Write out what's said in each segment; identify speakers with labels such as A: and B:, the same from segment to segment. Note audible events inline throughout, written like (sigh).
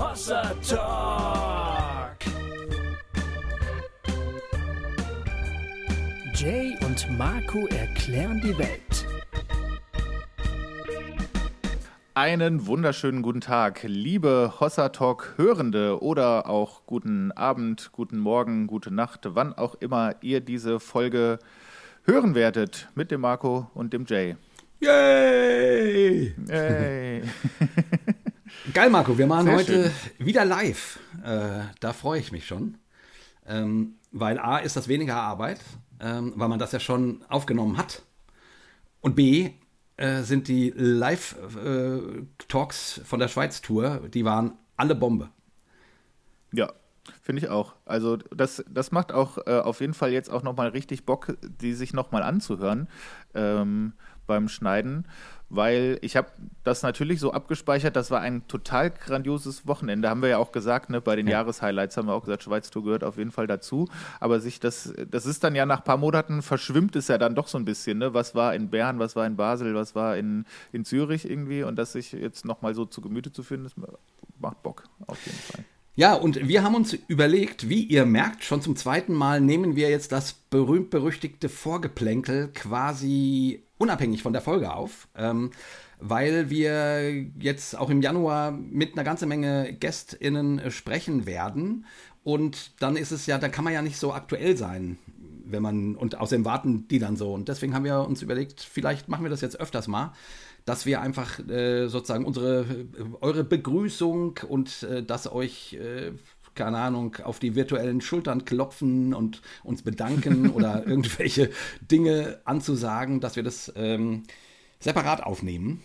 A: Hossa Talk. Jay und Marco erklären die Welt.
B: Einen wunderschönen guten Tag, liebe Hossa Talk Hörende oder auch guten Abend, guten Morgen, gute Nacht, wann auch immer ihr diese Folge hören werdet mit dem Marco und dem Jay.
C: Yay!
B: Hey. (laughs)
C: Geil, Marco, wir machen
B: Sehr
C: heute wieder live. Äh, da freue ich mich schon. Ähm, weil A ist das weniger Arbeit, ähm, weil man das ja schon aufgenommen hat. Und B äh, sind die Live-Talks von der Schweiz-Tour, die waren alle Bombe.
B: Ja, finde ich auch. Also das, das macht auch äh, auf jeden Fall jetzt auch nochmal richtig Bock, die sich nochmal anzuhören ähm, beim Schneiden, weil ich habe das natürlich so abgespeichert, das war ein total grandioses Wochenende, haben wir ja auch gesagt, ne? bei den
C: Ja.
B: Jahreshighlights haben wir auch gesagt, Schweiz-Tour gehört auf jeden Fall dazu, aber sich das, das ist dann ja nach ein paar Monaten, verschwimmt es ja dann doch so ein bisschen, ne? was war in Bern, was war in Basel, was war in, in Zürich irgendwie und das sich jetzt nochmal so zu Gemüte zu führen, das macht Bock, auf jeden Fall.
C: Ja, und wir haben uns überlegt, wie ihr merkt, schon zum zweiten Mal nehmen wir jetzt das berühmt-berüchtigte Vorgeplänkel quasi unabhängig von der Folge auf, ähm, weil wir jetzt auch im Januar mit einer ganzen Menge GästInnen sprechen werden. Und dann ist es ja, da kann man ja nicht so aktuell sein, wenn man, und außerdem warten die dann so. Und deswegen haben wir uns überlegt, vielleicht machen wir das jetzt öfters mal, dass wir einfach äh, sozusagen unsere, äh, eure Begrüßung und äh, dass euch, äh, keine Ahnung, auf die virtuellen Schultern klopfen und uns bedanken (laughs) oder irgendwelche Dinge anzusagen, dass wir das ähm, separat aufnehmen.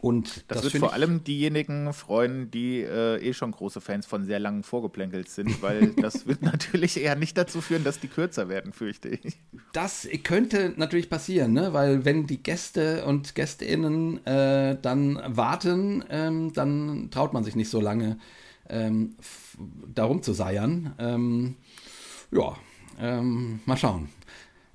C: Und
B: Das,
C: das,
B: wird vor allem diejenigen freuen, die äh, eh schon große Fans von sehr langen Vorgeplänkels sind, (laughs) weil das wird natürlich eher nicht dazu führen, dass die kürzer werden, fürchte ich.
C: Das könnte natürlich passieren, ne? weil wenn die Gäste und Gästinnen äh, dann warten, ähm, dann traut man sich nicht so lange ähm, darum zu seiern. Ähm, ja, ähm, mal schauen.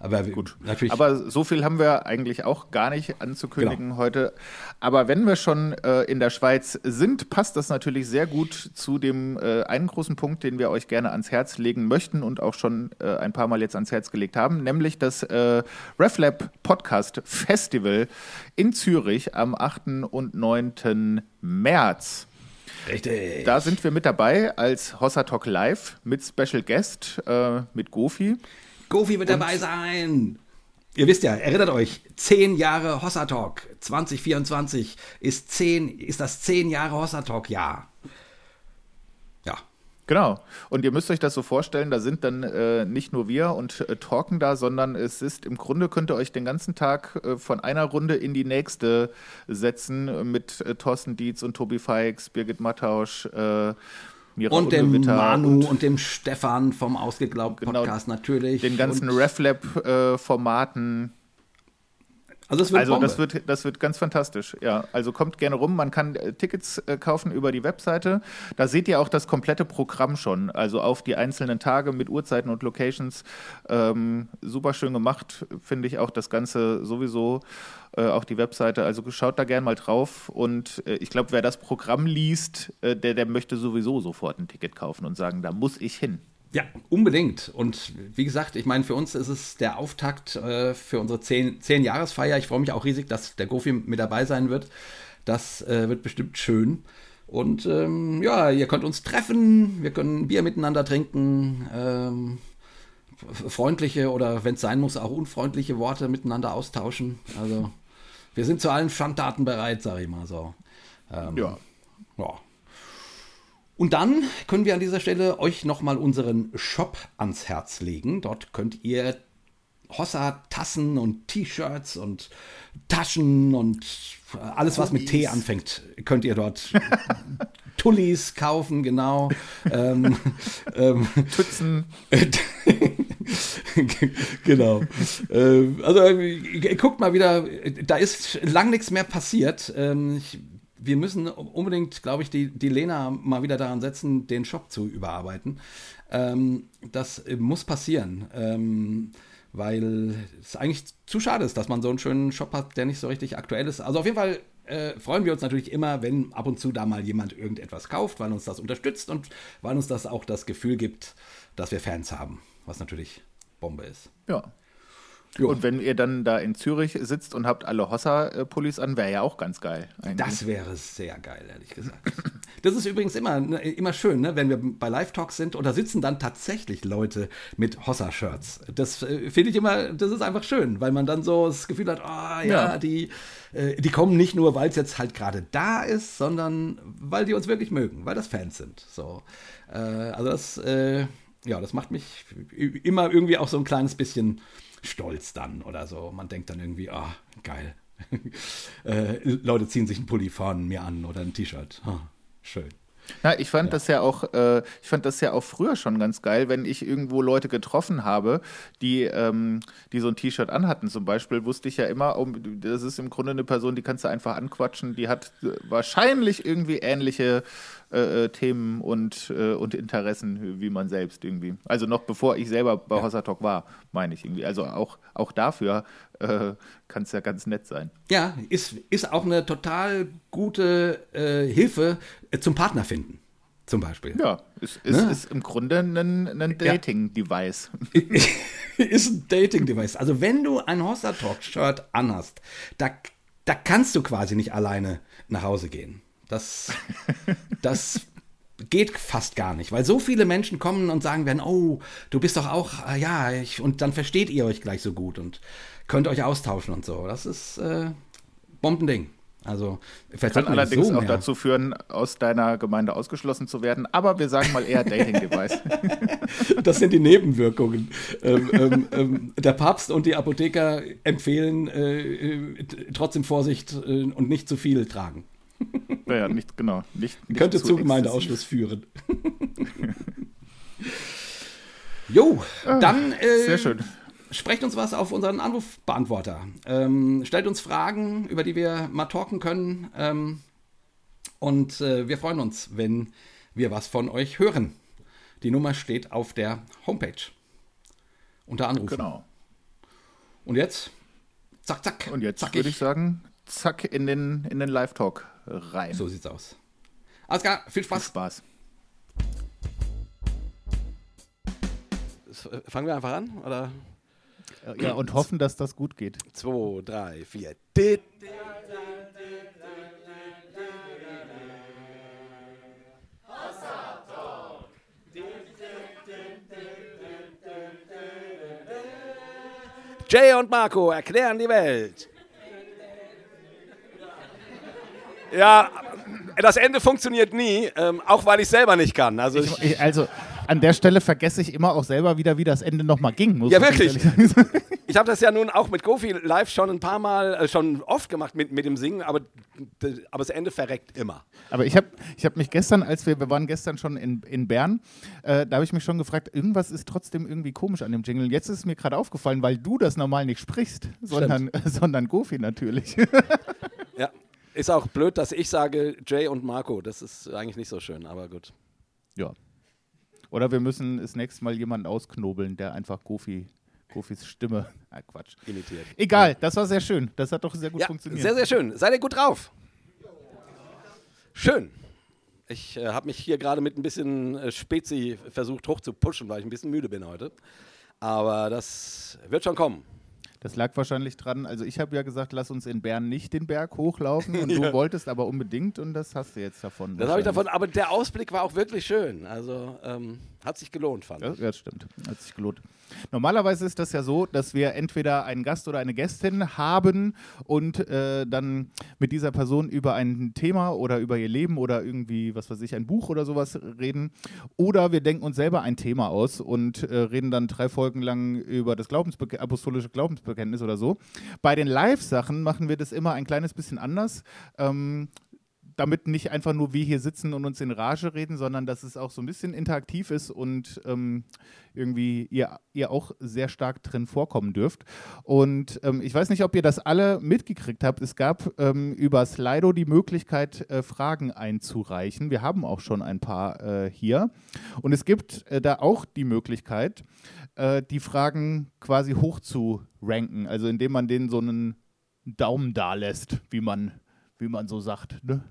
C: Aber
B: Gut.
C: natürlich.
B: Aber so viel haben wir eigentlich auch gar nicht anzukündigen
C: Genau.
B: heute. Aber wenn wir schon äh, in der Schweiz sind, passt das natürlich sehr gut zu dem äh, einen großen Punkt, den wir euch gerne ans Herz legen möchten und auch schon äh, ein paar Mal jetzt ans Herz gelegt haben, nämlich das äh, RefLab Podcast Festival in Zürich am 8. und 9. März.
C: Richtig.
B: Da sind wir mit dabei als Hossa Talk Live mit Special Guest, äh, mit Gofi.
C: Gofi wird dabei sein. Ihr wisst ja, erinnert euch, 10 Jahre Hossa Talk 2024 ist, 10, ist das 10 Jahre Hossa Talk Jahr.
B: Genau. Und ihr müsst euch das so vorstellen, da sind dann äh, nicht nur wir und äh, talken da, sondern es ist im Grunde könnt ihr euch den ganzen Tag äh, von einer Runde in die nächste setzen äh, mit äh, Thorsten Dietz und Tobi Feix, Birgit Mattausch, äh, Mira
C: Und dem
B: Ungewitter
C: Manu und,
B: und
C: dem Stefan vom Ausgeglaubt
B: Genau,
C: Podcast natürlich.
B: den ganzen RefLab-Formaten.
C: Also es wird
B: Also das wird, das wird ganz fantastisch. Ja, also kommt gerne rum. Man kann äh, Tickets äh, kaufen über die Webseite. Da seht ihr auch das komplette Programm schon. Also auf die einzelnen Tage mit Uhrzeiten und Locations. Ähm, super schön gemacht, finde ich auch das Ganze sowieso. Äh, auch die Webseite. Also schaut da gerne mal drauf. Und äh, ich glaube, wer das Programm liest, äh, der, der möchte sowieso sofort ein Ticket kaufen und sagen, da muss ich hin.
C: Ja, unbedingt. Und wie gesagt, ich meine, für uns ist es der Auftakt äh, für unsere 10 zehn Jahresfeier. Ich freue mich auch riesig, dass der Gofi mit dabei sein wird. Das äh, wird bestimmt schön. Und ähm, ja, ihr könnt uns treffen, wir können Bier miteinander trinken, ähm, freundliche oder wenn es sein muss, auch unfreundliche Worte miteinander austauschen. Also wir sind zu allen Schandtaten bereit, sage ich mal so. Ähm,
B: Ja.
C: ja. Und dann können wir an dieser Stelle euch nochmal unseren Shop ans Herz legen. Dort könnt ihr Hossa-Tassen und T-Shirts und Taschen und alles, was mit T anfängt, könnt ihr dort (laughs) Tullis kaufen, genau. ähm, (laughs) ähm,
B: Tützen. (laughs)
C: genau. Ähm, also äh, guckt mal wieder, da ist lang nichts mehr passiert. Ähm, ich, wir müssen unbedingt, glaube ich, die, die Lena mal wieder daran setzen, den Shop zu überarbeiten. Ähm, das äh, muss passieren. Ähm, weil es eigentlich zu schade ist, dass man so einen schönen Shop hat, der nicht so richtig aktuell ist. Also auf jeden Fall äh, freuen wir uns natürlich immer, wenn ab und zu da mal jemand irgendetwas kauft, weil uns das unterstützt und weil uns das auch das Gefühl gibt, dass wir Fans haben, was natürlich Bombe ist.
D: Ja.
C: Jo.
D: Und wenn ihr dann da in Zürich sitzt und habt alle Hossa-Pullis an, wäre ja auch ganz geil. eigentlich.
C: Das wäre sehr geil, ehrlich gesagt. Das ist übrigens immer, ne, immer schön, ne, wenn wir bei Live-Talks sind und da sitzen dann tatsächlich Leute mit Hossa-Shirts. Das äh, finde ich immer, das ist einfach schön, weil man dann so das Gefühl hat, ah ja,
D: Ja.
C: die, äh, die kommen nicht nur, weil es jetzt halt gerade da ist, sondern weil die uns wirklich mögen, weil das Fans sind. So. Äh, also das, ja, das macht mich immer irgendwie auch so ein kleines bisschen stolz dann oder so. Man denkt dann irgendwie, ah, geil. (laughs) äh, Leute ziehen sich einen Pulli von mir an oder ein T-Shirt. Ah, schön.
D: Na, ich fand das ja auch, äh, ich fand das ja auch früher schon ganz geil, wenn ich irgendwo Leute getroffen habe, die, ähm, die so ein T-Shirt anhatten. Zum Beispiel wusste ich ja immer, oh, das ist im Grunde eine Person, die kannst du einfach anquatschen, die hat äh, wahrscheinlich irgendwie ähnliche äh, äh, Themen und, äh, und Interessen wie man selbst irgendwie. Also noch bevor ich selber bei Hossa Talk war, meine ich irgendwie. Also auch, auch dafür äh, kann es ja ganz nett sein.
C: Ja, ist, ist auch eine total gute äh, Hilfe äh, zum Partner finden. Zum Beispiel.
D: Ja, es ist,
C: Ne?
D: ist im Grunde ein, ein Dating-Device. (laughs)
C: ist ein Dating-Device. Also wenn du ein Hossa Talk-Shirt anhast, da, da kannst du quasi nicht alleine nach Hause gehen. Das, (laughs) das geht fast gar nicht, weil so viele Menschen kommen und sagen werden, oh, du bist doch auch, äh, ja, ich, und dann versteht ihr euch gleich so gut und könnt euch austauschen und so. Das ist äh, Bombending. Also
D: Kann allerdings
C: so
D: auch
C: mehr-
D: dazu führen, aus deiner Gemeinde ausgeschlossen zu werden. Aber wir sagen mal eher Dating-Device. (laughs)
C: Das sind die Nebenwirkungen. ähm, ähm, ähm, der Papst und die Apotheker empfehlen äh, äh, trotzdem Vorsicht äh, und nicht zu viel tragen. (laughs)
D: naja, nicht genau. Nicht, nicht
C: Könnte
D: zu
C: zu. Gemeindeausschluss führen. (laughs) jo, dann äh,
D: Sehr schön.
C: sprecht uns was auf unseren Anrufbeantworter. Ähm, stellt uns Fragen, über die wir mal talken können. Ähm, und äh, wir freuen uns, wenn wir was von euch hören. Die Nummer steht auf der Homepage. Unter Anrufen.
D: Genau.
C: Und jetzt? Zack, zack.
D: Und jetzt
C: zack
D: würde ich sagen, zack in den, in den Live-Talk rein.
C: So sieht's aus. Alles klar, viel
D: Viel
C: Spaß.
D: Spaß.
E: Fangen wir einfach an? Oder?
D: Ja, und hoffen, dass das gut geht.
E: Zwei, drei, vier. Dit. Jay und Marco erklären die Welt. Ja, das Ende funktioniert nie, ähm, auch weil ich selber nicht kann. Also ich,
B: Ich, also an der Stelle vergesse ich immer auch selber wieder, wie das Ende nochmal ging. Muss
E: Ja, wirklich. (laughs) Ich habe das ja nun auch mit Gofi live schon ein paar Mal, äh, schon oft gemacht mit, mit dem Singen, aber, aber das Ende verreckt immer.
B: Aber ich habe ich hab mich gestern, als wir, wir waren gestern schon in, in Bern, äh, da habe ich mich schon gefragt, irgendwas ist trotzdem irgendwie komisch an dem Jingle. Und jetzt ist es mir gerade aufgefallen, weil du das normal nicht sprichst, sondern, (laughs) sondern Gofi natürlich. (laughs)
E: Ist auch blöd, dass ich sage Jay und Marco. Das ist eigentlich nicht so schön, aber gut.
B: ja. Oder wir müssen das nächste Mal jemanden ausknobeln, der einfach Gofi, Gofis Stimme. Ah, Quatsch.
E: Imitiert.
B: Egal, das war sehr schön. Das hat doch sehr gut
E: Ja,
B: funktioniert.
E: sehr, sehr schön. Seid ihr gut drauf? Schön. Ich äh, habe mich hier gerade mit ein bisschen äh, Spezi versucht hoch zu pushen, weil ich ein bisschen müde bin heute. Aber das wird schon kommen.
B: Das lag wahrscheinlich dran. Also ich habe ja gesagt, lass uns in Bern nicht den Berg hochlaufen und (laughs) du wolltest aber unbedingt und das hast du jetzt davon.
E: Das habe ich davon, aber der Ausblick war auch wirklich schön. Also ähm, hat sich gelohnt, fand
B: Ja,
E: ich.
B: ja, das stimmt. Hat sich gelohnt. Normalerweise ist das ja so, dass wir entweder einen Gast oder eine Gästin haben und äh, dann mit dieser Person über ein Thema oder über ihr Leben oder irgendwie, was weiß ich, ein Buch oder sowas reden. Oder wir denken uns selber ein Thema aus und äh, reden dann drei Folgen lang über das Glaubensbeke apostolische Glaubensbekenntnis oder so. Bei den Live-Sachen machen wir das immer ein kleines bisschen anders. Ähm, damit nicht einfach nur wir hier sitzen und uns in Rage reden, sondern dass es auch so ein bisschen interaktiv ist und ähm, irgendwie ihr, ihr auch sehr stark drin vorkommen dürft. Und ähm, ich weiß nicht, ob ihr das alle mitgekriegt habt. Es gab ähm, über Slido die Möglichkeit, äh, Fragen einzureichen. Wir haben auch schon ein paar äh, hier. Und es gibt äh, da auch die Möglichkeit, äh, die Fragen quasi hoch zu ranken. Also indem man denen so einen Daumen da lässt, wie man wie man so sagt. Ne?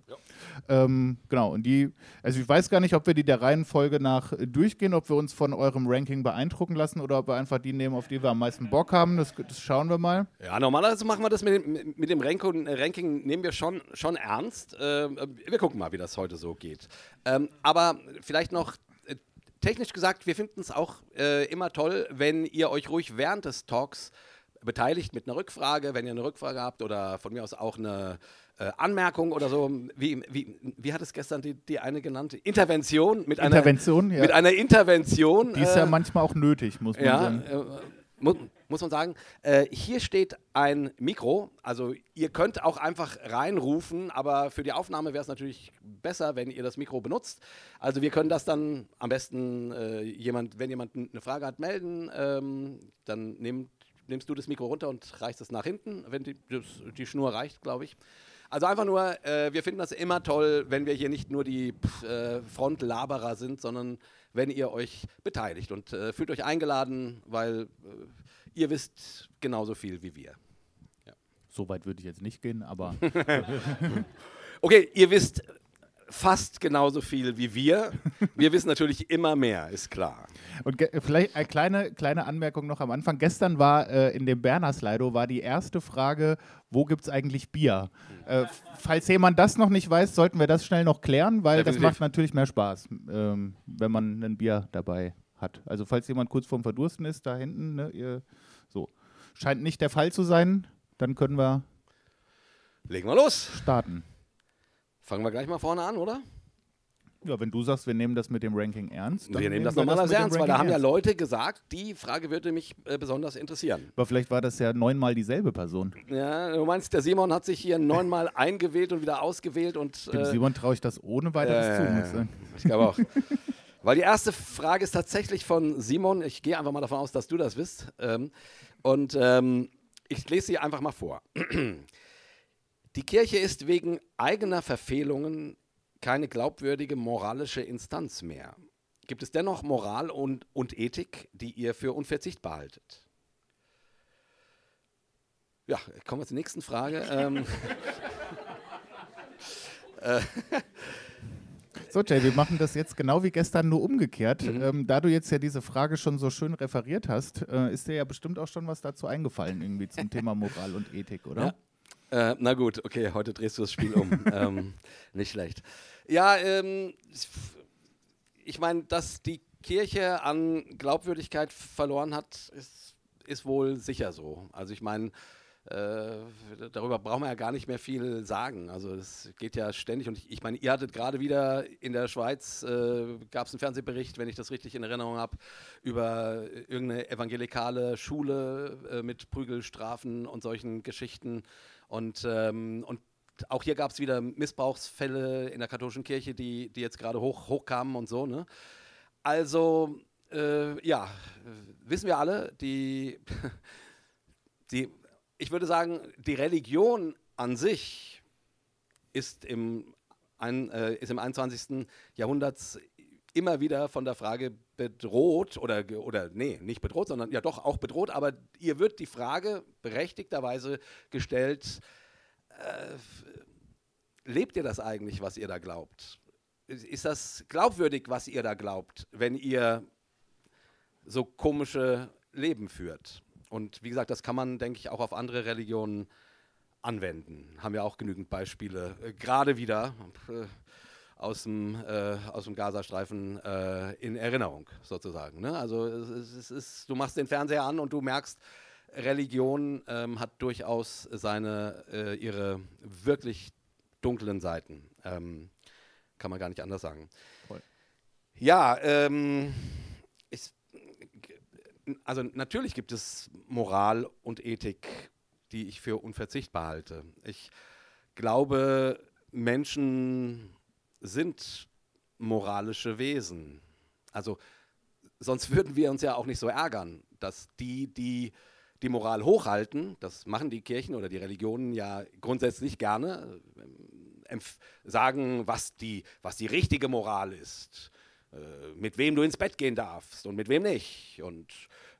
B: Ähm, genau, und die, also ich weiß gar nicht, ob wir die der Reihenfolge nach äh, durchgehen, ob wir uns von eurem Ranking beeindrucken lassen oder ob wir einfach die nehmen, auf die wir am meisten Bock haben. Das, das schauen wir mal.
C: Ja, normalerweise machen wir das mit dem, mit dem Ranking, Ranking nehmen wir schon, schon ernst. Ähm, wir gucken mal, wie das heute so geht. Ähm, aber vielleicht noch äh, technisch gesagt, wir finden es auch äh, immer toll, wenn ihr euch ruhig während des Talks beteiligt mit einer Rückfrage, wenn ihr eine Rückfrage habt oder von mir aus auch eine äh, Anmerkung oder so. Wie, wie, wie hat es gestern die, die eine genannt? Intervention mit
B: Intervention,
C: einer,
B: ja.
C: mit einer Intervention.
B: Die ist ja
C: äh,
B: manchmal auch nötig, muss man
C: ja,
B: sagen.
C: äh, mu muss man sagen. Äh, hier steht ein Mikro, also ihr könnt auch einfach reinrufen, aber für die Aufnahme wäre es natürlich besser, wenn ihr das Mikro benutzt. Also wir können das dann am besten jemand, wenn jemand eine Frage hat, melden. Ähm, dann nehmt, nimmst du das Mikro runter und reichst es nach hinten, wenn die, das, die Schnur reicht, glaube ich. Also einfach nur, äh, wir finden das immer toll, wenn wir hier nicht nur die pff, äh, Frontlaberer sind, sondern wenn ihr euch beteiligt und äh, fühlt euch eingeladen, weil äh, ihr wisst genauso viel wie wir.
B: So weit würde ich jetzt nicht gehen, aber (laughs) (laughs)
C: Okay, ihr wisst fast genauso viel wie wir. Wir wissen natürlich immer mehr, ist klar.
B: Und vielleicht eine kleine, kleine Anmerkung noch am Anfang. Gestern war äh, in dem Berner Slido war die erste Frage, wo gibt es eigentlich Bier? Äh, falls jemand das noch nicht weiß, sollten wir das schnell noch klären, weil das
C: Definitiv.
B: macht natürlich mehr Spaß, ähm, wenn man ein Bier dabei hat. Also falls jemand kurz vorm Verdursten ist, da hinten, ne, ihr, so. Scheint nicht der Fall zu sein, dann können wir
C: Legen wir los.
B: starten.
C: Fangen wir gleich mal vorne an, oder?
B: Ja, wenn du sagst, wir nehmen das mit dem Ranking ernst. dann
C: wir nehmen das
B: wir
C: normalerweise ernst, weil da haben ja. Leute gesagt, die Frage würde mich äh, besonders interessieren.
B: Aber vielleicht war das ja neunmal dieselbe Person.
C: Ja, du meinst, der Simon hat sich hier neunmal (laughs) eingewählt und wieder ausgewählt und
B: Dem
C: äh,
B: Simon traue ich das ohne weiteres
C: äh,
B: zu. Muss ich sagen.
C: ich glaube auch. (laughs) Weil die erste Frage ist tatsächlich von Simon. Ich gehe einfach mal davon aus, dass du das wisst. Ähm, und ähm, ich lese sie einfach mal vor. Die Kirche ist wegen eigener Verfehlungen keine glaubwürdige moralische Instanz mehr. Gibt es dennoch Moral und, und Ethik, die ihr für unverzichtbar haltet? Ja, kommen wir zur nächsten Frage. ähm, (laughs)
B: So, Jay, wir machen das jetzt genau wie gestern, nur umgekehrt.
C: Mhm.
B: Ähm, da du jetzt ja diese Frage schon so schön referiert hast, äh, ist dir ja bestimmt auch schon was dazu eingefallen, irgendwie zum Thema Moral und Ethik, oder?
C: Ja. Äh, na gut, okay, heute drehst du das Spiel um. (laughs) ähm, nicht schlecht. Ja, ähm, ich meine, dass die Kirche an Glaubwürdigkeit verloren hat, ist, ist wohl sicher so. Also ich meine, äh, darüber brauchen wir ja gar nicht mehr viel sagen. Also es geht ja ständig und ich, ich meine, ihr hattet gerade wieder in der Schweiz, äh, gab es einen Fernsehbericht, wenn ich das richtig in Erinnerung habe, über irgendeine evangelikale Schule äh, mit Prügelstrafen und solchen Geschichten. Und, ähm, und auch hier gab es wieder Missbrauchsfälle in der katholischen Kirche, die, die jetzt gerade hoch, hochkamen und so. Ne? Also, äh, ja, wissen wir alle, die, (laughs) die, ich würde sagen, die Religion an sich ist im, ein, äh, ist im 21. Jahrhundert immer wieder von der Frage bedroht oder, oder nee, nicht bedroht, sondern ja doch auch bedroht, aber ihr wird die Frage berechtigterweise gestellt, äh, lebt ihr das eigentlich, was ihr da glaubt? Ist- Ist das glaubwürdig, was ihr da glaubt, wenn ihr so komische Leben führt? Und wie gesagt, das kann man, denke ich, auch auf andere Religionen anwenden. Haben wir auch genügend Beispiele, äh, gerade wieder äh, aus dem, äh, aus dem Gazastreifen äh, in Erinnerung, sozusagen. Ne? Also es, es, ist, du machst den Fernseher an und du merkst, Religion ähm, hat durchaus seine, äh, ihre wirklich dunklen Seiten. Ähm, kann man gar nicht anders sagen.
B: Voll.
C: Ja, ähm, ich, also natürlich gibt es Moral und Ethik, die ich für unverzichtbar halte. Ich glaube, Menschen sind moralische Wesen. Also sonst würden wir uns ja auch nicht so ärgern, dass die, die die Moral hochhalten, das machen die Kirchen oder die Religionen ja grundsätzlich gerne, ähm, sagen, was die, was die richtige Moral ist, äh, mit wem du ins Bett gehen darfst und mit wem nicht und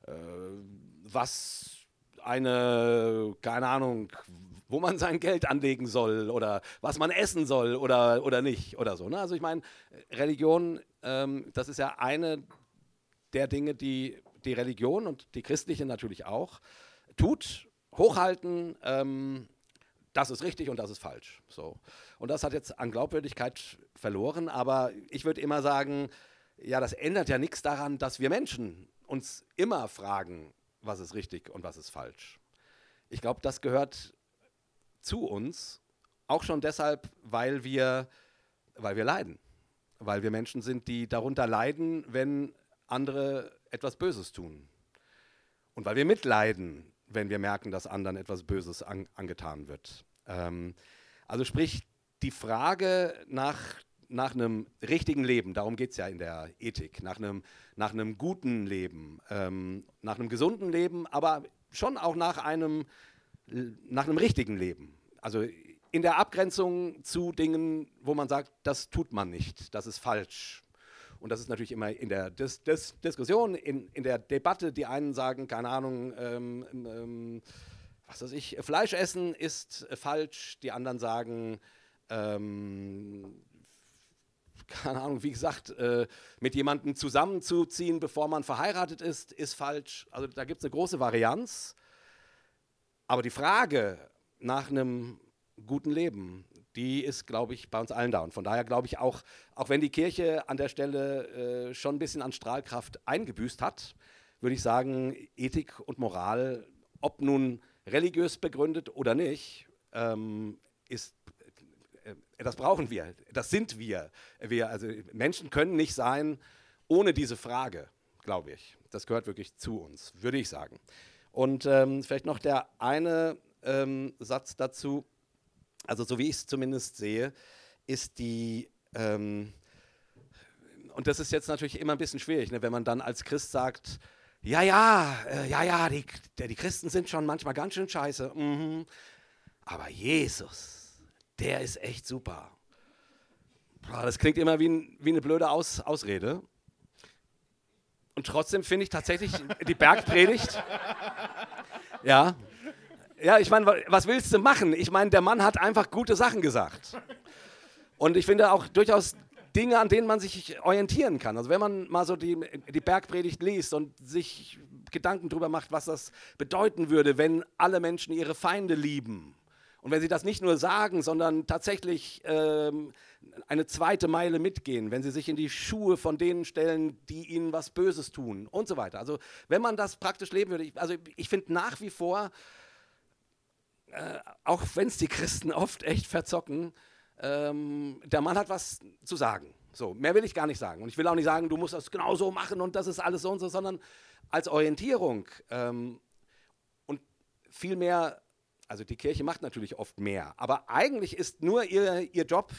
C: äh, was eine, keine Ahnung, wo man sein Geld anlegen soll oder was man essen soll oder, oder nicht oder so. Ne? Also ich meine, Religion, ähm, das ist ja eine der Dinge, die die Religion und die christliche natürlich auch tut, hochhalten, ähm, das ist richtig und das ist falsch. So. Und das hat jetzt an Glaubwürdigkeit verloren, aber ich würde immer sagen, ja, das ändert ja nichts daran, dass wir Menschen uns immer fragen, was ist richtig und was ist falsch. Ich glaube, das gehört zu uns, auch schon deshalb, weil wir, weil wir leiden. Weil wir Menschen sind, die darunter leiden, wenn andere etwas Böses tun. Und weil wir mitleiden, wenn wir merken, dass anderen etwas Böses an, angetan wird. Ähm, also sprich, die Frage nach, nach einem richtigen Leben, darum geht es ja in der Ethik, nach einem, nach einem guten Leben, ähm, nach einem gesunden Leben, aber schon auch nach einem, nach einem richtigen Leben. Also in der Abgrenzung zu Dingen, wo man sagt, das tut man nicht, das ist falsch. Und das ist natürlich immer in der Dis Dis Diskussion, in, in der Debatte, die einen sagen, keine Ahnung, ähm, ähm, was weiß ich, Fleisch essen ist falsch, die anderen sagen, ähm, keine Ahnung, wie gesagt, äh, mit jemandem zusammenzuziehen, bevor man verheiratet ist, ist falsch. Also da gibt es eine große Varianz. Aber die Frage nach einem guten Leben, die ist, glaube ich, bei uns allen da. Und von daher glaube ich auch, auch wenn die Kirche an der Stelle äh, schon ein bisschen an Strahlkraft eingebüßt hat, würde ich sagen, Ethik und Moral, ob nun religiös begründet oder nicht, ähm, ist, das brauchen wir, das sind wir. wir. Also Menschen können nicht sein ohne diese Frage, glaube ich. Das gehört wirklich zu uns, würde ich sagen. Und ähm, vielleicht noch der eine ähm, Satz dazu also so wie ich es zumindest sehe, ist die, ähm, und das ist jetzt natürlich immer ein bisschen schwierig, ne, wenn man dann als Christ sagt, ja, ja, äh, ja, ja, die, die Christen sind schon manchmal ganz schön scheiße, mhm. aber Jesus, der ist echt super. Das klingt immer wie, wie eine blöde Aus, Ausrede. Und trotzdem finde ich tatsächlich die Bergpredigt, ja, ja, ich meine, was willst du machen? Ich meine, der Mann hat einfach gute Sachen gesagt. Und ich finde auch durchaus Dinge, an denen man sich orientieren kann. Also wenn man mal so die, die Bergpredigt liest und sich Gedanken darüber macht, was das bedeuten würde, wenn alle Menschen ihre Feinde lieben. Und wenn sie das nicht nur sagen, sondern tatsächlich ähm, eine zweite Meile mitgehen, wenn sie sich in die Schuhe von denen stellen, die ihnen was Böses tun und so weiter. Also wenn man das praktisch leben würde, ich, also ich finde nach wie vor, äh, auch wenn es die Christen (laughs) oft echt verzocken, ähm, der Mann hat was zu sagen. So, mehr will ich gar nicht sagen. Und ich will auch nicht sagen, du musst das genau so machen und das ist alles so und so, sondern als Orientierung ähm, und vielmehr, also die Kirche macht natürlich oft mehr, aber eigentlich ist nur ihr, ihr Job,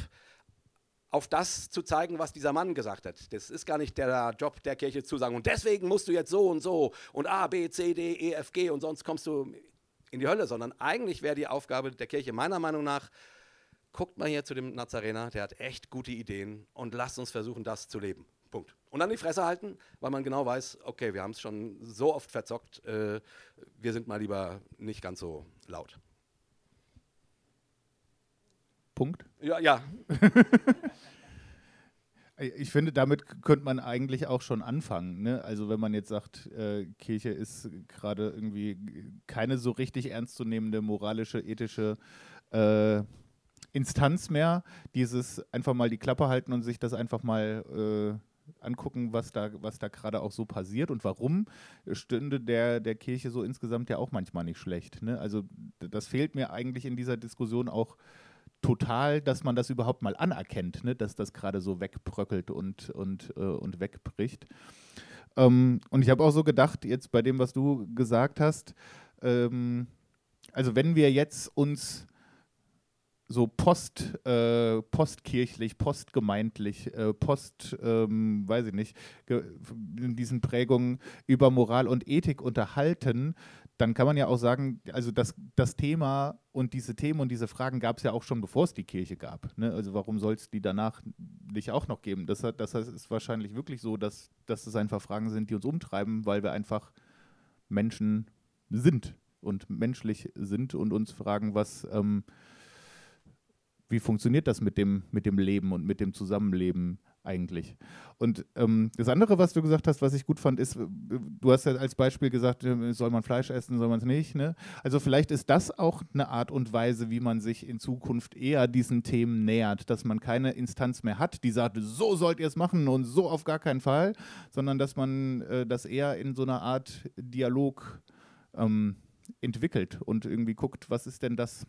C: auf das zu zeigen, was dieser Mann gesagt hat. Das ist gar nicht der Job der Kirche zu sagen, und deswegen musst du jetzt so und so und A, B, C, D, E, F, G und sonst kommst du in die Hölle, sondern eigentlich wäre die Aufgabe der Kirche meiner Meinung nach, guckt mal hier zu dem Nazarener, der hat echt gute Ideen und lasst uns versuchen, das zu leben. Punkt. Und dann die Fresse halten, weil man genau weiß, okay, wir haben es schon so oft verzockt, äh, wir sind mal lieber nicht ganz so laut.
B: Punkt.
C: Ja, ja. (laughs)
B: Ich finde, damit könnte man eigentlich auch schon anfangen. Ne? Also wenn man jetzt sagt, äh, Kirche ist gerade irgendwie keine so richtig ernstzunehmende moralische, ethische äh, Instanz mehr, dieses einfach mal die Klappe halten und sich das einfach mal äh, angucken, was da, was da gerade auch so passiert und warum stünde der, der Kirche so insgesamt ja auch manchmal nicht schlecht. Ne? Also das fehlt mir eigentlich in dieser Diskussion auch total, dass man das überhaupt mal anerkennt, ne? dass das gerade so wegbröckelt und, und, äh, und wegbricht. Ähm, und ich habe auch so gedacht, jetzt bei dem, was du gesagt hast, ähm, also wenn wir jetzt uns so post, äh, postkirchlich, postgemeindlich, äh, post, ähm, weiß ich nicht, in diesen Prägungen über Moral und Ethik unterhalten, dann kann man ja auch sagen, also das, das Thema und diese Themen und diese Fragen gab es ja auch schon, bevor es die Kirche gab. Ne? Also warum soll es die danach nicht auch noch geben? Das, das ist wahrscheinlich wirklich so, dass, dass das einfach Fragen sind, die uns umtreiben, weil wir einfach Menschen sind und menschlich sind und uns fragen, was, ähm, wie funktioniert das mit dem, mit dem Leben und mit dem Zusammenleben eigentlich. Und ähm, das andere, was du gesagt hast, was ich gut fand, ist, äh, du hast ja als Beispiel gesagt, äh, soll man Fleisch essen, soll man es nicht. Ne? Also vielleicht ist das auch eine Art und Weise, wie man sich in Zukunft eher diesen Themen nähert, dass man keine Instanz mehr hat, die sagt, so sollt ihr es machen und so auf gar keinen Fall, sondern dass man äh, das eher in so einer Art Dialog ähm, entwickelt und irgendwie guckt, was ist denn das,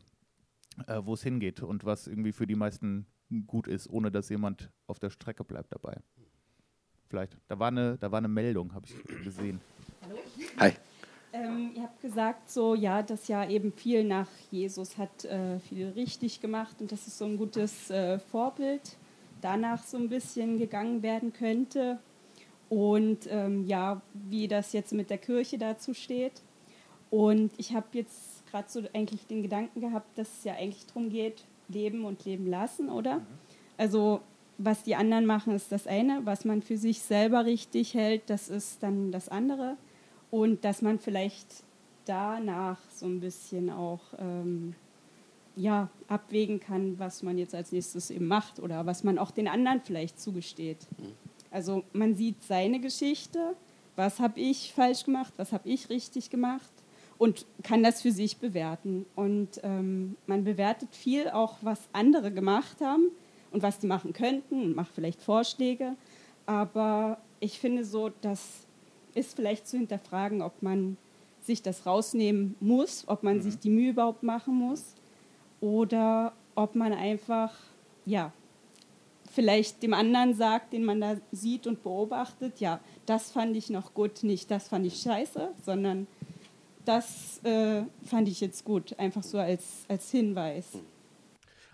B: äh, wo es hingeht und was irgendwie für die meisten gut ist, ohne dass jemand auf der Strecke bleibt dabei. Vielleicht. Da war eine, da war eine Meldung, habe ich gesehen.
F: Hallo.
C: Hi.
F: Ähm, ihr habt gesagt, so ja, dass ja eben viel nach Jesus hat äh, viel richtig gemacht und dass es so ein gutes äh, Vorbild danach so ein bisschen gegangen werden könnte. Und ähm, ja, wie das jetzt mit der Kirche dazu steht. Und ich habe jetzt gerade so eigentlich den Gedanken gehabt, dass es ja eigentlich darum geht, leben und leben lassen, oder? Mhm. Also was die anderen machen, ist das eine, was man für sich selber richtig hält, das ist dann das andere. Und dass man vielleicht danach so ein bisschen auch ähm, ja, abwägen kann, was man jetzt als nächstes eben macht oder was man auch den anderen vielleicht zugesteht. Mhm. Also man sieht seine Geschichte, was habe ich falsch gemacht, was habe ich richtig gemacht und kann das für sich bewerten. Und ähm, man bewertet viel auch, was andere gemacht haben und was die machen könnten und macht vielleicht Vorschläge. Aber ich finde so, das ist vielleicht zu hinterfragen, ob man sich das rausnehmen muss, ob man mhm. sich die Mühe überhaupt machen muss oder ob man einfach, ja, vielleicht dem anderen sagt, den man da sieht und beobachtet, ja, das fand ich noch gut, nicht das fand ich scheiße, sondern das äh, fand ich jetzt gut, einfach so als, als Hinweis.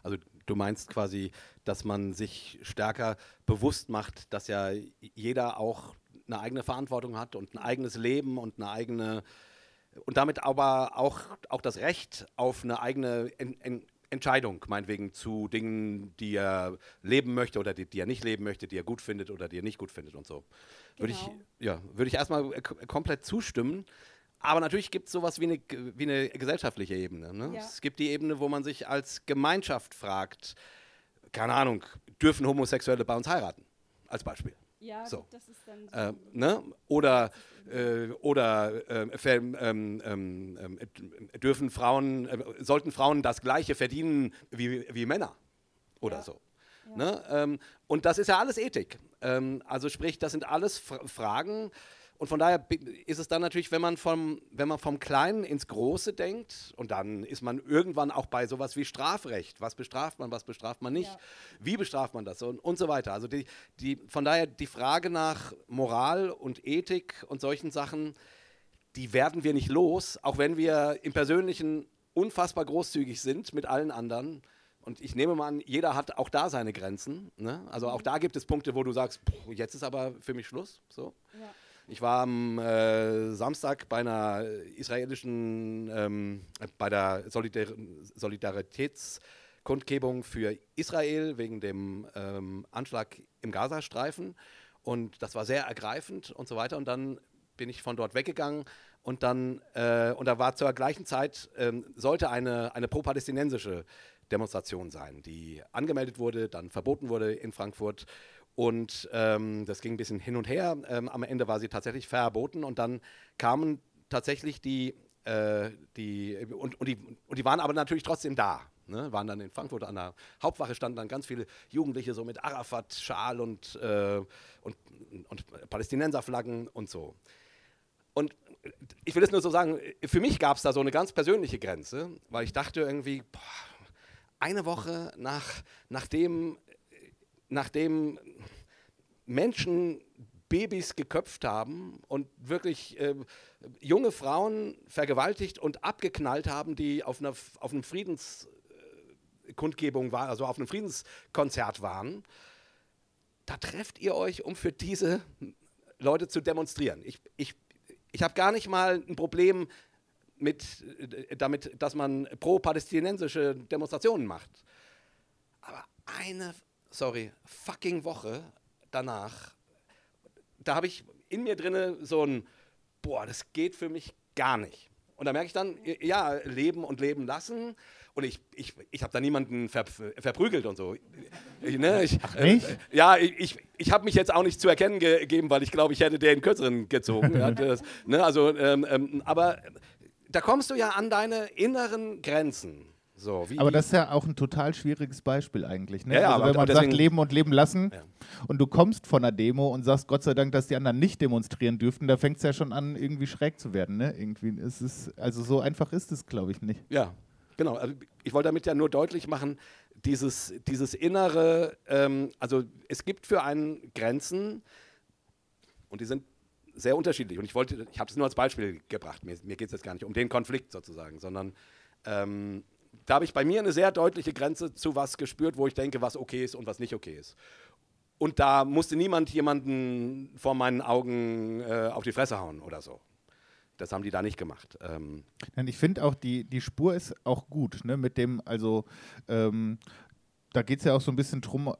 C: Also du meinst quasi, dass man sich stärker bewusst macht, dass ja jeder auch eine eigene Verantwortung hat und ein eigenes Leben und eine eigene und damit aber auch, auch das Recht auf eine eigene en, en, Entscheidung, meinetwegen zu Dingen, die er leben möchte oder die, die, er nicht leben möchte, die er gut findet oder die er nicht gut findet und so. Genau. Würde ich, genau. ja, würde ich erstmal komplett zustimmen. Aber natürlich gibt es sowas wie eine, wie eine gesellschaftliche Ebene. Ne? Ja. Es gibt die Ebene, wo man sich als Gemeinschaft fragt, keine Ahnung, dürfen Homosexuelle bei uns heiraten? Als Beispiel.
F: Ja, so. das ist dann
C: so. Äh, ne? Oder, äh, oder äh, ähm, ähm, ähm, dürfen Frauen, äh, sollten Frauen das Gleiche verdienen wie, wie Männer oder ja. so. Ja. Ne? Ähm, und das ist ja alles Ethik. Ähm, also sprich, das sind alles F Fragen, und von daher ist es dann natürlich, wenn man, vom, wenn man vom Kleinen ins Große denkt, und dann ist man irgendwann auch bei sowas wie Strafrecht. Was bestraft man, was bestraft man nicht? Ja. Wie bestraft man das? Und, und so weiter. Also die, die, von daher die Frage nach Moral und Ethik und solchen Sachen, die werden wir nicht los, auch wenn wir im Persönlichen unfassbar großzügig sind mit allen anderen. Und ich nehme mal an, jeder hat auch da seine Grenzen. Ne? Also auch da gibt es Punkte, wo du sagst, jetzt ist aber für mich Schluss. So. Ja. Ich war am äh, Samstag bei einer israelischen, ähm, bei der Solidar Solidaritätskundgebung für Israel wegen dem ähm, Anschlag im Gazastreifen. Und das war sehr ergreifend und so weiter. Und dann bin ich von dort weggegangen und dann, äh, und da war zur gleichen Zeit, ähm, sollte eine, eine pro-palästinensische Demonstration sein, die angemeldet wurde, dann verboten wurde in Frankfurt. Und ähm, das ging ein bisschen hin und her. Ähm, am Ende war sie tatsächlich verboten und dann kamen tatsächlich die, äh, die, und, und, die, und die waren aber natürlich trotzdem da. Ne, waren dann in Frankfurt an der Hauptwache, standen dann ganz viele Jugendliche so mit Arafat-Schal und, äh, und, und Palästinenserflaggen und so. Und ich will es nur so sagen, für mich gab es da so eine ganz persönliche Grenze, weil ich dachte irgendwie, boah, eine Woche nach, nachdem nachdem Menschen Babys geköpft haben und wirklich äh, junge Frauen vergewaltigt und abgeknallt haben, die auf einer auf einem Friedenskundgebung waren, also auf einem Friedenskonzert waren, da trefft ihr euch, um für diese Leute zu demonstrieren. Ich, ich, ich habe gar nicht mal ein Problem mit, äh, damit, dass man pro-palästinensische Demonstrationen macht. Aber eine sorry, fucking Woche danach, da habe ich in mir drinne so ein, boah, das geht für mich gar nicht. Und da merke ich dann, ja, leben und leben lassen. Und ich, ich, ich habe da niemanden ver, verprügelt und so. Ne, ich,
B: Ach, nicht? Äh,
C: ja, ich, ich habe mich jetzt auch nicht zu erkennen gegeben, weil ich glaube, ich hätte den kürzeren gezogen. (laughs) ja, das, ne, also, ähm, ähm, aber da kommst du ja an deine inneren Grenzen. So,
B: aber das ist ja auch ein total schwieriges Beispiel eigentlich. Ne?
C: Ja, ja,
B: also
C: aber
B: wenn man sagt, leben und leben lassen
C: Ja.
B: und du kommst von einer Demo und sagst, Gott sei Dank, dass die anderen nicht demonstrieren dürften, da fängt es ja schon an, irgendwie schräg zu werden. Ne? Irgendwie ist es, also so einfach ist es, glaube ich, nicht.
C: Ja, genau. Also ich wollte damit ja nur deutlich machen, dieses, dieses innere, ähm, also es gibt für einen Grenzen und die sind sehr unterschiedlich. Und ich wollte, ich habe es nur als Beispiel gebracht. Mir, mir geht es jetzt gar nicht um den Konflikt sozusagen, sondern ähm, da habe ich bei mir eine sehr deutliche Grenze zu was gespürt, wo ich denke, was okay ist und was nicht okay ist. Und da musste niemand jemanden vor meinen Augen äh, auf die Fresse hauen oder so. Das haben die da nicht gemacht. Ähm,
B: Ich finde auch, die, die Spur ist auch gut, ne? Mit dem, also ähm, da geht es ja auch so ein bisschen drum,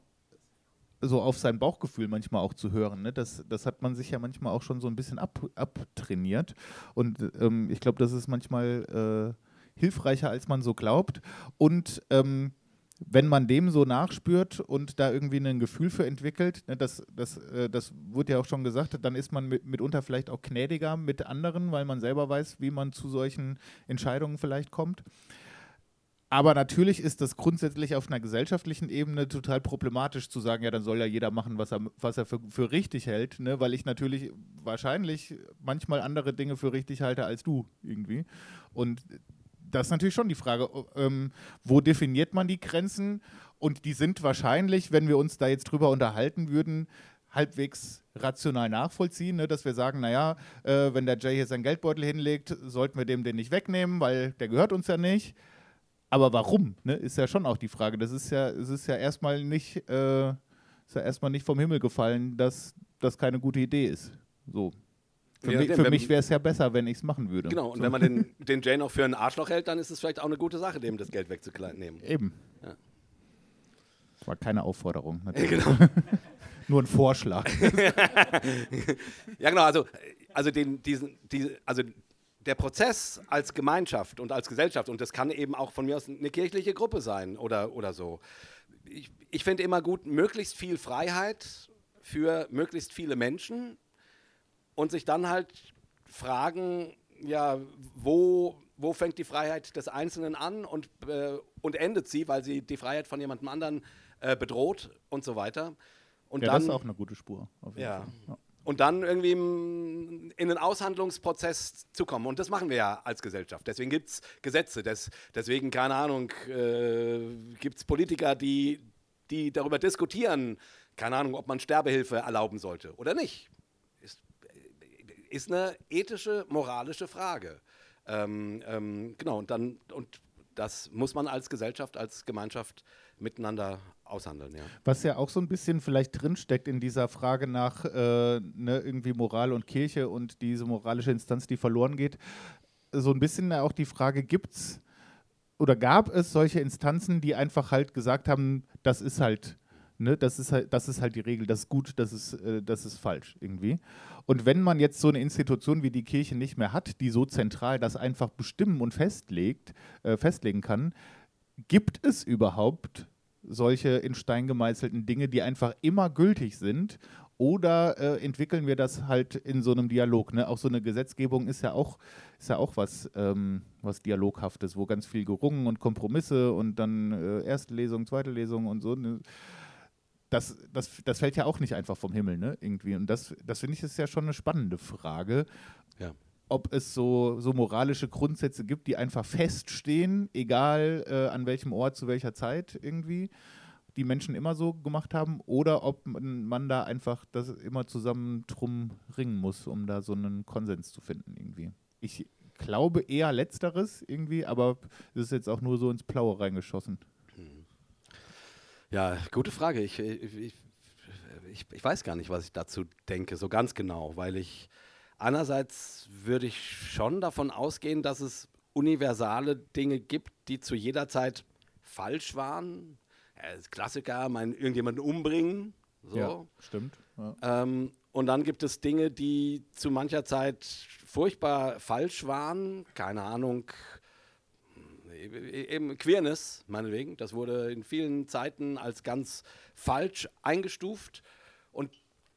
B: so auf sein Bauchgefühl manchmal auch zu hören. Ne? Das, das hat man sich ja manchmal auch schon so ein bisschen ab, abtrainiert. Und ähm, ich glaube, das ist manchmal äh, hilfreicher, als man so glaubt. Und ähm, wenn man dem so nachspürt und da irgendwie ein Gefühl für entwickelt, ne, das, das, äh, das wurde ja auch schon gesagt, dann ist man mit, mitunter vielleicht auch gnädiger mit anderen, weil man selber weiß, wie man zu solchen Entscheidungen vielleicht kommt. Aber natürlich ist das grundsätzlich auf einer gesellschaftlichen Ebene total problematisch zu sagen, ja, dann soll ja jeder machen, was er, was er für, für richtig hält, ne? weil ich natürlich wahrscheinlich manchmal andere Dinge für richtig halte als du irgendwie. Und das ist natürlich schon die Frage, ähm, wo definiert man die Grenzen? Und die sind wahrscheinlich, wenn wir uns da jetzt drüber unterhalten würden, halbwegs rational nachvollziehen, ne? dass wir sagen, naja, äh, wenn der Jay hier seinen Geldbeutel hinlegt, sollten wir dem den nicht wegnehmen, weil der gehört uns ja nicht. Aber warum, ne, ist ja schon auch die Frage. Das ist ja, es ist ja erstmal nicht, äh, ist ja erstmal nicht vom Himmel gefallen, dass das keine gute Idee ist. So. Für,
C: Ja,
B: mich, für mich wäre es ja besser, wenn ich es machen würde.
C: Genau, und
B: so.
C: wenn man den, (laughs) den Jane auch für ein Arschloch hält, dann ist es vielleicht auch eine gute Sache, dem das Geld wegzunehmen.
B: Eben.
C: Ja.
B: War keine Aufforderung. (laughs) Natürlich.
C: Genau. (laughs)
B: Nur ein Vorschlag.
C: Ja, genau, also, also, den, diesen, die, also der Prozess als Gemeinschaft und als Gesellschaft, und das kann eben auch von mir aus eine kirchliche Gruppe sein oder, oder so. Ich, ich finde immer gut, möglichst viel Freiheit für möglichst viele Menschen und sich dann halt fragen, ja, wo, wo fängt die Freiheit des Einzelnen an und, äh, und endet sie, weil sie die Freiheit von jemandem anderen äh, bedroht und so weiter. Und
B: ja,
C: dann,
B: das ist auch eine gute Spur. auf jeden
C: Ja.
B: Fall. ja.
C: und dann irgendwie in einen Aushandlungsprozess zu kommen. Und das machen wir ja als Gesellschaft. Deswegen gibt es Gesetze. Des, deswegen, keine Ahnung, äh, gibt es Politiker, die, die darüber diskutieren, keine Ahnung, ob man Sterbehilfe erlauben sollte oder nicht. Ist, eine ethische, moralische Frage. Ähm, ähm, genau, und dann, und das muss man als Gesellschaft, als Gemeinschaft miteinander aushandeln, ja.
B: Was ja auch so ein bisschen vielleicht drinsteckt in dieser Frage nach äh, ne, irgendwie Moral und Kirche und diese moralische Instanz, die verloren geht, so ein bisschen auch die Frage, gibt es oder gab es solche Instanzen, die einfach halt gesagt haben, das ist halt, ne, das ist halt, das ist halt die Regel, das ist gut, das ist, äh, das ist falsch irgendwie. Und wenn man jetzt so eine Institution wie die Kirche nicht mehr hat, die so zentral das einfach bestimmen und festlegt, äh, festlegen kann, gibt es überhaupt solche in Stein gemeißelten Dinge, die einfach immer gültig sind? Oder äh, entwickeln wir das halt in so einem Dialog? Ne? Auch so eine Gesetzgebung ist ja auch, ist ja auch was, ähm, was Dialoghaftes, wo ganz viel gerungen und Kompromisse und dann äh, erste Lesung, zweite Lesung und so. Ne? Das, das, das fällt ja auch nicht einfach vom Himmel, ne? Irgendwie. Und das, das finde ich ist ja schon eine spannende Frage
C: Ja.
B: ob es so, so moralische Grundsätze gibt, die einfach feststehen, egal äh, an welchem Ort, zu welcher Zeit irgendwie, die Menschen immer so gemacht haben, oder ob man, da einfach das immer zusammen drum ringen muss, um da so einen Konsens zu finden irgendwie. Ich glaube eher letzteres irgendwie, aber es ist jetzt auch nur so ins Blaue reingeschossen.
C: Ja, gute Frage. Ich, ich, ich, ich, ich weiß gar nicht, was ich dazu denke, so ganz genau, weil ich einerseits würde ich schon davon ausgehen, dass es universale Dinge gibt, die zu jeder Zeit falsch waren. Ja, Klassiker, mein, irgendjemanden umbringen. So.
B: stimmt. Ja.
C: Ähm, Und dann gibt es Dinge, die zu mancher Zeit furchtbar falsch waren. Keine Ahnung, eben Queerness, meinetwegen. Das wurde in vielen Zeiten als ganz falsch eingestuft. Und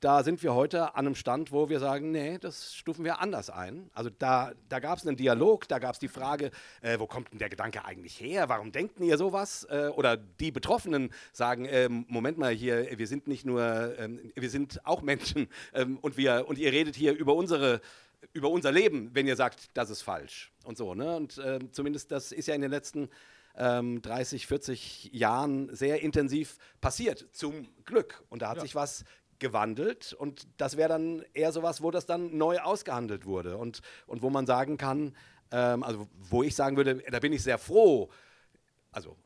C: da sind wir heute an einem Stand, wo wir sagen, nee, das stufen wir anders ein. Also da, da gab es einen Dialog, da gab es die Frage, äh, wo kommt denn der Gedanke eigentlich her? Warum denkt ihr sowas? Äh, oder die Betroffenen sagen, äh, Moment mal hier, wir sind nicht nur, ähm, wir sind auch Menschen ähm, und, wir, und ihr redet hier über unsere über unser Leben, wenn ihr sagt, das ist falsch und so. Ne? Und äh, zumindest das ist ja in den letzten ähm, 30, 40 Jahren sehr intensiv passiert, zum Glück. Und da hat ja. sich was gewandelt und das wäre dann eher sowas, wo das dann neu ausgehandelt wurde und, und wo man sagen kann, ähm, also wo ich sagen würde, da bin ich sehr froh, also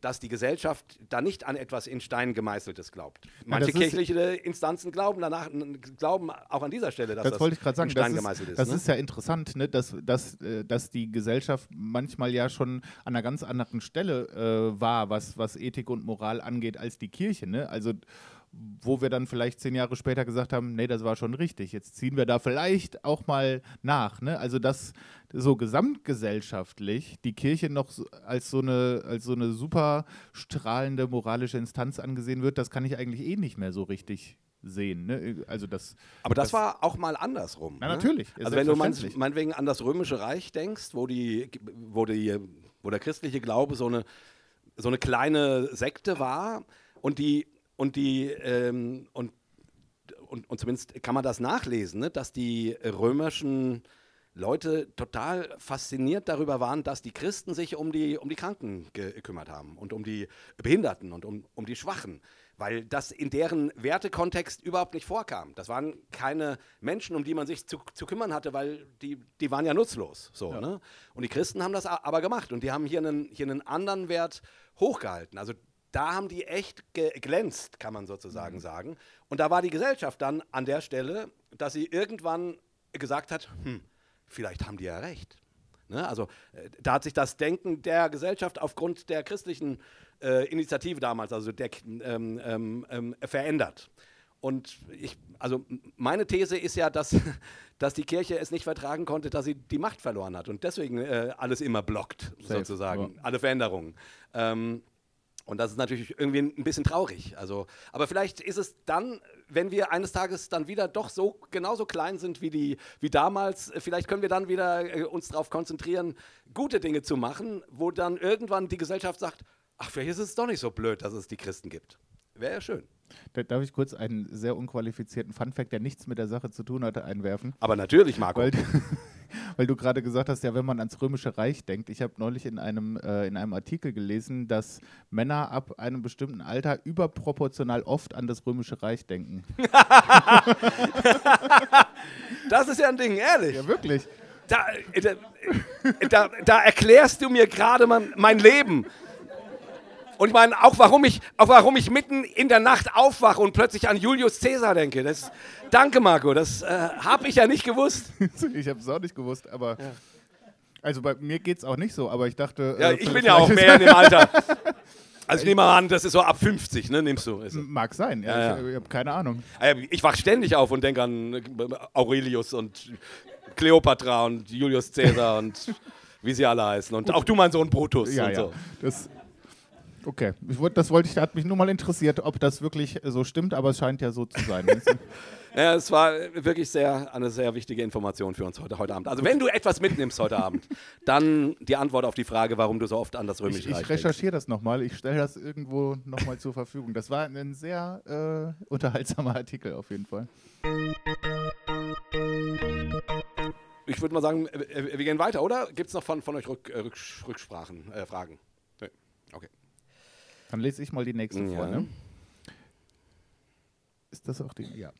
C: dass die Gesellschaft da nicht an etwas in Stein gemeißeltes glaubt. Manche ja, kirchliche Instanzen glauben danach, glauben auch an dieser Stelle, dass
B: das,
C: das
B: wollte ich gerade sagen, in Stein das gemeißelt ist. Das ne? ist ja interessant, ne? dass, dass, äh, dass die Gesellschaft manchmal ja schon an einer ganz anderen Stelle äh, war, was, was Ethik und Moral angeht, als die Kirche. Ne? Also wo wir dann vielleicht zehn Jahre später gesagt haben, nee, das war schon richtig. Jetzt ziehen wir da vielleicht auch mal nach. Ne? Also dass so gesamtgesellschaftlich die Kirche noch als so eine als so eine super strahlende moralische Instanz angesehen wird, das kann ich eigentlich eh nicht mehr so richtig sehen. Ne? Also das,
C: Aber das, das, war auch mal andersrum.
B: Na, ne? natürlich.
C: Also wenn du meinetwegen an das Römische Reich denkst, wo die, wo die, wo der christliche Glaube so eine so eine kleine Sekte war und die und die, ähm, und, und, und zumindest kann man das nachlesen, ne, dass die römischen Leute total fasziniert darüber waren, dass die Christen sich um die, um die Kranken gekümmert haben und um die Behinderten und um, um die Schwachen, weil das in deren Wertekontext überhaupt nicht vorkam. Das waren keine Menschen, um die man sich zu, zu kümmern hatte, weil die, die waren ja nutzlos. So, ja. Ne? Und die Christen haben das aber gemacht und die haben hier einen, hier einen anderen Wert hochgehalten. Also da haben die echt geglänzt, kann man sozusagen mhm. sagen. Und da war die Gesellschaft dann an der Stelle, dass sie irgendwann gesagt hat, hm, vielleicht haben die ja recht. Ne? Also äh, da hat sich das Denken der Gesellschaft aufgrund der christlichen äh, Initiative damals, also der, ähm, ähm, ähm, verändert. Und ich, also meine These ist ja, dass, (laughs) dass die Kirche es nicht vertragen konnte, dass sie die Macht verloren hat und deswegen äh, alles immer blockt, Safe, sozusagen, ja. alle Veränderungen. Ähm, und das ist natürlich irgendwie ein bisschen traurig. Also, aber vielleicht ist es dann, wenn wir eines Tages dann wieder doch so genauso klein sind wie, die, wie damals, vielleicht können wir dann wieder äh, uns darauf konzentrieren, gute Dinge zu machen, wo dann irgendwann die Gesellschaft sagt, ach, vielleicht ist es doch nicht so blöd, dass es die Christen gibt. Wäre ja schön.
B: Darf ich kurz einen sehr unqualifizierten Funfact, der nichts mit der Sache zu tun hatte, einwerfen?
C: Aber natürlich, Marco.
B: Weil, (laughs) weil du gerade gesagt hast, ja, wenn man ans Römische Reich denkt. Ich habe neulich in einem, äh, in einem Artikel gelesen, dass Männer ab einem bestimmten Alter überproportional oft an das Römische Reich denken. (laughs)
C: das ist ja ein Ding, ehrlich.
B: Ja, wirklich.
C: Da, äh, da, da, da erklärst du mir gerade mein, mein Leben. Und ich meine, auch warum ich, auch warum ich mitten in der Nacht aufwache und plötzlich an Julius Caesar denke. Das, danke, Marco, das äh, habe ich ja nicht gewusst. (laughs)
B: ich habe es auch nicht gewusst, aber. Ja. Also bei mir geht es auch nicht so, aber ich dachte.
C: Ja, äh, ich bin ja auch mehr in dem Alter. (laughs) Also ich nehme mal an, das ist so ab 50, ne? Nimmst du?
B: Mag sein, ja. ja, ja. Ich, ich habe keine Ahnung.
C: Ah ich wach ständig auf und denke an äh, Aurelius und Kleopatra und Julius Caesar und (laughs) wie sie alle heißen. Und auch du, mein Sohn Brutus
B: ja,
C: und
B: so. Das, Okay, ich wollt, das wollte ich, hat mich nur mal interessiert, ob das wirklich so stimmt, aber es scheint ja so zu sein. (laughs)
C: ja, es war wirklich sehr, eine sehr wichtige Information für uns heute, heute Abend. Also wenn du etwas mitnimmst heute Abend, dann die Antwort auf die Frage, warum du so oft an das Römische
B: Ich, ich recherchiere das nochmal, ich stelle das irgendwo nochmal zur Verfügung. Das war ein sehr äh, unterhaltsamer Artikel auf jeden Fall.
C: Ich würde mal sagen, wir gehen weiter, oder? Gibt es noch von, von euch Rück, äh, Rücksprachen, äh, Fragen? Okay.
B: Dann lese ich mal die nächste ja. vor. Ne? Ist das auch die? Ja.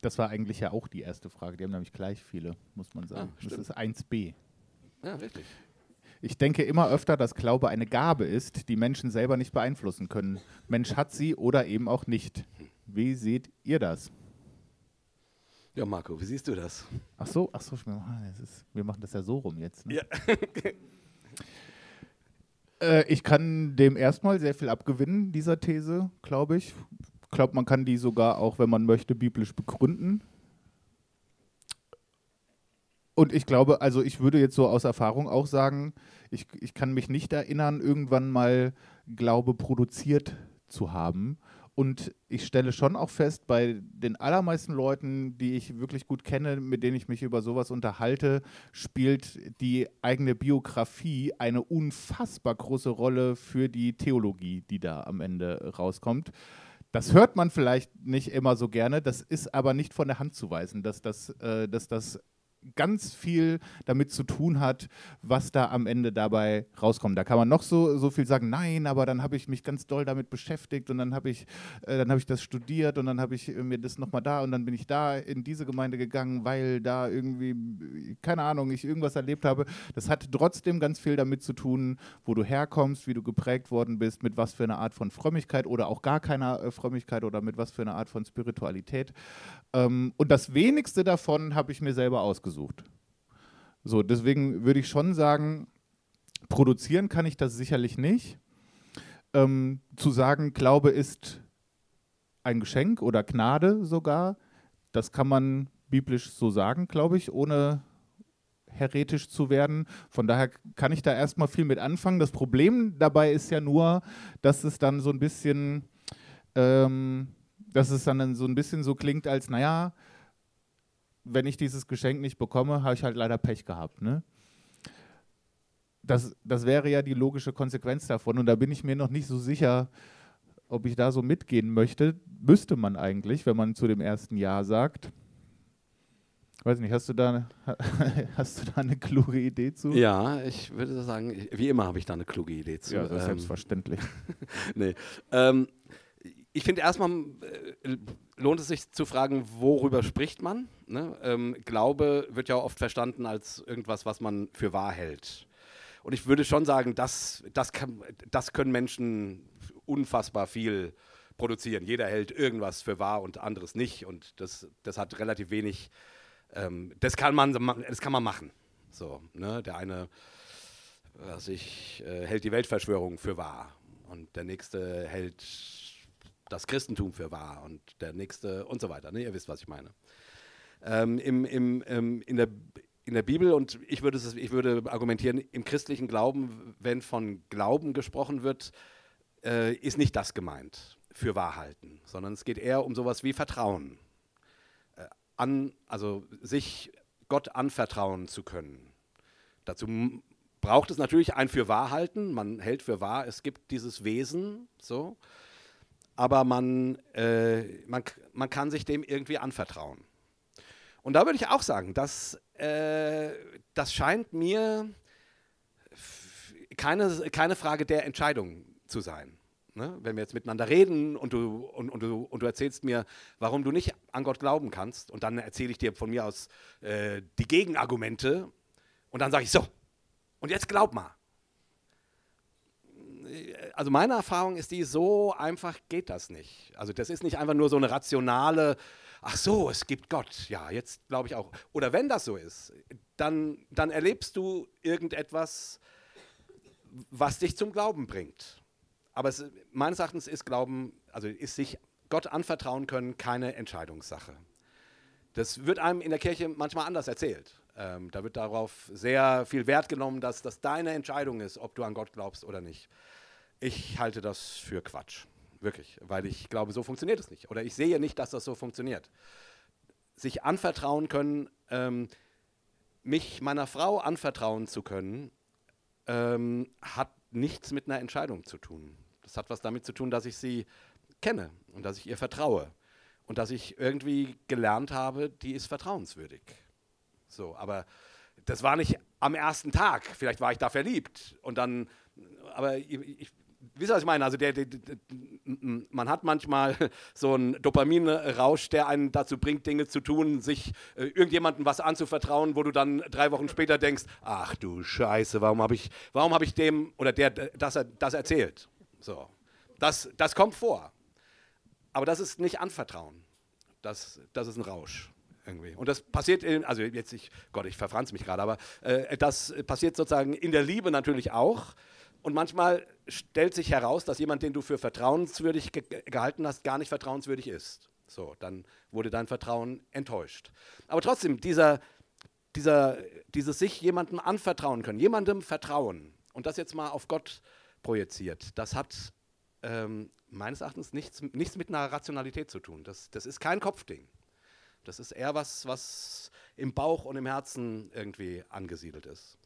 B: Das war eigentlich ja auch die erste Frage. Die haben nämlich gleich viele, muss man sagen. Ah, das ist 1b.
C: Ja, richtig.
B: Ich denke immer öfter, dass Glaube eine Gabe ist, die Menschen selber nicht beeinflussen können. Mensch hat sie oder eben auch nicht. Wie seht ihr das?
C: Ja, Marco, wie siehst du das?
B: Ach so, ach so, wir machen das ja so rum jetzt. Ne? Ja. (laughs) Äh, ich kann dem erstmal sehr viel abgewinnen, dieser These, glaube ich. glaube, man kann die sogar auch, wenn man möchte, biblisch begründen. Und ich glaube, also ich würde jetzt so aus Erfahrung auch sagen, ich, ich kann mich nicht erinnern, irgendwann mal Glaube produziert zu haben. Und ich stelle schon auch fest, bei den allermeisten Leuten, die ich wirklich gut kenne, mit denen ich mich über sowas unterhalte, spielt die eigene Biografie eine unfassbar große Rolle für die Theologie, die da am Ende rauskommt. Das hört man vielleicht nicht immer so gerne, das ist aber nicht von der Hand zu weisen, dass das, äh, dass das ganz viel damit zu tun hat, was da am Ende dabei rauskommt. Da kann man noch so, so viel sagen, nein, aber dann habe ich mich ganz doll damit beschäftigt und dann habe ich, äh, hab ich das studiert und dann habe ich mir das nochmal da und dann bin ich da in diese Gemeinde gegangen, weil da irgendwie, keine Ahnung, ich irgendwas erlebt habe. Das hat trotzdem ganz viel damit zu tun, wo du herkommst, wie du geprägt worden bist, mit was für einer Art von Frömmigkeit oder auch gar keiner äh, Frömmigkeit oder mit was für einer Art von Spiritualität. Ähm, und das wenigste davon habe ich mir selber ausgesucht ausgesucht. So, deswegen würde ich schon sagen, produzieren kann ich das sicherlich nicht. Ähm, zu sagen, Glaube ist ein Geschenk oder Gnade sogar, das kann man biblisch so sagen, glaube ich, ohne heretisch zu werden. Von daher kann ich da erstmal viel mit anfangen. Das Problem dabei ist ja nur, dass es dann so ein bisschen, ähm, dass es dann so ein bisschen so klingt, als, naja, wenn ich dieses Geschenk nicht bekomme, habe ich halt leider Pech gehabt. Ne? Das, das wäre ja die logische Konsequenz davon. Und da bin ich mir noch nicht so sicher, ob ich da so mitgehen möchte. Müsste man eigentlich, wenn man zu dem ersten Jahr sagt. Weiß nicht, hast du da, (laughs) hast du da eine kluge Idee zu?
C: Ja, ich würde sagen, wie immer habe ich da eine kluge Idee zu.
B: Ja, ähm, selbstverständlich. (laughs)
C: nee. Ähm, ich finde erstmal äh, lohnt es sich zu fragen, worüber spricht man? Ne? Ähm, Glaube wird ja oft verstanden als irgendwas, was man für wahr hält. Und ich würde schon sagen, das, das, kann, das können Menschen unfassbar viel produzieren. Jeder hält irgendwas für wahr und anderes nicht. Und das, das hat relativ wenig, ähm, das, kann man, das kann man machen. So, ne? Der eine was ich, äh, hält die Weltverschwörung für wahr und der nächste hält das Christentum für wahr und der nächste und so weiter. Ne? Ihr wisst, was ich meine. Ähm, im, im, ähm, in, der, in der Bibel, und ich würde, ich würde argumentieren, im christlichen Glauben, wenn von Glauben gesprochen wird, äh, ist nicht das gemeint, für Wahrhalten, sondern es geht eher um sowas wie Vertrauen. Äh, an, also sich Gott anvertrauen zu können. Dazu braucht es natürlich ein für Wahrhalten. Man hält für wahr, es gibt dieses Wesen, so aber man, äh, man, man kann sich dem irgendwie anvertrauen. Und da würde ich auch sagen, dass, äh, das scheint mir keine, keine Frage der Entscheidung zu sein. Ne? Wenn wir jetzt miteinander reden und du, und, und, du, und du erzählst mir, warum du nicht an Gott glauben kannst, und dann erzähle ich dir von mir aus äh, die Gegenargumente, und dann sage ich so, und jetzt glaub mal also meine Erfahrung ist die, so einfach geht das nicht. Also das ist nicht einfach nur so eine rationale, ach so, es gibt Gott. Ja, jetzt glaube ich auch. Oder wenn das so ist, dann, dann erlebst du irgendetwas, was dich zum Glauben bringt. Aber es, meines Erachtens ist Glauben, also ist sich Gott anvertrauen können, keine Entscheidungssache. Das wird einem in der Kirche manchmal anders erzählt. Ähm, da wird darauf sehr viel Wert genommen, dass das deine Entscheidung ist, ob du an Gott glaubst oder nicht. Ich halte das für Quatsch. Wirklich. Weil ich glaube, so funktioniert es nicht. Oder ich sehe nicht, dass das so funktioniert. Sich anvertrauen können, ähm, mich meiner Frau anvertrauen zu können, ähm, hat nichts mit einer Entscheidung zu tun. Das hat was damit zu tun, dass ich sie kenne und dass ich ihr vertraue und dass ich irgendwie gelernt habe, die ist vertrauenswürdig. So, aber das war nicht am ersten Tag. Vielleicht war ich da verliebt und dann, aber ich, ich wisst ihr, was ich meine? Also der, der, der, man hat manchmal (laughs) so einen Dopaminrausch, der einen dazu bringt, Dinge zu tun, sich äh, irgendjemandem was anzuvertrauen, wo du dann drei Wochen später denkst, ach du Scheiße, warum habe ich, warum ich dem oder der das, das erzählt? So, das, das kommt vor. Aber das ist nicht Anvertrauen. Das, das ist ein Rausch. Irgendwie. Und das passiert, in, also jetzt, ich, Gott, ich verfranz mich gerade, aber äh, das passiert sozusagen in der Liebe natürlich auch Und manchmal stellt sich heraus, dass jemand, den du für vertrauenswürdig ge gehalten hast, gar nicht vertrauenswürdig ist. So, dann wurde dein Vertrauen enttäuscht. Aber trotzdem, dieser, dieser, dieses sich jemandem anvertrauen können, jemandem vertrauen und das jetzt mal auf Gott projiziert, das hat ähm, meines Erachtens nichts, nichts mit einer Rationalität zu tun. Das, das ist kein Kopfding. Das ist eher was, was im Bauch und im Herzen irgendwie angesiedelt ist.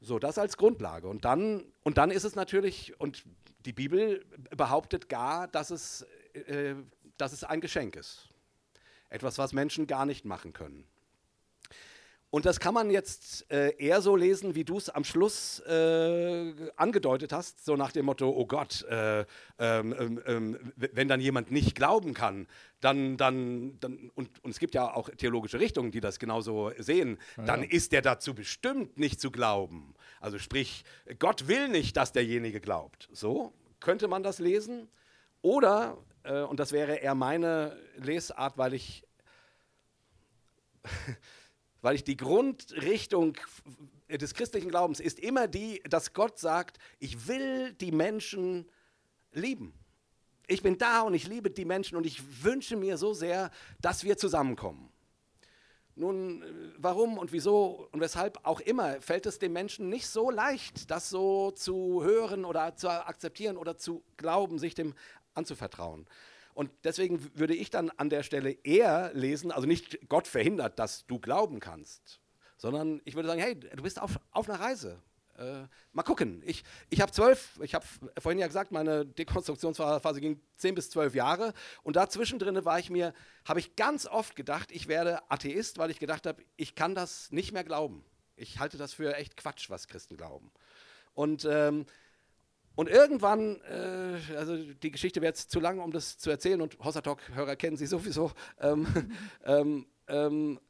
C: So, das als Grundlage. Und dann, und dann ist es natürlich, und die Bibel behauptet gar, dass es, äh, dass es ein Geschenk ist. Etwas, was Menschen gar nicht machen können. Und das kann man jetzt äh, eher so lesen, wie du es am Schluss äh, angedeutet hast, so nach dem Motto, oh Gott, äh, ähm, ähm, ähm wenn dann jemand nicht glauben kann, dann, dann, dann und, und, es gibt ja auch theologische Richtungen, die das genauso sehen, ja. dann ist der dazu bestimmt, nicht zu glauben. Also sprich, Gott will nicht, dass derjenige glaubt. So könnte man das lesen. Oder, äh, und das wäre eher meine Lesart, weil ich weil ich die Grundrichtung des christlichen Glaubens ist immer die, dass Gott sagt, ich will die Menschen lieben. Ich bin da und ich liebe die Menschen und ich wünsche mir so sehr, dass wir zusammenkommen. Nun, warum und wieso und weshalb auch immer fällt es den Menschen nicht so leicht, das so zu hören oder zu akzeptieren oder zu glauben, sich dem anzuvertrauen. Und deswegen würde ich dann an der Stelle eher lesen, also nicht Gott verhindert, dass du glauben kannst, sondern ich würde sagen, hey, du bist auf, auf einer Reise. Äh, mal gucken. Ich, ich habe zwölf, ich habe vorhin ja gesagt, meine Dekonstruktionsphase ging zehn bis zwölf Jahre und dazwischen drin war ich mir, habe ich ganz oft gedacht, ich werde Atheist, weil ich gedacht habe, ich kann das nicht mehr glauben. Ich halte das für echt Quatsch, was Christen glauben. Und ähm, und irgendwann, äh, also die Geschichte wäre jetzt zu lang, um das zu erzählen, und Hossertalk-Hörer kennen sie sowieso. (laughs) Ähm, ähm, ähm,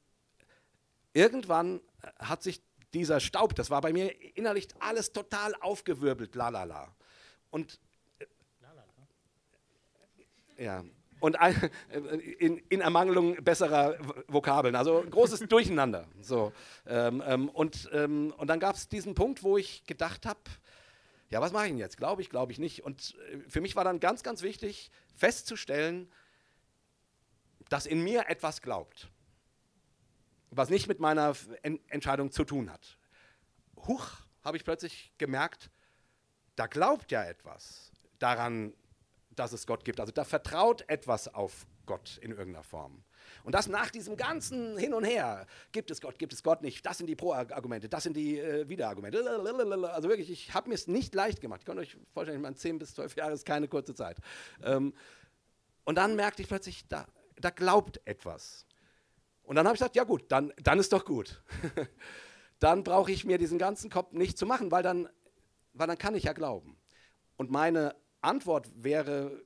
C: irgendwann hat sich dieser Staub, das war bei mir innerlich alles total aufgewirbelt, lalala. Und äh, ja, und ein, in, in, Ermangelung besserer Vokabeln, also großes Durcheinander. So, ähm, ähm, und, ähm, und dann gab es diesen Punkt, wo ich gedacht habe, ja, was mache ich denn jetzt? Glaube ich, glaube ich nicht. Und äh, für mich war dann ganz, ganz wichtig festzustellen, dass in mir etwas glaubt, was nicht mit meiner Entscheidung zu tun hat. Huch, habe ich plötzlich gemerkt, da glaubt ja etwas daran, dass es Gott gibt. Also da vertraut etwas auf Gott in irgendeiner Form. Und das nach diesem ganzen Hin und Her. Gibt es Gott, gibt es Gott nicht? Das sind die Pro-Argumente, das sind die äh, Widerargumente. Also wirklich, ich habe mir es nicht leicht gemacht. Ich konnte euch vorstellen, ich meine, 10 bis 12 Jahre ist keine kurze Zeit. Ähm, und dann merkte ich plötzlich, da, da glaubt etwas. Und dann habe ich gesagt, ja gut, dann, dann ist doch gut. (laughs) dann brauche ich mir diesen ganzen Kopf nicht zu machen, weil dann, weil dann kann ich ja glauben. Und meine Antwort wäre,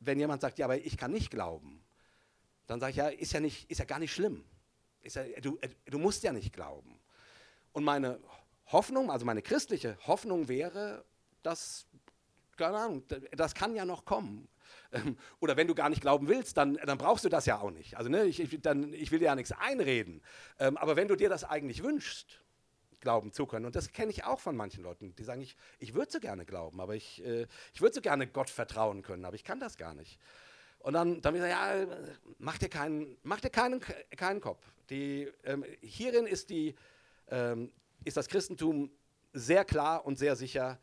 C: wenn jemand sagt, ja, aber ich kann nicht glauben, dann sage ich, ja, ist ja, nicht, ist ja gar nicht schlimm. Ja, du, du musst ja nicht glauben. Und meine Hoffnung, also meine christliche Hoffnung wäre, dass, keine Ahnung, das kann ja noch kommen. Ähm, oder wenn du gar nicht glauben willst, dann, dann brauchst du das ja auch nicht. Also ne, ich, ich, dann, ich will dir ja nichts einreden. Ähm, aber wenn du dir das eigentlich wünschst, glauben zu können, und das kenne ich auch von manchen Leuten, die sagen, ich, ich würde so gerne glauben, aber ich, äh, ich würde so gerne Gott vertrauen können, aber ich kann das gar nicht. Und dann, dann gesagt, ja, mach dir keinen, mach dir keinen, keinen Kopf. Die, ähm, hierin ist, die, ähm, ist das Christentum sehr klar und sehr sicher.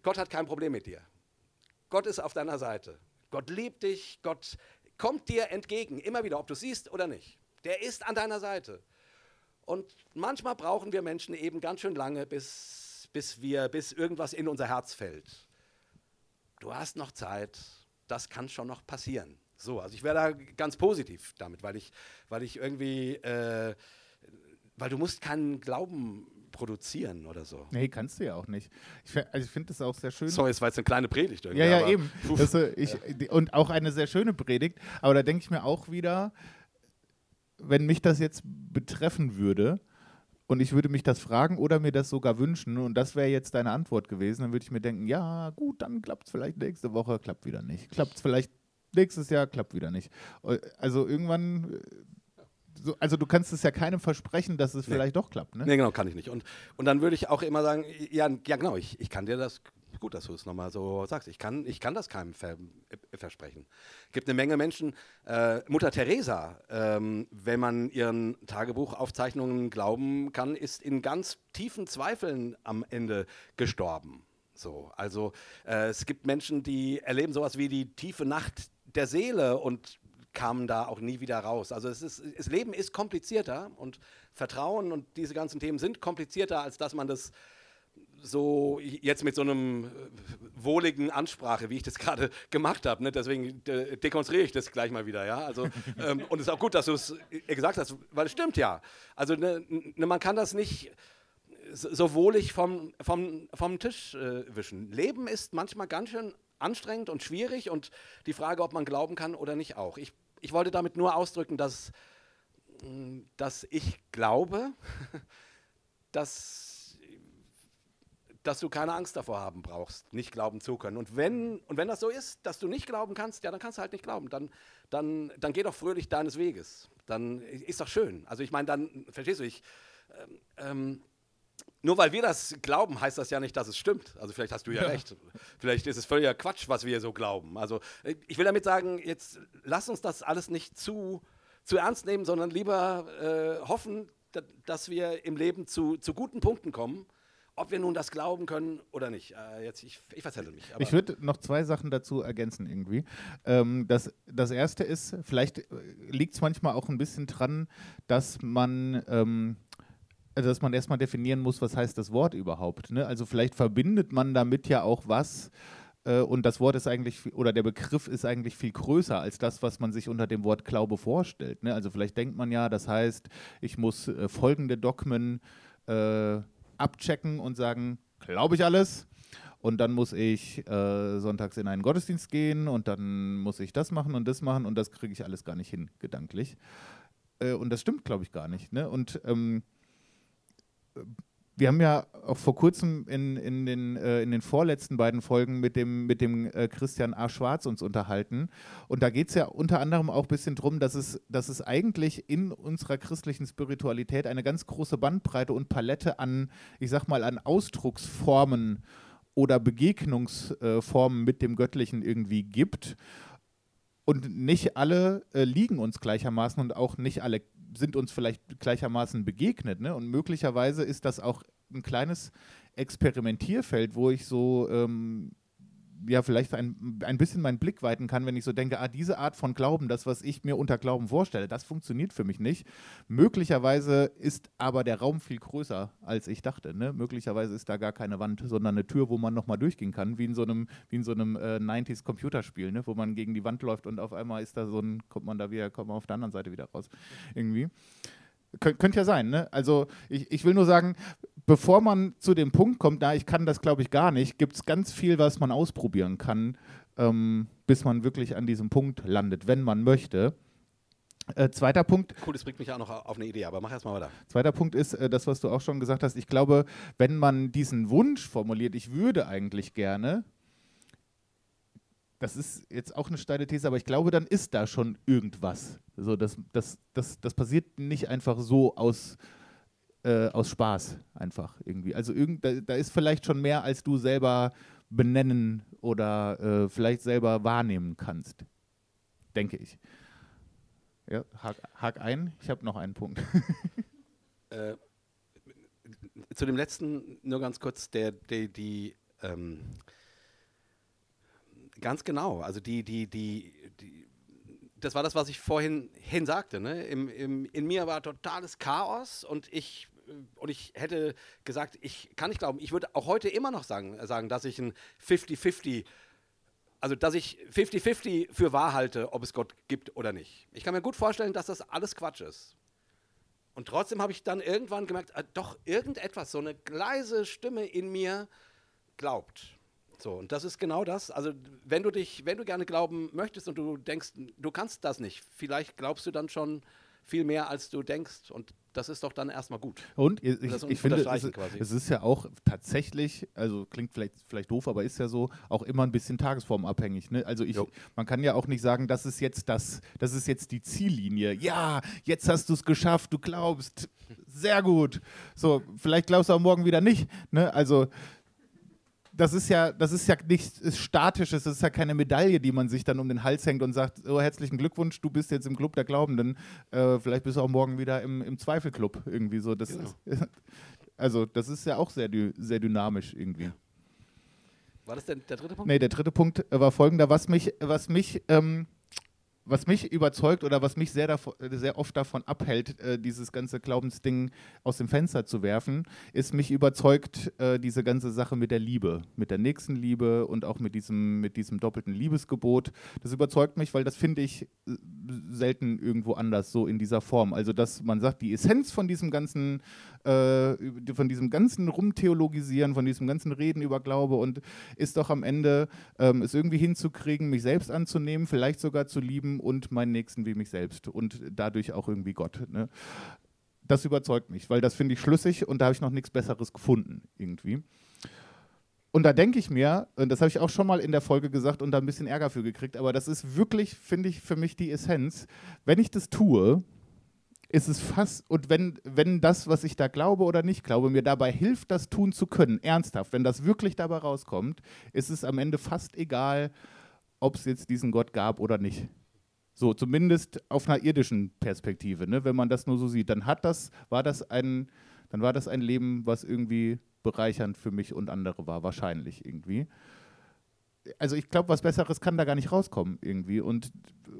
C: Gott hat kein Problem mit dir. Gott ist auf deiner Seite. Gott liebt dich. Gott kommt dir entgegen, immer wieder, ob du siehst oder nicht. Der ist an deiner Seite. Und manchmal brauchen wir Menschen eben ganz schön lange, bis, bis, wir, bis irgendwas in unser Herz fällt. Du hast noch Zeit, das kann schon noch passieren. So, also ich wäre da ganz positiv damit, weil ich, weil ich irgendwie, äh, weil du musst keinen Glauben produzieren oder so.
B: Nee, kannst du ja auch nicht. Ich, also ich finde das auch sehr schön.
C: Sorry, es war jetzt eine kleine Predigt
B: irgendwie. Ja, ja, eben. (laughs) Das, ich, und auch eine sehr schöne Predigt. Aber da denke ich mir auch wieder, wenn mich das jetzt betreffen würde, und ich würde mich das fragen oder mir das sogar wünschen und das wäre jetzt deine Antwort gewesen, dann würde ich mir denken, ja gut, dann klappt es vielleicht nächste Woche, klappt wieder nicht. Klappt es vielleicht nächstes Jahr, klappt wieder nicht. Äh, also irgendwann, so, also du kannst es ja keinem versprechen, dass es vielleicht doch klappt, ne?
C: Nee, genau, kann ich nicht. Und, und dann würde ich auch immer sagen, ja, ja genau, ich, ich kann dir das, gut, dass du es nochmal so sagst, ich kann, ich kann das keinem ver, äh, versprechen. Es gibt eine Menge Menschen, äh, Mutter Teresa, ähm, wenn man ihren Tagebuchaufzeichnungen glauben kann, ist in ganz tiefen Zweifeln am Ende gestorben. So, also äh, es gibt Menschen, die erleben sowas wie die tiefe Nacht der Seele und kamen da auch nie wieder raus. Also es ist, das Leben ist komplizierter und Vertrauen und diese ganzen Themen sind komplizierter, als dass man das so jetzt mit so einem äh, wohligen Ansprache, wie ich das (laughs) gerade gemacht habe. Ne? Deswegen de dekonstruiere ich das gleich mal wieder. Ja? Also, (laughs) ähm, und es ist auch gut, dass du es äh, gesagt hast, weil es stimmt ja. Also ne, ne, man kann das nicht so wohlig vom, vom, vom Tisch äh, wischen. Leben ist manchmal ganz schön anstrengend und schwierig und die Frage, ob man glauben kann oder nicht auch. Ich, ich wollte damit nur ausdrücken, dass, mm, dass ich glaube, (laughs) dass, dass du keine Angst davor haben brauchst, nicht glauben zu können. Und wenn, und wenn das so ist, dass du nicht glauben kannst, ja, dann kannst du halt nicht glauben. Dann, dann, dann geh doch fröhlich deines Weges. Dann ist doch schön. Also ich meine, dann, verstehst du, ich, ähm, ähm nur weil wir das glauben, heißt das ja nicht, dass es stimmt. Also vielleicht hast du ja, ja. recht. Vielleicht ist es völliger Quatsch, was wir so glauben. Also ich will damit sagen, jetzt lass uns das alles nicht zu, zu ernst nehmen, sondern lieber äh, hoffen, dass wir im Leben zu, zu guten Punkten kommen. Ob wir nun das glauben können oder nicht. Äh, jetzt, ich, ich verzettel mich.
B: ich würde noch zwei Sachen dazu ergänzen irgendwie. Ähm, das, das erste ist, vielleicht äh, liegt es manchmal auch ein bisschen dran, dass man ähm, also dass man erstmal definieren muss, was heißt das Wort überhaupt. Ne? Also vielleicht verbindet man damit ja auch was äh, und das Wort ist eigentlich, oder der Begriff ist eigentlich viel größer als das, was man sich unter dem Wort Glaube vorstellt. Ne? Also vielleicht denkt man ja, das heißt, ich muss äh, folgende Dogmen äh, abchecken und sagen, glaube ich alles? Und dann muss ich äh, sonntags in einen Gottesdienst gehen und dann muss ich das machen und das machen und das kriege ich alles gar nicht hin, gedanklich. Äh, und das stimmt, glaube ich, gar nicht. Ne? Und ähm, wir haben ja auch vor kurzem in, in, den, äh, in den vorletzten beiden Folgen mit dem, mit dem äh, Christian A. Schwarz uns unterhalten. Und da geht es ja unter anderem auch ein bisschen darum, dass es, dass es eigentlich in unserer christlichen Spiritualität eine ganz große Bandbreite und Palette an, ich sag mal, an Ausdrucksformen oder Begegnungsformen mit dem Göttlichen irgendwie gibt. Und nicht alle äh, liegen uns gleichermaßen und auch nicht alle sind uns vielleicht gleichermaßen begegnet. Ne? Und möglicherweise ist das auch ein kleines Experimentierfeld, wo ich so ähm, ja vielleicht ein, ein bisschen meinen Blick weiten kann, wenn ich so denke, ah, diese Art von Glauben, das, was ich mir unter Glauben vorstelle, das funktioniert für mich nicht. Möglicherweise ist aber der Raum viel größer, als ich dachte. Ne? Möglicherweise ist da gar keine Wand, sondern eine Tür, wo man nochmal durchgehen kann, wie in so einem, wie in so einem äh, 90s Computerspiel, ne? wo man gegen die Wand läuft und auf einmal ist da so ein, kommt man da wieder, kommt man auf der anderen Seite wieder raus. Irgendwie. Kön könnte ja sein, ne? Also ich, ich will nur sagen, bevor man zu dem Punkt kommt, da ich kann das glaube ich gar nicht, gibt es ganz viel, was man ausprobieren kann, ähm, bis man wirklich an diesem Punkt landet, wenn man möchte. Äh, zweiter Punkt.
C: Cool, das bringt mich auch noch auf eine Idee, aber mach erst mal weiter.
B: Zweiter Punkt ist äh, das, was du auch schon gesagt hast. Ich glaube, wenn man diesen Wunsch formuliert, ich würde eigentlich gerne, das ist jetzt auch eine steile These, aber ich glaube, dann ist da schon irgendwas. So, das, das, das, das passiert nicht einfach so aus, äh, aus Spaß einfach irgendwie. Also irgend, da, da, ist vielleicht schon mehr, als du selber benennen oder äh, vielleicht selber wahrnehmen kannst. Denke ich. Ja, hak, hak ein, ich habe noch einen Punkt. (laughs)
C: äh, zu dem letzten nur ganz kurz, der, der die ähm, ganz genau, also die, die, die, die das war das, was ich vorhin hin sagte. Ne? Im, im, in mir war totales Chaos und ich und ich hätte gesagt, ich kann nicht glauben, ich würde auch heute immer noch sagen, sagen dass ich ein 50-50, also dass ich 50-50 für wahr halte, ob es Gott gibt oder nicht. Ich kann mir gut vorstellen, dass das alles Quatsch ist. Und trotzdem habe ich dann irgendwann gemerkt, äh, doch irgendetwas, so eine leise Stimme in mir glaubt. So, und das ist genau das. Also, wenn du dich, wenn du gerne glauben möchtest und du denkst, du kannst das nicht, vielleicht glaubst du dann schon, viel mehr, als du denkst. Und das ist doch dann erstmal gut.
B: Und ich, ich, ich finde, es,
C: quasi.
B: es ist ja auch tatsächlich, also klingt vielleicht, vielleicht doof, aber ist ja so, auch immer ein bisschen tagesformabhängig. Ne? Also ich,
C: Jo.
B: man kann ja auch nicht sagen, das ist jetzt das, das ist jetzt die Ziellinie. Ja, jetzt hast du es geschafft, du glaubst. Sehr gut. So, vielleicht glaubst du auch morgen wieder nicht. Ne? Also das ist ja, das ist ja nichts Statisches, das ist ja keine Medaille, die man sich dann um den Hals hängt und sagt, oh, herzlichen Glückwunsch, du bist jetzt im Club der Glaubenden. Äh, vielleicht bist du auch morgen wieder im, im Zweifelclub irgendwie so. Das
C: Genau.
B: ist, (laughs) also das ist ja auch sehr, sehr dynamisch irgendwie.
C: War das denn der dritte Punkt?
B: Nee, der dritte Punkt war folgender, was mich, was mich, ähm, was mich überzeugt oder was mich sehr, davon, sehr oft davon abhält, äh, dieses ganze Glaubensding aus dem Fenster zu werfen, ist mich überzeugt äh, diese ganze Sache mit der Liebe, mit der Nächstenliebe und auch mit diesem, mit diesem doppelten Liebesgebot. Das überzeugt mich, weil das finde ich äh, selten irgendwo anders so in dieser Form. Also dass man sagt, die Essenz von diesem ganzen, äh, von diesem ganzen Rumtheologisieren, von diesem ganzen Reden über Glaube und ist doch am Ende ähm, es irgendwie hinzukriegen, mich selbst anzunehmen, vielleicht sogar zu lieben und meinen Nächsten wie mich selbst und dadurch auch irgendwie Gott. Ne? Das überzeugt mich, weil das finde ich schlüssig und da habe ich noch nichts Besseres gefunden irgendwie. Und da denke ich mir, das habe ich auch schon mal in der Folge gesagt und da ein bisschen Ärger für gekriegt, aber das ist wirklich, finde ich, für mich die Essenz. Wenn ich das tue, ist es fast, und wenn, wenn das, was ich da glaube oder nicht glaube, mir dabei hilft, das tun zu können, ernsthaft, wenn das wirklich dabei rauskommt, ist es am Ende fast egal, ob es jetzt diesen Gott gab oder nicht. So, zumindest auf einer irdischen Perspektive, ne? wenn man das nur so sieht, dann hat das, war das ein, dann war das ein Leben, was irgendwie bereichernd für mich und andere war, wahrscheinlich irgendwie. Also ich glaube, was Besseres kann da gar nicht rauskommen irgendwie. Und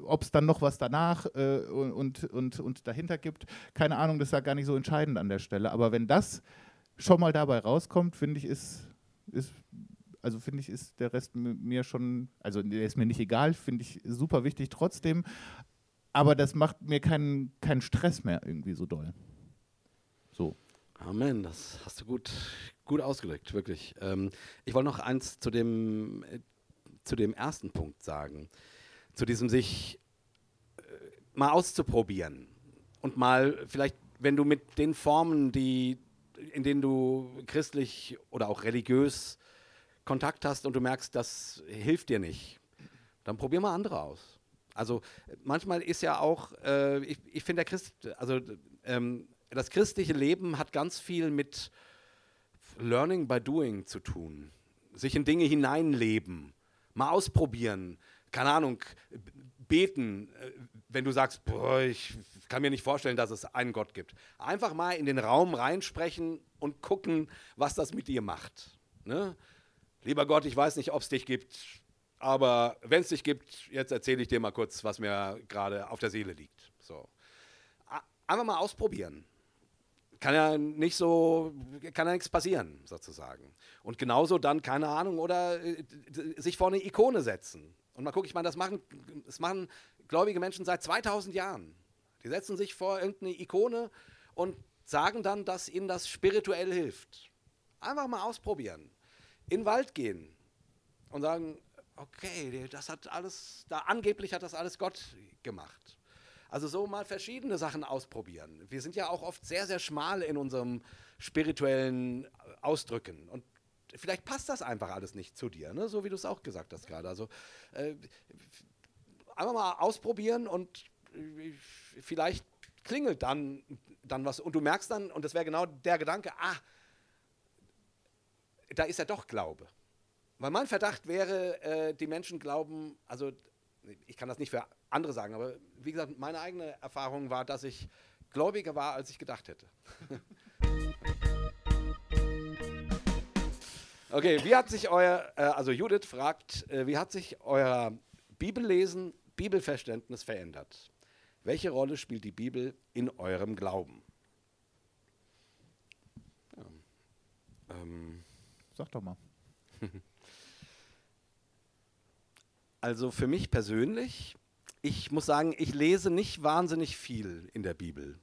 B: ob es dann noch was danach äh, und, und, und dahinter gibt, keine Ahnung, das ist ja gar nicht so entscheidend an der Stelle. Aber wenn das schon mal dabei rauskommt, finde ich, ist, ist also finde ich, ist der Rest mi- mir schon, also der ist mir nicht egal, finde ich super wichtig trotzdem, aber das macht mir keinen, keinen Stress mehr irgendwie so doll. So.
C: Amen, das hast du gut, gut ausgedrückt, wirklich. Ähm, ich wollte noch eins zu dem, äh, zu dem ersten Punkt sagen. Zu diesem sich äh, mal auszuprobieren und mal vielleicht, wenn du mit den Formen, die, in denen du christlich oder auch religiös Kontakt hast und du merkst, das hilft dir nicht, dann probier mal andere aus. Also manchmal ist ja auch, äh, ich, ich finde der Christ, also ähm, das christliche Leben hat ganz viel mit Learning by Doing zu tun. Sich in Dinge hineinleben, mal ausprobieren, keine Ahnung, beten, äh, wenn du sagst, boah, ich kann mir nicht vorstellen, dass es einen Gott gibt. Einfach mal in den Raum reinsprechen und gucken, was das mit dir macht. Ne? Lieber Gott, ich weiß nicht, ob es dich gibt, aber wenn es dich gibt, jetzt erzähle ich dir mal kurz, was mir gerade auf der Seele liegt. So. Einfach mal ausprobieren. Kann ja nicht so, kann ja nichts passieren, sozusagen. Und genauso dann, keine Ahnung, oder äh, sich vor eine Ikone setzen. Und mal gucken, ich meine, das machen, das machen gläubige Menschen seit 2000 Jahren. Die setzen sich vor irgendeine Ikone und sagen dann, dass ihnen das spirituell hilft. Einfach mal ausprobieren. In den Wald gehen und sagen, okay, das hat alles, da angeblich hat das alles Gott gemacht. Also so mal verschiedene Sachen ausprobieren. Wir sind ja auch oft sehr, sehr schmal in unserem spirituellen Ausdrücken. Und vielleicht passt das einfach alles nicht zu dir, ne? so wie du es auch gesagt hast gerade. Also äh, einfach mal ausprobieren und äh, vielleicht klingelt dann, dann was. Und du merkst dann, und das wäre genau der Gedanke, ah, da ist ja doch Glaube. Weil mein Verdacht wäre, äh, die Menschen glauben, also ich kann das nicht für andere sagen, aber wie gesagt, meine eigene Erfahrung war, dass ich gläubiger war, als ich gedacht hätte. (laughs) okay, wie hat sich euer, äh, also Judith fragt, äh, wie hat sich euer Bibellesen, Bibelverständnis verändert? Welche Rolle spielt die Bibel in eurem Glauben? Ja. Ähm,
B: Sag doch mal. (laughs)
C: Also für mich persönlich, ich muss sagen, ich lese nicht wahnsinnig viel in der Bibel.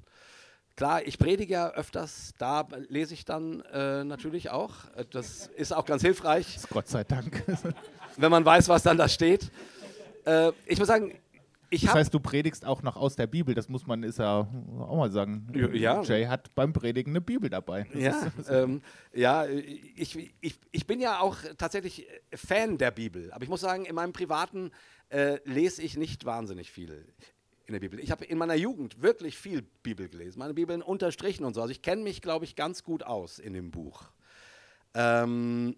C: Klar, ich predige ja öfters, da lese ich dann äh, natürlich auch. Das ist auch ganz hilfreich,
B: Gott sei Dank.
C: wenn man weiß, was dann da steht. Äh, ich muss sagen, ich
B: Das heißt, du predigst auch noch aus der Bibel, das muss man ist ja auch mal sagen.
C: Ja.
B: Jay hat beim Predigen eine Bibel dabei. Das
C: Ja,
B: ist-
C: ähm, ja ich, ich, ich bin ja auch tatsächlich Fan der Bibel. Aber ich muss sagen, in meinem Privaten äh, lese ich nicht wahnsinnig viel in der Bibel. Ich habe in meiner Jugend wirklich viel Bibel gelesen. Meine Bibeln unterstrichen und so. Also ich kenne mich, glaube ich, ganz gut aus in dem Buch. Ähm,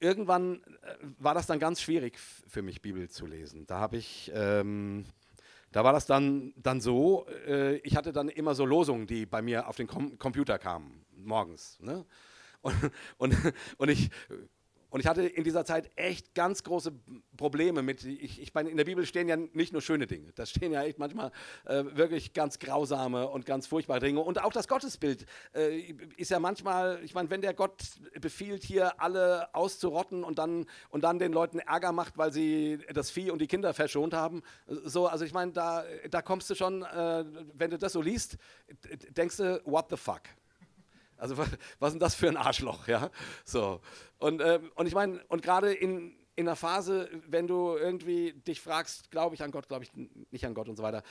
C: irgendwann äh, war das dann ganz schwierig für mich, Bibel zu lesen. Da habe ich, ähm, da war das dann, dann so, äh, ich hatte dann immer so Losungen, die bei mir auf den Com Computer kamen, morgens. Ne? Und, und, und ich. Und ich hatte in dieser Zeit echt ganz große Probleme mit. Ich, ich meine, in der Bibel stehen ja nicht nur schöne Dinge. Da stehen ja echt manchmal äh, wirklich ganz grausame und ganz furchtbare Dinge. Und auch das Gottesbild äh, ist ja manchmal, ich meine, wenn der Gott befiehlt, hier alle auszurotten und dann, und dann den Leuten Ärger macht, weil sie das Vieh und die Kinder verschont haben. So, also ich meine, da, da kommst du schon, äh, wenn du das so liest, denkst du, what the fuck? Also wa- was ist denn das für ein Arschloch, ja? So. Und, ähm, und ich meine, und gerade in, in einer Phase, wenn du irgendwie dich fragst, glaube ich an Gott, glaube ich nicht an Gott und so weiter.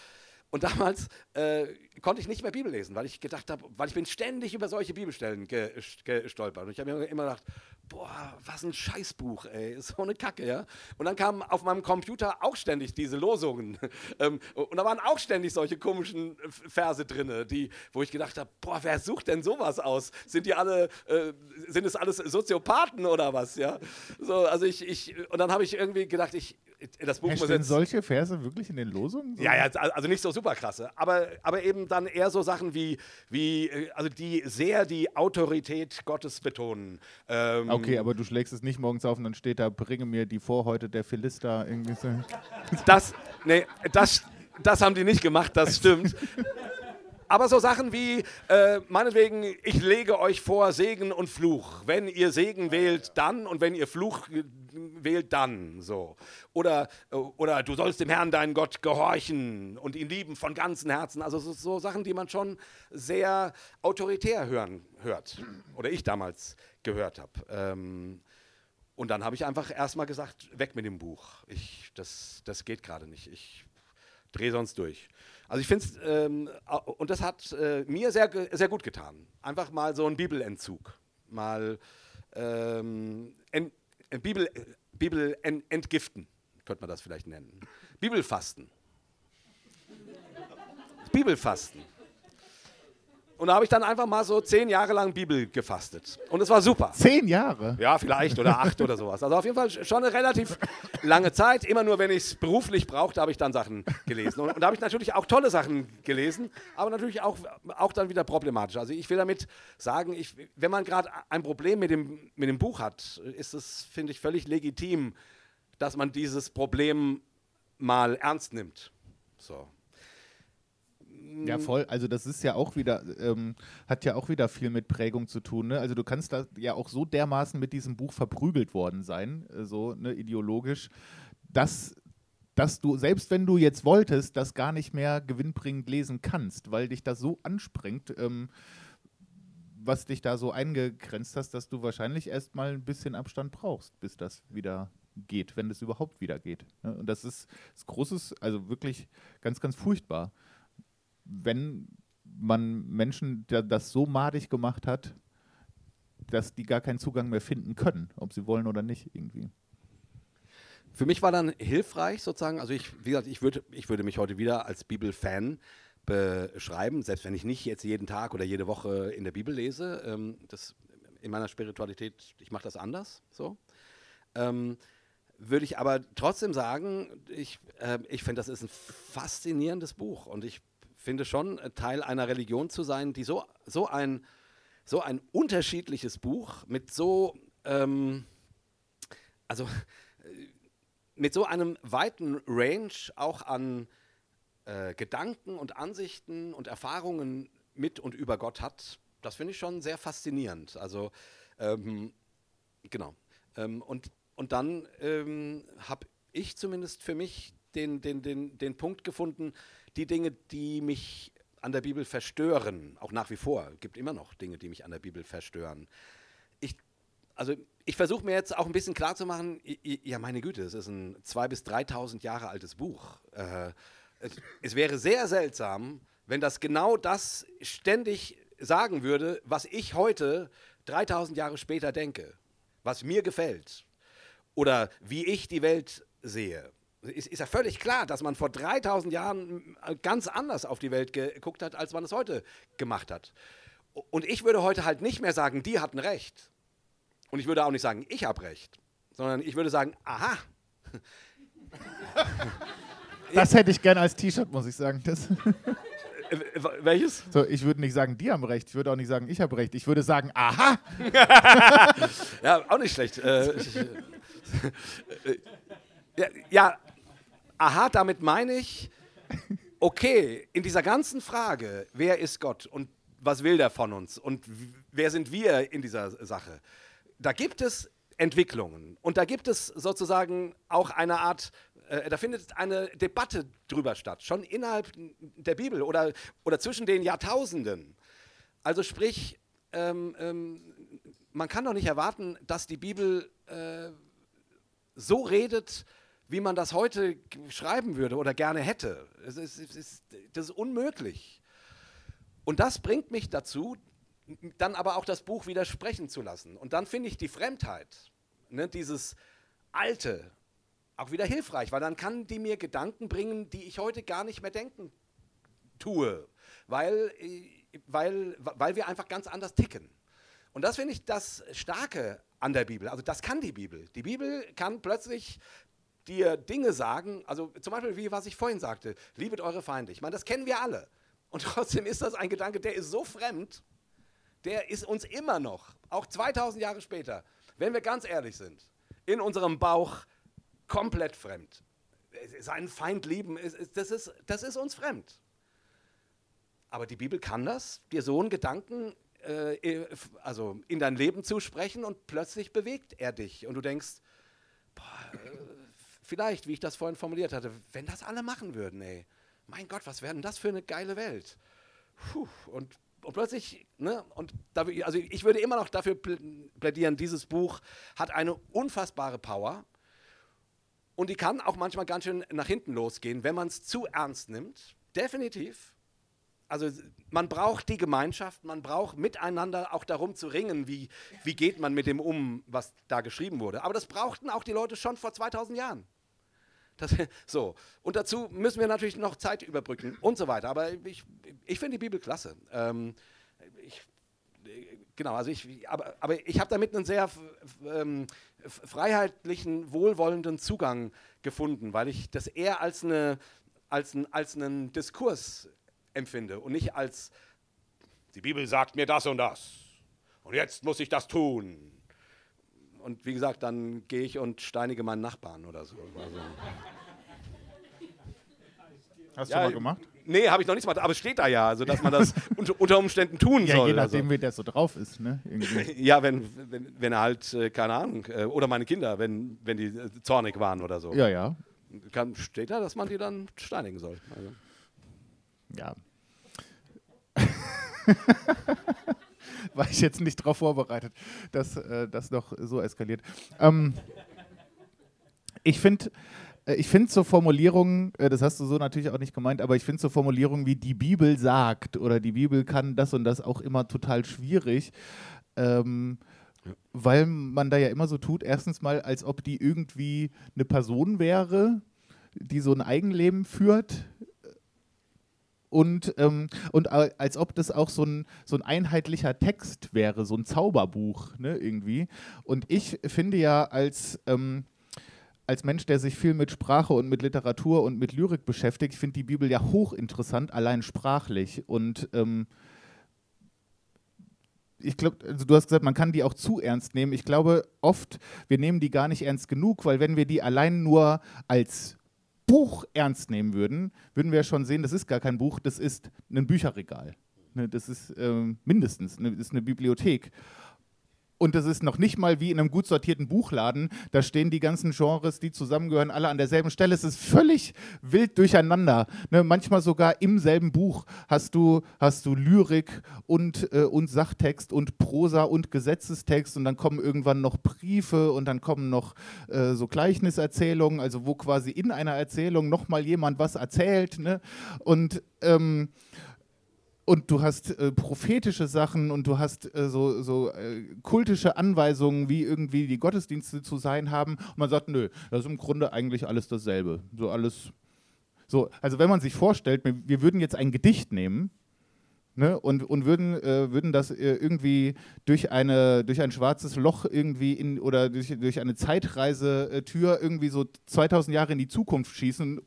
C: Und damals äh, konnte ich nicht mehr Bibel lesen, weil ich gedacht habe, weil ich bin ständig über solche Bibelstellen ge gestolpert. Und ich habe mir immer gedacht, boah, was ein Scheißbuch, ey, so eine Kacke, ja. Und dann kamen auf meinem Computer auch ständig diese Losungen. (laughs) ähm, und da waren auch ständig solche komischen äh, Verse drin, wo ich gedacht habe, boah, wer sucht denn sowas aus? Sind die alle, äh, sind es alles Soziopathen oder was, ja? So, also ich, ich, und dann habe ich irgendwie gedacht, ich, das Buch
B: Herr,
C: muss jetzt...
B: solche Verse wirklich in den Losungen? So?
C: Ja, ja, also nicht so super krasse, aber, aber eben dann eher so Sachen wie, wie äh, also die sehr die Autorität Gottes betonen. Ähm,
B: Okay, aber du schlägst es nicht morgens auf und dann steht da, bringe mir die Vorhäute der Philister irgendwie so. (laughs)
C: Das, nee, das, das haben die nicht gemacht, das stimmt. Aber so Sachen wie, äh, meinetwegen, ich lege euch vor Segen und Fluch. Wenn ihr Segen wählt, dann und wenn ihr Fluch wählt, dann. So. Oder, oder du sollst dem Herrn, deinen Gott, gehorchen und ihn lieben von ganzem Herzen. Also so, so Sachen, die man schon sehr autoritär hören, hört. Oder ich damals gehört habe. Ähm, und dann habe ich einfach erstmal gesagt, weg mit dem Buch. Ich, das, das geht gerade nicht. Ich drehe sonst durch. Also ich finde es, ähm, und das hat äh, mir sehr, sehr gut getan. Einfach mal so ein Bibelentzug. Mal ähm, äh, Bibel, Bibel en, entgiften, könnte man das vielleicht nennen. Bibelfasten. Bibelfasten. Und da habe ich dann einfach mal so zehn Jahre lang Bibel gefastet. Und es war super.
B: Zehn Jahre.
C: Ja, vielleicht oder acht oder sowas. Also auf jeden Fall schon eine relativ lange Zeit. Immer nur, wenn ich es beruflich brauchte, habe ich dann Sachen gelesen. Und, und da habe ich natürlich auch tolle Sachen gelesen, aber natürlich auch, auch dann wieder problematisch. Also ich will damit sagen, ich, wenn man gerade ein Problem mit dem, mit dem Buch hat, ist es, finde ich, völlig legitim, dass man dieses Problem mal ernst nimmt. So.
B: Ja, voll. Also das ist ja auch wieder, ähm, hat ja auch wieder viel mit Prägung zu tun. Ne? Also du kannst da ja auch so dermaßen mit diesem Buch verprügelt worden sein, äh, so ne, ideologisch, dass, dass du, selbst wenn du jetzt wolltest, das gar nicht mehr gewinnbringend lesen kannst, weil dich das so anspringt, ähm, was dich da so eingegrenzt hast, dass du wahrscheinlich erst mal ein bisschen Abstand brauchst, bis das wieder geht, wenn es überhaupt wieder geht. Ne? Und das ist, ist großes, also wirklich ganz, ganz furchtbar wenn man Menschen da- das so madig gemacht hat, dass die gar keinen Zugang mehr finden können, ob sie wollen oder nicht irgendwie.
C: Für mich war dann hilfreich sozusagen, also ich, wie gesagt, ich würde, ich würde mich heute wieder als Bibelfan beschreiben, selbst wenn ich nicht jetzt jeden Tag oder jede Woche in der Bibel lese. Ähm, das, in meiner Spiritualität, ich mache das anders, so. Ähm, würde ich aber trotzdem sagen, ich, äh, ich finde, das ist ein faszinierendes Buch und ich finde schon, äh, Teil einer Religion zu sein, die so, so, ein, so ein unterschiedliches Buch mit so, ähm, also mit so einem weiten Range auch an äh, Gedanken und Ansichten und Erfahrungen mit und über Gott hat, das finde ich schon sehr faszinierend. Also ähm, genau. Ähm, und, und dann ähm, habe ich zumindest für mich den, den, den, den Punkt gefunden, die Dinge, die mich an der Bibel verstören, auch nach wie vor, gibt immer noch Dinge, die mich an der Bibel verstören. Ich also ich versuche mir jetzt auch ein bisschen klarzumachen, ja meine Güte, es ist ein 2.000 bis 3.000 Jahre altes Buch. Äh, es, es wäre sehr seltsam, wenn das genau das ständig sagen würde, was ich heute 3000 Jahre später denke, was mir gefällt oder wie ich die Welt sehe. Ist, ist ja völlig klar, dass man vor 3000 Jahren ganz anders auf die Welt geguckt hat, als man es heute gemacht hat. Und ich würde heute halt nicht mehr sagen, die hatten recht. Und ich würde auch nicht sagen, ich habe recht, sondern ich würde sagen, aha. (laughs)
B: Das hätte ich gerne als T-Shirt, muss ich sagen. Das
C: äh, welches?
B: So, ich würde nicht sagen, die haben recht. Ich würde auch nicht sagen, ich habe recht. Ich würde sagen, aha. (laughs)
C: ja, auch nicht schlecht. Äh, (laughs) äh, ja, ja, aha, damit meine ich, okay, in dieser ganzen Frage, wer ist Gott und was will der von uns und wer sind wir in dieser Sache, da gibt es Entwicklungen und da gibt es sozusagen auch eine Art äh, da findet eine Debatte drüber statt, schon innerhalb der Bibel oder, oder zwischen den Jahrtausenden. Also sprich, ähm, ähm, man kann doch nicht erwarten, dass die Bibel äh, so redet, wie man das heute schreiben würde oder gerne hätte. Es ist, es ist, das ist unmöglich. Und das bringt mich dazu, dann aber auch das Buch widersprechen zu lassen. Und dann finde ich die Fremdheit, ne, dieses Alte, auch wieder hilfreich, weil dann kann die mir Gedanken bringen, die ich heute gar nicht mehr denken tue, weil, weil, weil wir einfach ganz anders ticken. Und das finde ich das Starke an der Bibel. Also das kann die Bibel. Die Bibel kann plötzlich dir Dinge sagen, also zum Beispiel wie was ich vorhin sagte, liebet eure Feinde. Ich meine, das kennen wir alle. Und (laughs) trotzdem ist das ein Gedanke, der ist so fremd, der ist uns immer noch, auch 2000 Jahre später, wenn wir ganz ehrlich sind, in unserem Bauch komplett fremd. Seinen Feind lieben, das ist, das ist uns fremd. Aber die Bibel kann das, dir so einen Gedanken äh, also in dein Leben zusprechen und plötzlich bewegt er dich und du denkst, boah, äh, vielleicht, wie ich das vorhin formuliert hatte, wenn das alle machen würden, ey, mein Gott, was wäre denn das für eine geile Welt? Puh, und, und plötzlich, ne, und da, also ich würde immer noch dafür plädieren, dieses Buch hat eine unfassbare Power und die kann auch manchmal ganz schön nach hinten losgehen, wenn man es zu ernst nimmt. Definitiv. Also man braucht die Gemeinschaft, man braucht miteinander auch darum zu ringen, wie, wie geht man mit dem um, was da geschrieben wurde. Aber das brauchten auch die Leute schon vor 2000 Jahren. Das, (laughs) so. Und dazu müssen wir natürlich noch Zeit überbrücken und so weiter. Aber ich, ich finde die Bibel klasse. Ähm, ich, genau, also ich, aber, aber ich habe damit einen sehr ähm, freiheitlichen, wohlwollenden Zugang gefunden, weil ich das eher als, eine, als, ein, als einen Diskurs empfinde und nicht als, die Bibel sagt mir das und das und jetzt muss ich das tun. Und wie gesagt, dann gehe ich und steinige meinen Nachbarn oder so. Also.
B: Hast ja, du mal gemacht?
C: Nee, habe ich noch nicht gemacht, aber es steht da ja, also dass man das (laughs) unter, Umständen tun
B: ja,
C: soll.
B: Je nachdem,
C: also.
B: wie der so drauf ist, ne? (laughs)
C: ja, wenn, wenn, wenn er halt, äh, keine Ahnung, äh, oder meine Kinder, wenn, wenn die äh, zornig waren oder so.
B: Ja, ja.
C: Kann, steht da, dass man die dann steinigen soll. Also.
B: Ja. (laughs) (laughs) War ich jetzt nicht darauf vorbereitet, dass äh, das noch so eskaliert. Ähm, ich finde, äh, ich finde so Formulierungen, äh, das hast du so natürlich auch nicht gemeint, aber ich finde so Formulierungen wie die Bibel sagt oder die Bibel kann das und das auch immer total schwierig. Ähm, ja. Weil man da ja immer so tut, erstens mal, als ob die irgendwie eine Person wäre, die so ein Eigenleben führt, und, ähm, und als ob das auch so ein, so ein einheitlicher Text wäre, so ein Zauberbuch, ne, irgendwie. Und ich finde ja als, ähm, als Mensch, der sich viel mit Sprache und mit Literatur und mit Lyrik beschäftigt, finde die Bibel ja hochinteressant, allein sprachlich. Und ähm, ich glaube, also du hast gesagt, man kann die auch zu ernst nehmen. Ich glaube oft, wir nehmen die gar nicht ernst genug, weil wenn wir die allein nur als Buch ernst nehmen würden, würden wir schon sehen, das ist gar kein Buch, das ist ein Bücherregal. Ne, das ist ähm, mindestens, ne, das ist eine Bibliothek. Und das ist noch nicht mal wie in einem gut sortierten Buchladen. Da stehen die ganzen Genres, die zusammengehören, alle an derselben Stelle. Es ist völlig wild durcheinander. Ne? Manchmal sogar im selben Buch hast du, hast du Lyrik und, äh, und Sachtext und Prosa und Gesetzestext und dann kommen irgendwann noch Briefe und dann kommen noch äh, so Gleichniserzählungen, also wo quasi in einer Erzählung nochmal jemand was erzählt. Ne? Und ähm, und du hast äh, prophetische Sachen und du hast äh, so, so äh, kultische Anweisungen, wie irgendwie die Gottesdienste zu sein haben. Und man sagt, nö, das ist im Grunde eigentlich alles dasselbe. So alles. So, also wenn man sich vorstellt, wir würden jetzt ein Gedicht nehmen Ne, und, und würden, äh, würden das äh, irgendwie durch, eine, durch ein schwarzes Loch irgendwie in, oder durch, durch eine Zeitreisetür irgendwie so 2000 Jahre in die Zukunft schießen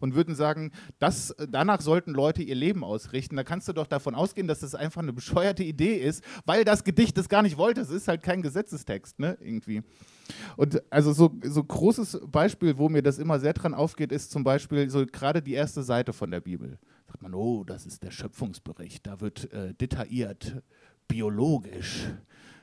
B: und würden sagen, das, danach sollten Leute ihr Leben ausrichten. Da kannst du doch davon ausgehen, dass das einfach eine bescheuerte Idee ist, weil das Gedicht das gar nicht wollte. Es ist halt kein Gesetzestext, ne, irgendwie. Und also so, so großes Beispiel, wo mir das immer sehr dran aufgeht, ist zum Beispiel so gerade die erste Seite von der Bibel sagt man, oh, das ist der Schöpfungsbericht, da wird äh, detailliert, biologisch,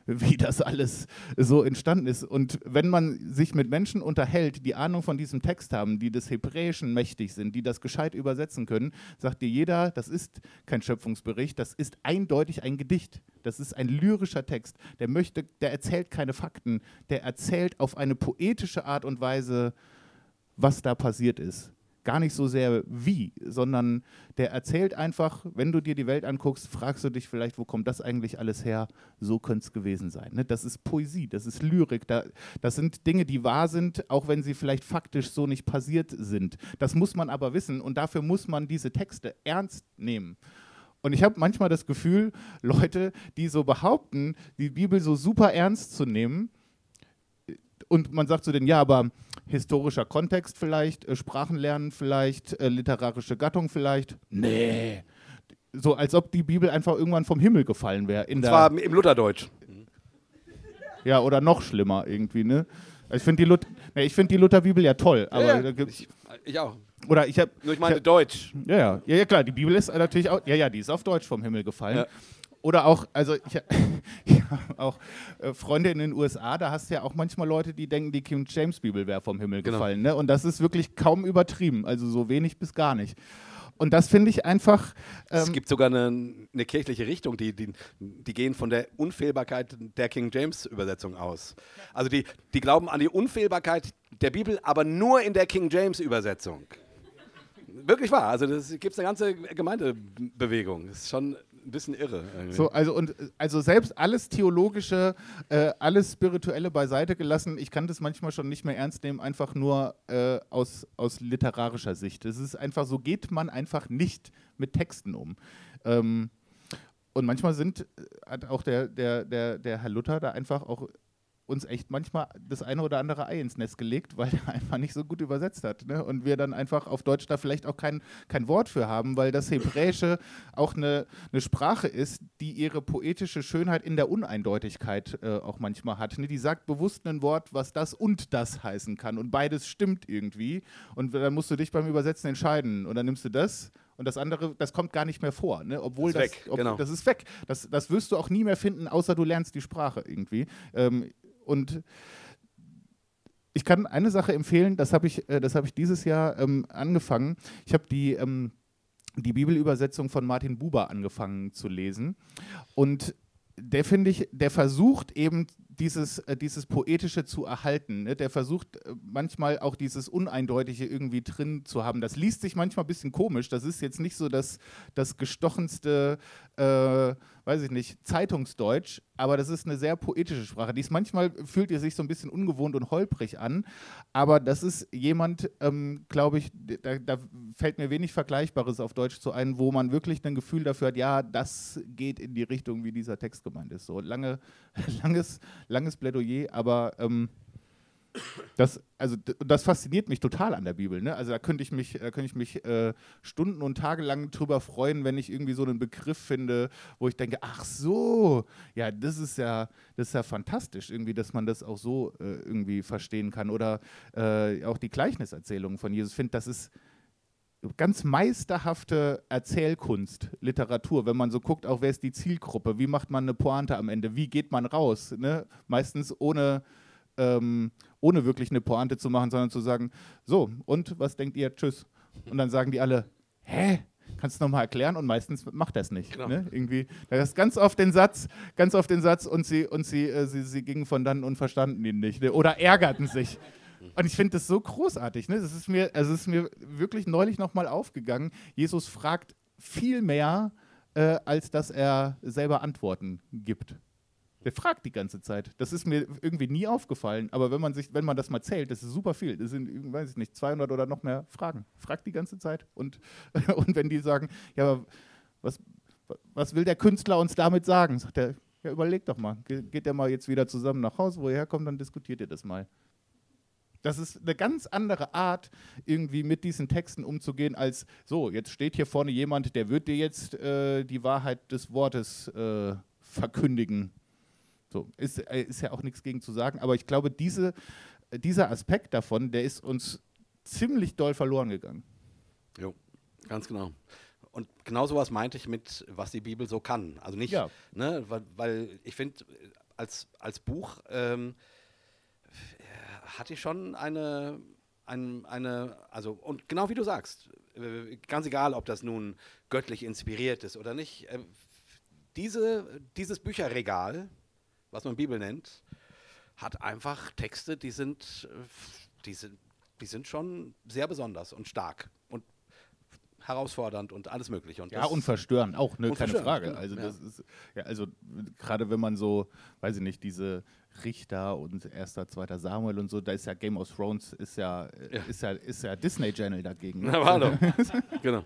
B: wie das alles so entstanden ist. Und wenn man sich mit Menschen unterhält, die Ahnung von diesem Text haben, die des Hebräischen mächtig sind, die das gescheit übersetzen können, sagt dir jeder, das ist kein Schöpfungsbericht, das ist eindeutig ein Gedicht. Das ist ein lyrischer Text. Der möchte, der erzählt keine Fakten, der erzählt auf eine poetische Art und Weise, was da passiert ist gar nicht so sehr wie, sondern der erzählt einfach, wenn du dir die Welt anguckst, fragst du dich vielleicht, wo kommt das eigentlich alles her? So könnte es gewesen sein. Ne? Das ist Poesie, das ist Lyrik, da, das sind Dinge, die wahr sind, auch wenn sie vielleicht faktisch so nicht passiert sind. Das muss man aber wissen und dafür muss man diese Texte ernst nehmen. Und ich habe manchmal das Gefühl, Leute, die so behaupten, die Bibel so super ernst zu nehmen, und man sagt zu denen, ja, aber historischer Kontext vielleicht, äh, Sprachenlernen vielleicht, äh, literarische Gattung vielleicht. Nee. So als ob die Bibel einfach irgendwann vom Himmel gefallen wäre.
C: Und zwar im Lutherdeutsch.
B: Ja, oder noch schlimmer irgendwie, ne? Ich finde die, Lut nee, find die Lutherbibel ja toll. Aber
C: ja, ja. Ich, ich, auch.
B: Oder ich habe.
C: Nur ich meine ich hab, Deutsch.
B: Ja, ja, ja, ja, klar. Die Bibel ist natürlich auch. Ja, ja, die ist auf Deutsch vom Himmel gefallen. Ja. Oder auch, also ich, (laughs) ich habe auch äh, Freunde in den USA, da hast du ja auch manchmal Leute, die denken, die King James Bibel wäre vom Himmel genau. gefallen. Ne? Und das ist wirklich kaum übertrieben, also so wenig bis gar nicht. Und das finde ich einfach.
C: Ähm es gibt sogar eine, eine kirchliche Richtung, die, die, die, gehen von der Unfehlbarkeit der King James Übersetzung aus. Also die, die glauben an die Unfehlbarkeit der Bibel, aber nur in der King James Übersetzung. Wirklich wahr. Also es gibt eine ganze Gemeindebewegung. Das ist schon ein bisschen irre.
B: So, also, und, also selbst alles Theologische, äh, alles Spirituelle beiseite gelassen, ich kann das manchmal schon nicht mehr ernst nehmen, einfach nur äh, aus, aus literarischer Sicht. Es ist einfach, so geht man einfach nicht mit Texten um. Ähm, und manchmal sind, äh, hat auch der, der, der, der Herr Luther da einfach auch uns echt manchmal das eine oder andere Ei ins Nest gelegt, weil er (laughs) einfach nicht so gut übersetzt hat. Ne? Und wir dann einfach auf Deutsch da vielleicht auch kein, kein Wort für haben, weil das Hebräische (laughs) auch eine, eine Sprache ist, die ihre poetische Schönheit in der Uneindeutigkeit äh, auch manchmal hat. Ne? Die sagt bewusst ein Wort, was das und das heißen kann. Und beides stimmt irgendwie. Und dann musst du dich beim Übersetzen entscheiden. Und dann nimmst du das und das andere, das kommt gar nicht mehr vor. Ne? Obwohl das,
C: das, ob,
B: genau. das ist weg. Das, das wirst du auch nie mehr finden, außer du lernst die Sprache irgendwie. Ähm, und ich kann eine Sache empfehlen, das habe ich, äh, hab ich dieses Jahr ähm, angefangen. Ich habe die, ähm, die Bibelübersetzung von Martin Buber angefangen zu lesen. Und der finde ich, der versucht eben dieses, äh, dieses Poetische zu erhalten. Ne? Der versucht äh, manchmal auch dieses Uneindeutige irgendwie drin zu haben. Das liest sich manchmal ein bisschen komisch. Das ist jetzt nicht so das, das gestochenste äh, weiß ich nicht, Zeitungsdeutsch, aber das ist eine sehr poetische Sprache. Die ist manchmal fühlt ihr sich so ein bisschen ungewohnt und holprig an, aber das ist jemand, ähm, glaube ich, da, da, fällt mir wenig Vergleichbares auf Deutsch zu ein, wo man wirklich ein Gefühl dafür hat, ja, das geht in die Richtung, wie dieser Text gemeint ist. So lange, (laughs) langes, langes Plädoyer, aber ähm, das, also, das fasziniert mich total an der Bibel. Ne? Also da könnte ich mich, da könnte ich mich äh, Stunden und Tage lang drüber freuen, wenn ich irgendwie so einen Begriff finde, wo ich denke, ach so, ja, das ist ja, das ist ja fantastisch, irgendwie, dass man das auch so äh, irgendwie verstehen kann. Oder äh, auch die Gleichniserzählungen von Jesus. Ich finde, das ist ganz meisterhafte Erzählkunst, Literatur, wenn man so guckt, auch wer ist die Zielgruppe, wie macht man eine Pointe am Ende, wie geht man raus, ne? meistens ohne, ähm, ohne wirklich eine Pointe zu machen, sondern zu sagen, so, und was denkt ihr, tschüss. Und dann sagen die alle, hä? Kannst du nochmal erklären? Und meistens macht er es nicht.
C: Genau.
B: Ne? Irgendwie, da ist ganz oft den Satz, ganz oft den Satz und sie, und sie, äh, sie, sie gingen von dann und verstanden ihn nicht. Ne? Oder ärgerten sich. Und ich finde das so großartig. Ne? Das ist mir, also es ist mir wirklich neulich nochmal aufgegangen. Jesus fragt viel mehr, äh, als dass er selber Antworten gibt. Der fragt die ganze Zeit. Das ist mir irgendwie nie aufgefallen. Aber wenn man sich, wenn man das mal zählt, das ist super viel. Das sind, weiß ich nicht, 200 oder noch mehr Fragen. Fragt die ganze Zeit. Und, (laughs) und wenn die sagen, ja, was, was will der Künstler uns damit sagen? Sagt er, ja, überleg doch mal. Ge- Geht der mal jetzt wieder zusammen nach Hause, wo ihr herkommt, dann diskutiert ihr das mal. Das ist eine ganz andere Art, irgendwie mit diesen Texten umzugehen, als so, jetzt steht hier vorne jemand, der wird dir jetzt äh, die Wahrheit des Wortes äh, verkündigen. So, ist, äh, ist ja auch nichts gegen zu sagen, aber ich glaube, diese, äh, dieser Aspekt davon, der ist uns ziemlich doll verloren gegangen.
C: Jo, ganz genau. Und genau sowas meinte ich mit, was die Bibel so kann. Also nicht,
B: Ja.
C: ne, weil, weil ich finde, als, als Buch ähm, hat die schon eine, ein, eine, also, und genau wie du sagst, äh, ganz egal, ob das nun göttlich inspiriert ist oder nicht, äh, diese, dieses Bücherregal, was man Bibel nennt, hat einfach Texte, die sind, die sind, die sind schon sehr besonders und stark und herausfordernd und alles Mögliche. Und
B: Ja, und verstörend auch, ne? Keine Frage.
C: genau,
B: Also,
C: ja.
B: das ist, ja, also gerade wenn man so, weiß ich nicht, diese Richter und erster, zweiter Samuel und so, da ist ja Game of Thrones, ist ja,
C: Ja.
B: Ist ja, ist ja Disney Channel dagegen.
C: Na, doch. (laughs) genau.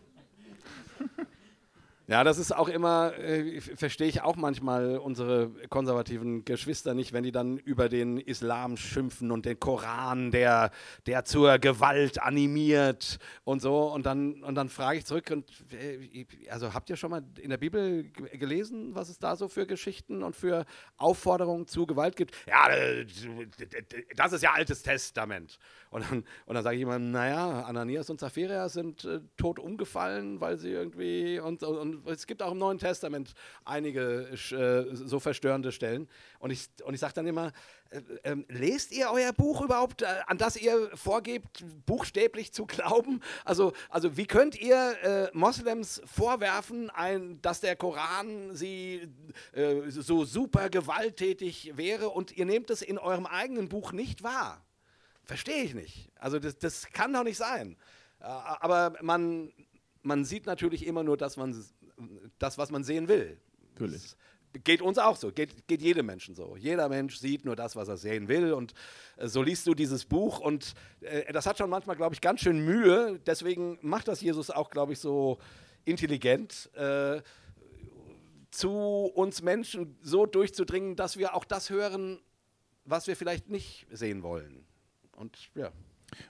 C: Ja, das ist auch immer, äh, verstehe ich auch manchmal unsere konservativen Geschwister nicht, wenn die dann über den Islam schimpfen und den Koran, der, der zur Gewalt animiert und so. Und dann, und dann frage ich zurück, und, äh, also habt ihr schon mal in der Bibel gelesen, was es da so für Geschichten und für Aufforderungen zu Gewalt gibt? Ja, das ist ja altes Testament. Und dann, und dann sage ich immer, naja, Ananias und Sapphira sind äh, tot umgefallen, weil sie irgendwie, und, und es gibt auch im Neuen Testament einige äh, so verstörende Stellen. Und ich, und ich sage dann immer, äh, ähm, lest ihr euer Buch überhaupt, äh, an das ihr vorgebt, buchstäblich zu glauben? Also, also wie könnt ihr äh, Moslems vorwerfen, ein, dass der Koran sie äh, so super gewalttätig wäre und ihr nehmt es in eurem eigenen Buch nicht wahr? Verstehe ich nicht. Also das, das kann doch nicht sein. Aber man, man sieht natürlich immer nur das, man, das, was man sehen will.
B: Natürlich.
C: Das geht uns auch so, geht, geht jedem Menschen so. Jeder Mensch sieht nur das, was er sehen will. Und äh, so liest du dieses Buch. Und äh, das hat schon manchmal, glaube ich, ganz schön Mühe. Deswegen macht das Jesus auch, glaube ich, so intelligent. Äh, zu uns Menschen so durchzudringen, dass wir auch das hören, was wir vielleicht nicht sehen wollen. Und ja.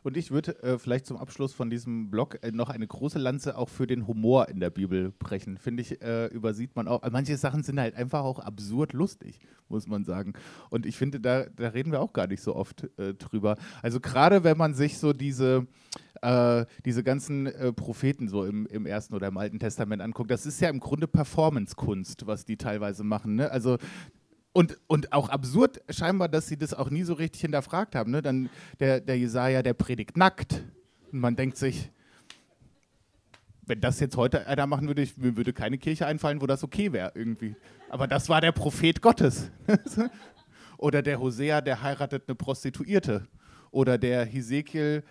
B: Und ich würde äh, vielleicht zum Abschluss von diesem Blog äh, noch eine große Lanze auch für den Humor in der Bibel brechen. Finde ich, äh, übersieht man auch. Manche Sachen sind halt einfach auch absurd lustig, muss man sagen. Und ich finde, da, da reden wir auch gar nicht so oft äh, drüber. Also gerade wenn man sich so diese, äh, diese ganzen äh, Propheten so im, im Ersten oder im Alten Testament anguckt, das ist ja im Grunde Performance-Kunst, was die teilweise machen. Ne? Also und, und auch absurd scheinbar, dass sie das auch nie so richtig hinterfragt haben. Ne? Dann der, der Jesaja, der predigt nackt. Und man denkt sich, wenn das jetzt heute einer machen würde, ich, mir würde keine Kirche einfallen, wo das okay wäre irgendwie. Aber das war der Prophet Gottes. (laughs) Oder der Hosea, der heiratet eine Prostituierte. Oder der Hesekiel,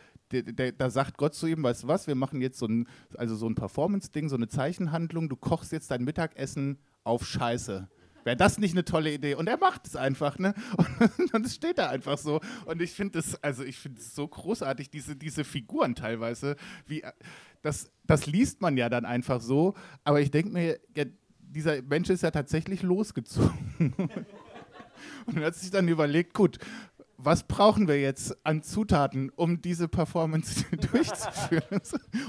B: da sagt Gott zu ihm, weißt du was, wir machen jetzt so ein, also so ein Performance-Ding, so eine Zeichenhandlung, du kochst jetzt dein Mittagessen auf Scheiße. Wäre das nicht eine tolle Idee? Und er macht es einfach, ne? (laughs) Und, es steht da einfach so. Und ich finde das, also ich finde es so großartig, diese, diese Figuren teilweise, wie das, das liest man ja dann einfach so, aber ich denke mir, ja, dieser Mensch ist ja tatsächlich losgezogen. (laughs) Und er hat sich dann überlegt, gut, was brauchen wir jetzt an Zutaten, um diese Performance (laughs) durchzuführen?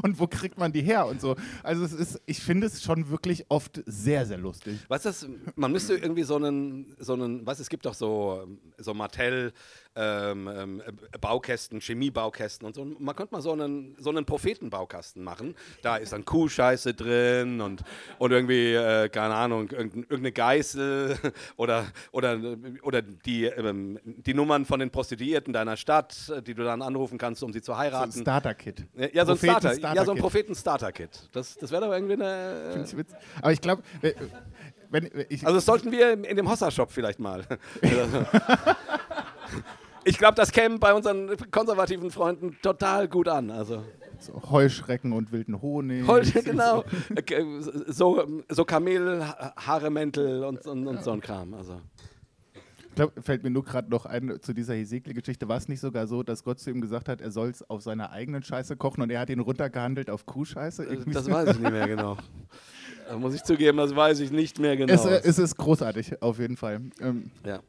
B: Und wo kriegt man die her und so? Also es ist, ich finde es schon wirklich oft sehr, sehr lustig.
C: Du, das- man müsste irgendwie so einen, so einen, du, es gibt doch so, so Mattel, ähm, ähm, Baukästen, Chemiebaukästen und so. Und man könnte mal so einen, so einen Prophetenbaukasten machen. Da ist dann Kuhscheiße drin und, und irgendwie, äh, keine Ahnung, irgendeine Geißel (laughs) oder, oder, oder die, ähm, die Nummern von den Prostituierten deiner Stadt, die du dann anrufen kannst, um sie zu heiraten. So
B: ein Starter-Kit.
C: Ja, so ein Starter, Starter ja, so ein Propheten-Starter-Kit. Das, das wäre doch irgendwie eine.
B: Äh Aber ich glaube,
C: wenn, ich also das sollten wir in dem Hossa-Shop vielleicht mal. (laughs) (laughs) ich glaube, das käme bei unseren konservativen Freunden total gut an. Also.
B: So Heuschrecken und wilden Honig.
C: Heusch, (laughs) genau. so, so Kamelhaaremäntel und, und, und so ein Kram. Also.
B: Ich glaube, fällt mir nur gerade noch ein zu dieser Hesekiel-Geschichte. War es nicht sogar so, dass Gott zu ihm gesagt hat, er soll es auf seiner eigenen Scheiße kochen und er hat ihn runtergehandelt auf Kuhscheiße?
C: Irgendwie das weiß ich nicht mehr genau. (laughs) Da muss ich zugeben, das weiß ich nicht mehr genau.
B: Es, äh, es ist großartig, auf jeden Fall. Ähm,
C: ja.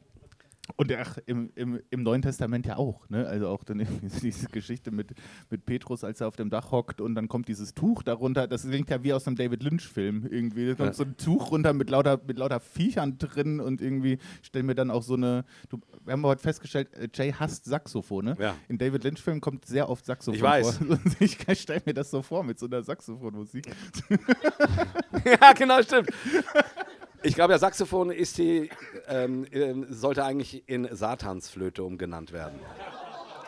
B: Und ach, im, im, im Neuen Testament ja auch. Ne? Also auch dann (laughs) diese Geschichte mit, mit Petrus, als er auf dem Dach hockt und dann kommt dieses Tuch darunter. Das klingt ja wie aus einem David Lynch-Film irgendwie. Da kommt ja. so ein Tuch runter mit lauter, mit lauter Viechern drin und irgendwie stellen wir dann auch so eine. Du, wir haben heute festgestellt, äh, Jay hasst Saxophone.
C: Ja.
B: In David Lynch-Filmen kommt sehr oft Saxophon
C: ich weiß.
B: vor. (laughs) ich stelle mir das so vor mit so einer Saxophonmusik. (laughs)
C: ja, genau, stimmt. Ich glaube, ja, Saxophon ist die, ähm, ähm, sollte eigentlich in Satansflöte umgenannt werden.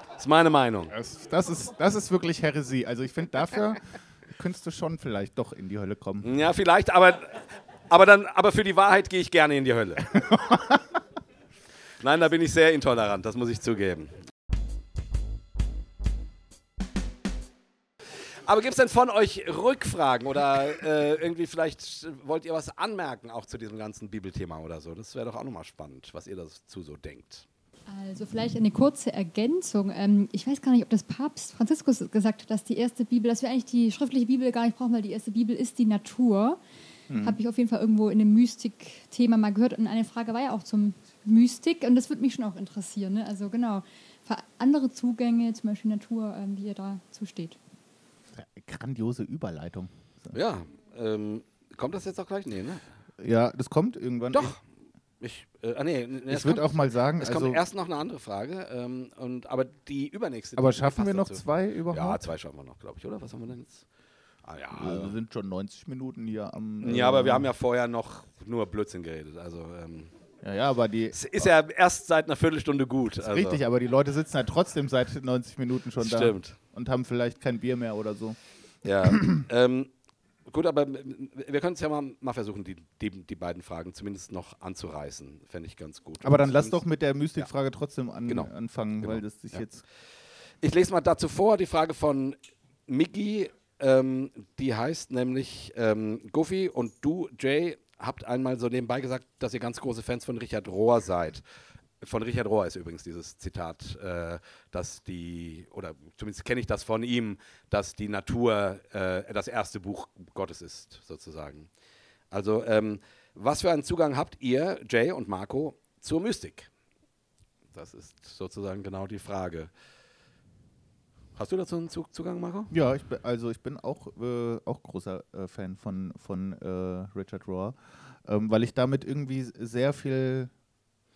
C: Das ist meine Meinung.
B: Das, das, ist, das ist wirklich Heresie. Also ich finde, dafür (laughs) könntest du schon vielleicht doch in die Hölle kommen.
C: Ja, vielleicht, aber, aber, dann, aber für die Wahrheit gehe ich gerne in die Hölle. (laughs) Nein, da bin ich sehr intolerant, das muss ich zugeben. Aber gibt es denn von euch Rückfragen oder äh, irgendwie vielleicht wollt ihr was anmerken auch zu diesem ganzen Bibelthema oder so? Das wäre doch auch nochmal spannend, was ihr dazu so denkt.
G: Also vielleicht eine kurze Ergänzung. Ähm, ich weiß gar nicht, ob das Papst Franziskus gesagt hat, dass die erste Bibel, dass wir eigentlich die schriftliche Bibel gar nicht brauchen, weil die erste Bibel ist die Natur. Mhm. Habe ich auf jeden Fall irgendwo in dem Mystik-Thema mal gehört. Und eine Frage war ja auch zum Mystik und das würde mich schon auch interessieren. Ne? Also genau, für andere Zugänge, zum Beispiel Natur, ähm, wie ihr dazu steht
B: grandiose Überleitung.
C: So. Ja, ähm, kommt das jetzt auch gleich? Nee, ne?
B: Ja, das kommt irgendwann.
C: Doch. Ich, äh, ah, nee, nee,
B: ich würde auch mal sagen.
C: Es also kommt erst noch eine andere Frage, ähm, und, aber die übernächste.
B: Aber schaffen wir noch dazu. zwei überhaupt?
C: Ja, zwei schaffen wir noch, glaube ich, oder? Was haben wir denn jetzt?
B: Ah, ja, wir sind schon 90 Minuten hier am.
C: Äh, ja, aber wir haben ja vorher noch nur Blödsinn geredet. Also, ähm,
B: ja, ja, aber die.
C: Es ist ja erst seit einer Viertelstunde gut. Also.
B: Richtig, aber die Leute sitzen ja trotzdem seit 90 Minuten schon
C: da. Stimmt.
B: Und haben vielleicht kein Bier mehr oder so.
C: Ja. (clears throat) ähm, gut, aber wir können es ja mal, mal versuchen, die, die, die, beiden Fragen zumindest noch anzureißen. Fände ich ganz gut.
B: Aber dann lass doch mit der Mystikfrage ja. trotzdem an,
C: genau.
B: anfangen, genau. weil das sich
C: ja.
B: jetzt.
C: Ich lese mal dazu vor, die Frage von Miggy. Ähm, die heißt nämlich ähm, Goofy und du, Jay, habt einmal so nebenbei gesagt, dass ihr ganz große Fans von Richard Rohr seid. Von Richard Rohr ist übrigens dieses Zitat, äh, dass die, oder zumindest kenne ich das von ihm, dass die Natur äh, das erste Buch Gottes ist, sozusagen. Also, ähm, was für einen Zugang habt ihr, Jay und Marco, zur Mystik? Das ist sozusagen genau die Frage. Hast du dazu einen Zugang, Marco?
B: Ja, ich bin, also ich bin auch, äh, auch großer äh, Fan von, von äh, Richard Rohr, ähm, weil ich damit irgendwie sehr viel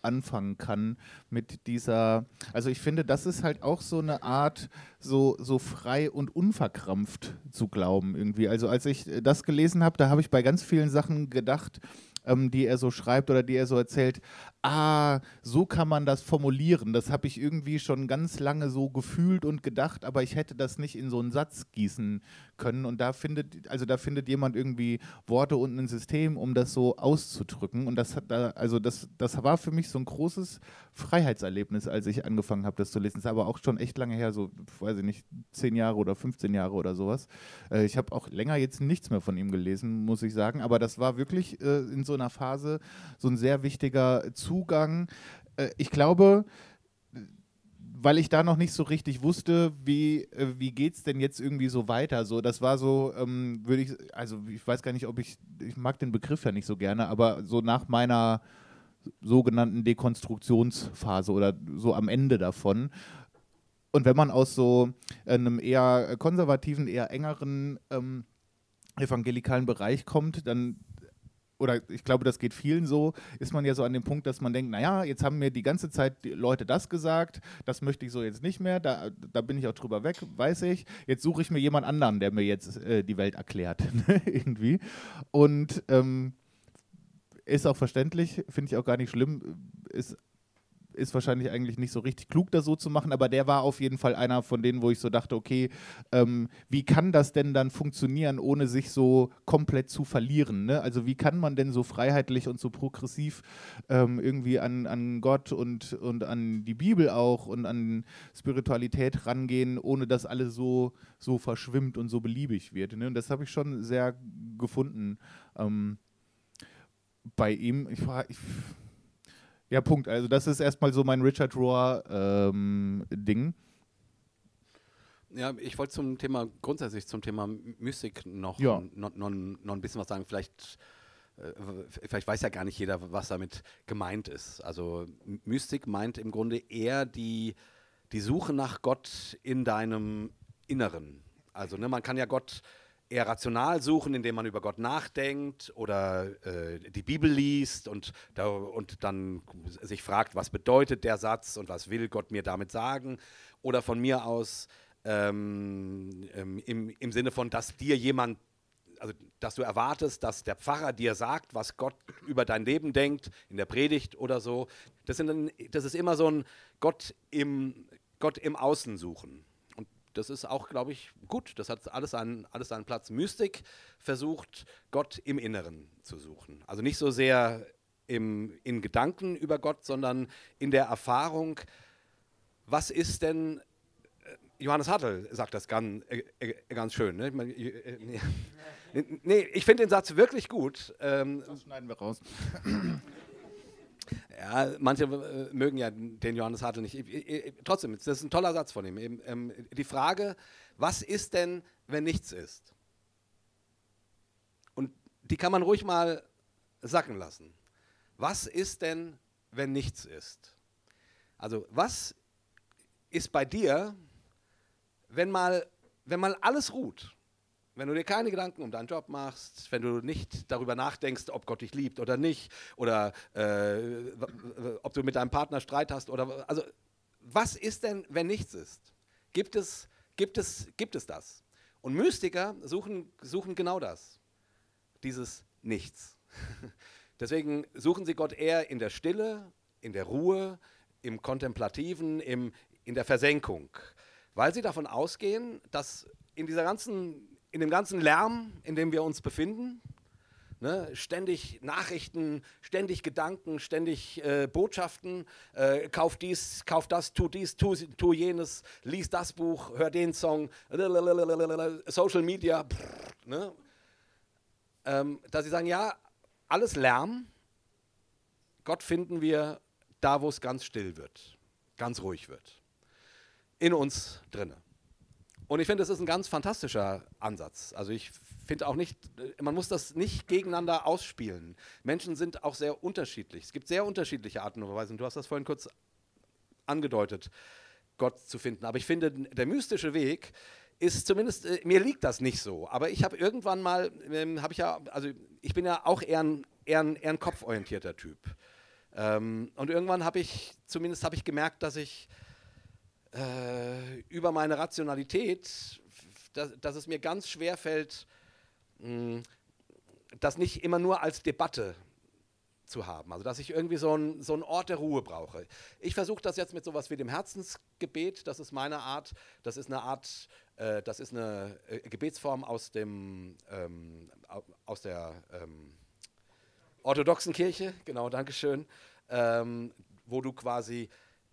B: anfangen kann mit dieser, also ich finde, das ist halt auch so eine Art, so, so frei und unverkrampft zu glauben irgendwie. Also als ich das gelesen habe, da habe ich bei ganz vielen Sachen gedacht, ähm, die er so schreibt oder die er so erzählt, ah, so kann man das formulieren. Das habe ich irgendwie schon ganz lange so gefühlt und gedacht, aber ich hätte das nicht in so einen Satz gießen können. Und da findet, also da findet jemand irgendwie Worte und ein System, um das so auszudrücken. Und das hat da, also das, das war für mich so ein großes Freiheitserlebnis, als ich angefangen habe, das zu lesen. Das ist aber auch schon echt lange her, so, weiß ich nicht, zehn Jahre oder 15 Jahre oder sowas. Äh, ich habe auch länger jetzt nichts mehr von ihm gelesen, muss ich sagen. Aber das war wirklich äh, in so einer Phase so ein sehr wichtiger Zugang. Äh, ich glaube, weil ich da noch nicht so richtig wusste, wie, äh, wie geht es denn jetzt irgendwie so weiter. So, das war so, ähm, würde ich, also ich weiß gar nicht, ob ich, ich mag den Begriff ja nicht so gerne, aber so nach meiner sogenannten Dekonstruktionsphase oder so am Ende davon. Und wenn man aus so einem eher konservativen, eher engeren ähm, evangelikalen Bereich kommt, dann oder ich glaube, das geht vielen so, ist man ja so an dem Punkt, dass man denkt, naja, jetzt haben mir die ganze Zeit die Leute das gesagt, das möchte ich so jetzt nicht mehr, da, da bin ich auch drüber weg, weiß ich. Jetzt suche ich mir jemand anderen, der mir jetzt äh, die Welt erklärt, (laughs) irgendwie. Und ähm, ist auch verständlich, finde ich auch gar nicht schlimm, ist ist wahrscheinlich eigentlich nicht so richtig klug, das so zu machen, aber der war auf jeden Fall einer von denen, wo ich so dachte, okay, ähm, wie kann das denn dann funktionieren, ohne sich so komplett zu verlieren? Ne? Also wie kann man denn so freiheitlich und so progressiv ähm, irgendwie an, an Gott und, und an die Bibel auch und an Spiritualität rangehen, ohne dass alles so, so verschwimmt und so beliebig wird? Ne? Und das habe ich schon sehr gefunden. Ähm, bei ihm, ich war, ich, ja, Punkt. Also das ist erstmal so mein Richard Rohr-Ding. Ähm,
C: ja, ich wollte zum Thema, grundsätzlich zum Thema Mystik noch,
B: ja.
C: noch, noch, noch ein bisschen was sagen. Vielleicht, äh, vielleicht weiß ja gar nicht jeder, was damit gemeint ist. Also Mystik meint im Grunde eher die, die Suche nach Gott in deinem Inneren. Also ne, man kann ja Gott eher rational suchen, indem man über Gott nachdenkt oder äh, die Bibel liest und, da, und dann sich fragt, was bedeutet der Satz und was will Gott mir damit sagen. Oder von mir aus ähm, ähm, im, im Sinne von, dass dir jemand, also dass du erwartest, dass der Pfarrer dir sagt, was Gott über dein Leben denkt, in der Predigt oder so. Das, sind, das ist immer so ein Gott im, Gott im Außen suchen das ist auch, glaube ich, gut. Das hat alles seinen, alles seinen Platz. Mystik versucht, Gott im Inneren zu suchen. Also nicht so sehr im, in Gedanken über Gott, sondern in der Erfahrung, was ist denn, äh, Johannes Hartl sagt das ganz, äh, äh ganz schön. Ne? Äh, nee, (laughs) ich finde den Satz wirklich gut.
B: Ähm, das schneiden wir raus.
C: Ja, manche äh, mögen ja den Johannes Hartl nicht. Ich, ich, trotzdem, das ist ein toller Satz von ihm. Ähm, die Frage, was ist denn, wenn nichts ist? Und die kann man ruhig mal sacken lassen. Was ist denn, wenn nichts ist? Also, was ist bei dir, wenn mal, wenn mal alles ruht? Wenn du dir keine Gedanken um deinen Job machst, wenn du nicht darüber nachdenkst, ob Gott dich liebt oder nicht, oder äh, ob du mit deinem Partner Streit hast, oder also was ist denn, wenn nichts ist? Gibt es, gibt es, gibt es das? Und Mystiker suchen, suchen genau das, dieses Nichts. (laughs) Deswegen suchen sie Gott eher in der Stille, in der Ruhe, im Kontemplativen, im, in der Versenkung, weil sie davon ausgehen, dass in dieser ganzen in dem ganzen Lärm, in dem wir uns befinden, ne, ständig Nachrichten, ständig Gedanken, ständig äh, Botschaften, äh, kauf dies, kauf das, tu dies, tu, tu jenes, lies das Buch, hör den Song, (laughs) Social Media, brr, ne, ähm, dass sie sagen, ja, alles Lärm, Gott finden wir da, wo es ganz still wird, ganz ruhig wird, in uns drinnen. Und ich finde, das ist ein ganz fantastischer Ansatz. Also ich finde auch nicht, man muss das nicht gegeneinander ausspielen. Menschen sind auch sehr unterschiedlich. Es gibt sehr unterschiedliche Arten und Weisen. Du hast das vorhin kurz angedeutet, Gott zu finden. Aber ich finde, der mystische Weg ist zumindest, äh, mir liegt das nicht so. Aber ich habe irgendwann mal, ähm, habe ich ja, also ich bin ja auch eher ein, eher ein, eher ein kopforientierter Typ. Ähm, und irgendwann habe ich, zumindest habe ich gemerkt, dass ich äh, über meine Rationalität, dass, dass, es mir ganz schwer fällt, mh, das nicht immer nur als Debatte zu haben. Also dass ich irgendwie so, ein, so einen Ort der Ruhe brauche. Ich versuche das jetzt mit sowas wie dem Herzensgebet. Das ist meine Art. Das ist eine Art, äh, das ist eine äh, Gebetsform aus dem ähm, aus der ähm, orthodoxen Kirche. Genau, Dankeschön. Ähm, wo du quasi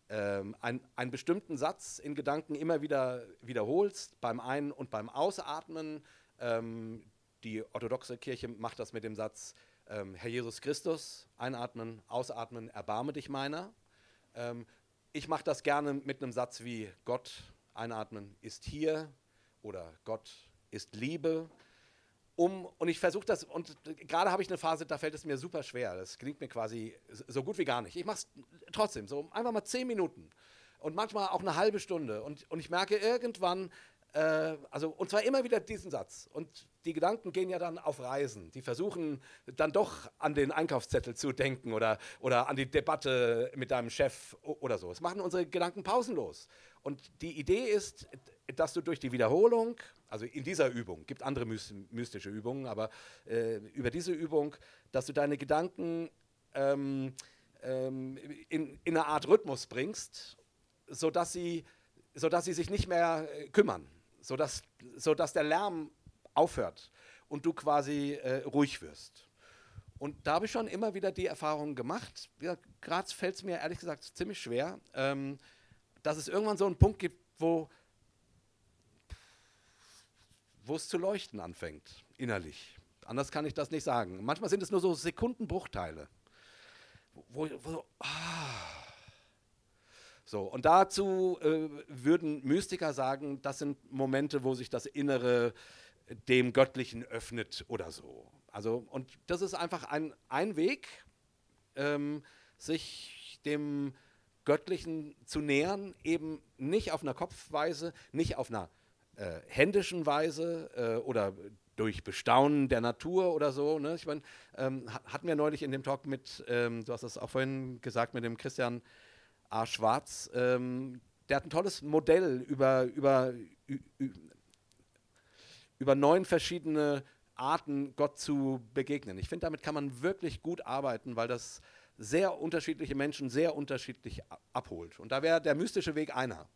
C: ähm, ein, einen bestimmten Satz in Gedanken immer wieder wiederholst, beim Ein- und beim Ausatmen. Ähm, die orthodoxe Kirche macht das mit dem Satz, ähm, Herr Jesus Christus, einatmen, ausatmen, erbarme dich meiner. Ähm, ich mache das gerne mit einem Satz wie Gott, einatmen, ist hier oder Gott ist Liebe um, und ich versuche das, und gerade habe ich eine Phase, da fällt es mir super schwer. Das klingt mir quasi so gut wie gar nicht. Ich mache es trotzdem, so einfach mal zehn Minuten und manchmal auch eine halbe Stunde. Und, und ich merke irgendwann, äh, also, und zwar immer wieder diesen Satz. Und die Gedanken gehen ja dann auf Reisen. Die versuchen dann doch an den Einkaufszettel zu denken oder, oder an die Debatte mit deinem Chef oder so. Es machen unsere Gedanken pausenlos. Und die Idee ist, dass du durch die Wiederholung, also in dieser Übung, gibt andere mystische Übungen, aber äh, über diese Übung, dass du deine Gedanken ähm, ähm, in, in eine Art Rhythmus bringst, sodass sie, sodass sie sich nicht mehr äh, kümmern, sodass, sodass der Lärm aufhört und du quasi äh, ruhig wirst. Und da habe ich schon immer wieder die Erfahrung gemacht, ja, gerade fällt es mir ehrlich gesagt ziemlich schwer, ähm, dass es irgendwann so einen Punkt gibt, wo wo es zu leuchten anfängt, innerlich. Anders kann ich das nicht sagen. Manchmal sind es nur so Sekundenbruchteile. Wo, wo so, ah. So, und dazu äh, würden Mystiker sagen, das sind Momente, wo sich das Innere dem Göttlichen öffnet oder so. Also, und das ist einfach ein, ein Weg, ähm, sich dem Göttlichen zu nähern, eben nicht auf einer Kopfweise, nicht auf einer äh, händischen Weise äh, oder durch Bestaunen der Natur oder so. Ne? Ich meine, ähm, hatten wir neulich in dem Talk mit, ähm, du hast das auch vorhin gesagt, mit dem Christian A. Schwarz, ähm, der hat ein tolles Modell über, über, über neun verschiedene Arten, Gott zu begegnen. Ich finde, damit kann man wirklich gut arbeiten, weil das sehr unterschiedliche Menschen sehr unterschiedlich abholt. Und da wäre der mystische Weg einer.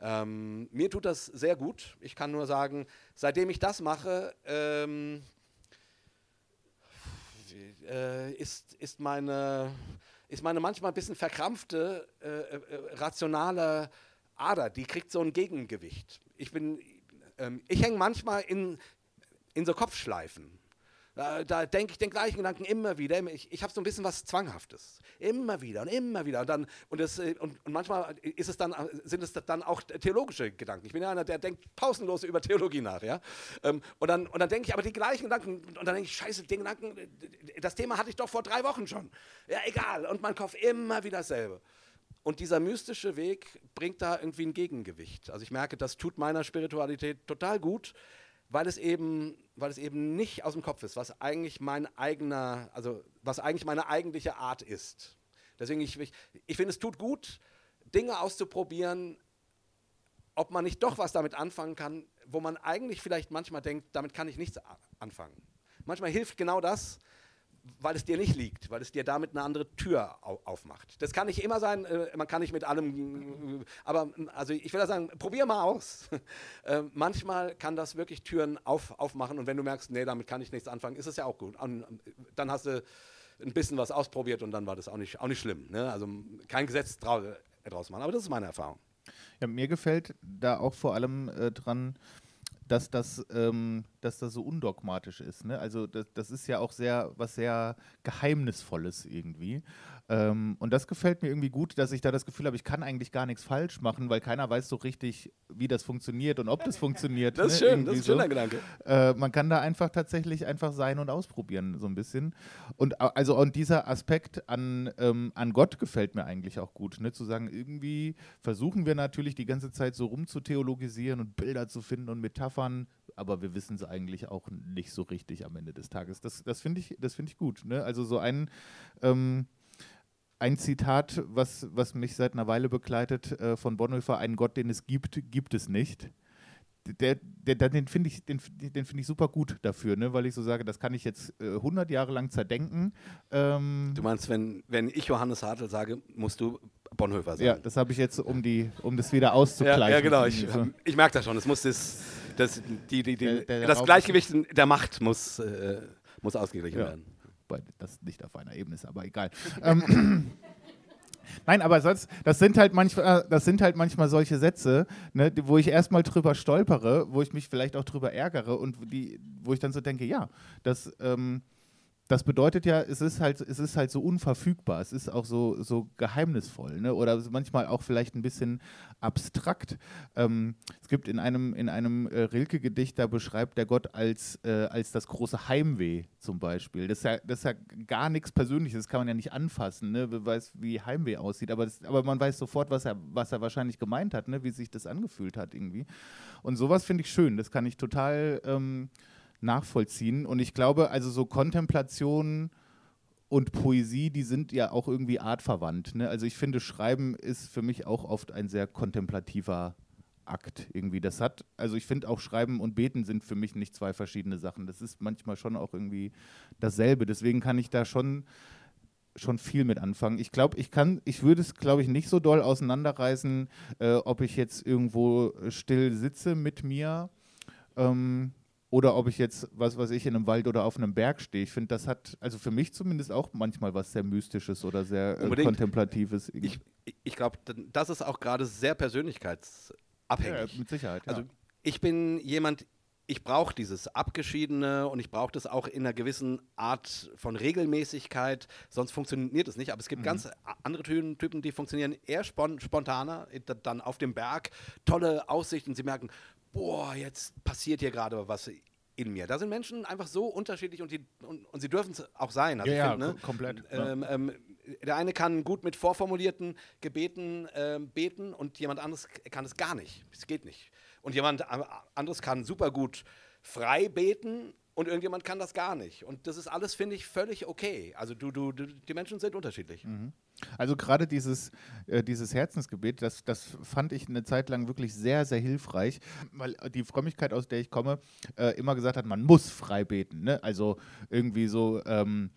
C: Ähm, mir tut das sehr gut. Ich kann nur sagen, seitdem ich das mache, ähm, äh, ist, ist, meine, ist meine manchmal ein bisschen verkrampfte, äh, äh, rationale Ader, die kriegt so ein Gegengewicht. Ich, ähm, ich hänge manchmal in, in so Kopfschleifen. Da, da denke ich den gleichen Gedanken immer wieder. Ich, ich habe so ein bisschen was Zwanghaftes. Immer wieder und immer wieder. Und, dann, und, das, äh, und, und, manchmal ist es dann, sind es dann auch theologische Gedanken. Ich bin ja einer, der denkt pausenlos über Theologie nach. Ja? Ähm, und dann, und dann denke ich aber die gleichen Gedanken. Und dann denke ich, scheiße, den Gedanken, das Thema hatte ich doch vor drei Wochen schon. Ja, egal. Und mein Kopf immer wieder dasselbe. Und dieser mystische Weg bringt da irgendwie ein Gegengewicht. Also ich merke, das tut meiner Spiritualität total gut, weil es eben, weil es eben nicht aus dem Kopf ist, was eigentlich mein eigener, also was eigentlich meine eigentliche Art ist. Deswegen, ich, ich, ich finde, es tut gut, Dinge auszuprobieren, ob man nicht doch was damit anfangen kann, wo man eigentlich vielleicht manchmal denkt, damit kann ich nichts anfangen. Manchmal hilft genau das, weil es dir nicht liegt, weil es dir damit eine andere Tür aufmacht. Das kann nicht immer sein, äh, man kann nicht mit allem, äh, aber also ich will sagen, probier mal aus. (laughs) Äh, manchmal kann das wirklich Türen auf, aufmachen und wenn du merkst, nee, damit kann ich nichts anfangen, ist es ja auch gut. Und dann hast du ein bisschen was ausprobiert und dann war das auch nicht, auch nicht schlimm. Ne? Also kein Gesetz draus machen, aber das ist meine Erfahrung.
B: Ja, mir gefällt da auch vor allem äh, dran, dass das, ähm, dass das so undogmatisch ist. Ne? Also das, das ist ja auch sehr was sehr Geheimnisvolles irgendwie. Ähm, und das gefällt mir irgendwie gut, dass ich da das Gefühl habe, ich kann eigentlich gar nichts falsch machen, weil keiner weiß so richtig, wie das funktioniert und ob das funktioniert.
C: Das ist ne? schön, das ist ein schöner so. Gedanke.
B: Äh, man kann da einfach tatsächlich einfach sein und ausprobieren, so ein bisschen. Und also und dieser Aspekt an, ähm, an Gott gefällt mir eigentlich auch gut, ne? zu sagen, irgendwie versuchen wir natürlich die ganze Zeit so rumzutheologisieren und Bilder zu finden und Metaphern, aber wir wissen es eigentlich auch nicht so richtig am Ende des Tages. Das, das finde ich, find ich gut. Ne? Also so ein ähm, ein Zitat, was, was mich seit einer Weile begleitet, äh, von Bonhoeffer, einen Gott, den es gibt, gibt es nicht. Der, der, den finde ich, den, den find ich super gut dafür, ne? weil ich so sage, das kann ich jetzt äh, 100 Jahre lang zerdenken.
C: Ähm du meinst, wenn, wenn ich Johannes Hartl sage, musst du Bonhoeffer sagen?
B: Ja, das habe ich jetzt, um, die, um das wieder auszugleichen. Ja,
C: ja genau, ich, ich merke das schon. Es muss das, das, die, die, die, der, das Gleichgewicht der Macht muss, äh, muss ausgeglichen ja. werden
B: wobei das nicht auf einer Ebene ist, aber egal. (laughs) ähm, (clears throat) Nein, aber sonst, das sind halt manchmal, das sind halt manchmal solche Sätze, ne, wo ich erstmal drüber stolpere, wo ich mich vielleicht auch drüber ärgere und die, wo ich dann so denke, ja, das, ähm, das bedeutet ja, es ist halt, es ist halt so unverfügbar, es ist auch so, so geheimnisvoll, ne? Oder manchmal auch vielleicht ein bisschen abstrakt. Ähm, es gibt in einem, in einem äh, Rilke-Gedicht, da beschreibt der Gott als, äh, als das große Heimweh zum Beispiel. Das ist ja, das ist ja gar nichts Persönliches, das kann man ja nicht anfassen, ne? Wer weiß, wie Heimweh aussieht, aber, das, aber man weiß sofort, was er, was er wahrscheinlich gemeint hat, ne? wie sich das angefühlt hat irgendwie. Und sowas finde ich schön, das kann ich total. Ähm, nachvollziehen. Und ich glaube, also so Kontemplation und Poesie, die sind ja auch irgendwie artverwandt. Ne? Also ich finde, Schreiben ist für mich auch oft ein sehr kontemplativer Akt irgendwie. Das hat, also ich finde auch Schreiben und Beten sind für mich nicht zwei verschiedene Sachen. Das ist manchmal schon auch irgendwie dasselbe. Deswegen kann ich da schon schon viel mit anfangen. Ich glaube, ich kann, ich würde es, glaube ich, nicht so doll auseinanderreißen, äh, ob ich jetzt irgendwo still sitze mit mir ähm, oder ob ich jetzt, was weiß ich, in einem Wald oder auf einem Berg stehe. Ich finde, das hat, also für mich zumindest auch manchmal was sehr Mystisches oder sehr äh, Kontemplatives.
C: Ich, ich glaube, das ist auch gerade sehr persönlichkeitsabhängig.
B: Ja, mit Sicherheit.
C: Also ich bin jemand, ich brauche dieses Abgeschiedene und ich brauche das auch in einer gewissen Art von Regelmäßigkeit, sonst funktioniert es nicht. Aber es gibt mhm. ganz andere Typen, die funktionieren eher spontaner, dann auf dem Berg, tolle Aussicht und sie merken, boah, jetzt passiert hier gerade was in mir. Da sind Menschen einfach so unterschiedlich und, die, und, und sie dürfen es auch sein.
B: Also ja, find, ne, komplett.
C: Ähm, ähm, der eine kann gut mit vorformulierten Gebeten ähm, beten und jemand anderes kann es gar nicht. Es geht nicht. Und jemand anderes kann super gut frei beten und irgendjemand kann das gar nicht. Und das ist alles, finde ich, völlig okay. Also du, du, du, die Menschen sind unterschiedlich.
B: Mhm. Also gerade dieses, äh, dieses Herzensgebet, das, das fand ich eine Zeit lang wirklich sehr, sehr hilfreich, weil die Frömmigkeit, aus der ich komme, äh, immer gesagt hat, man muss frei beten. Ne? Also irgendwie so ähm,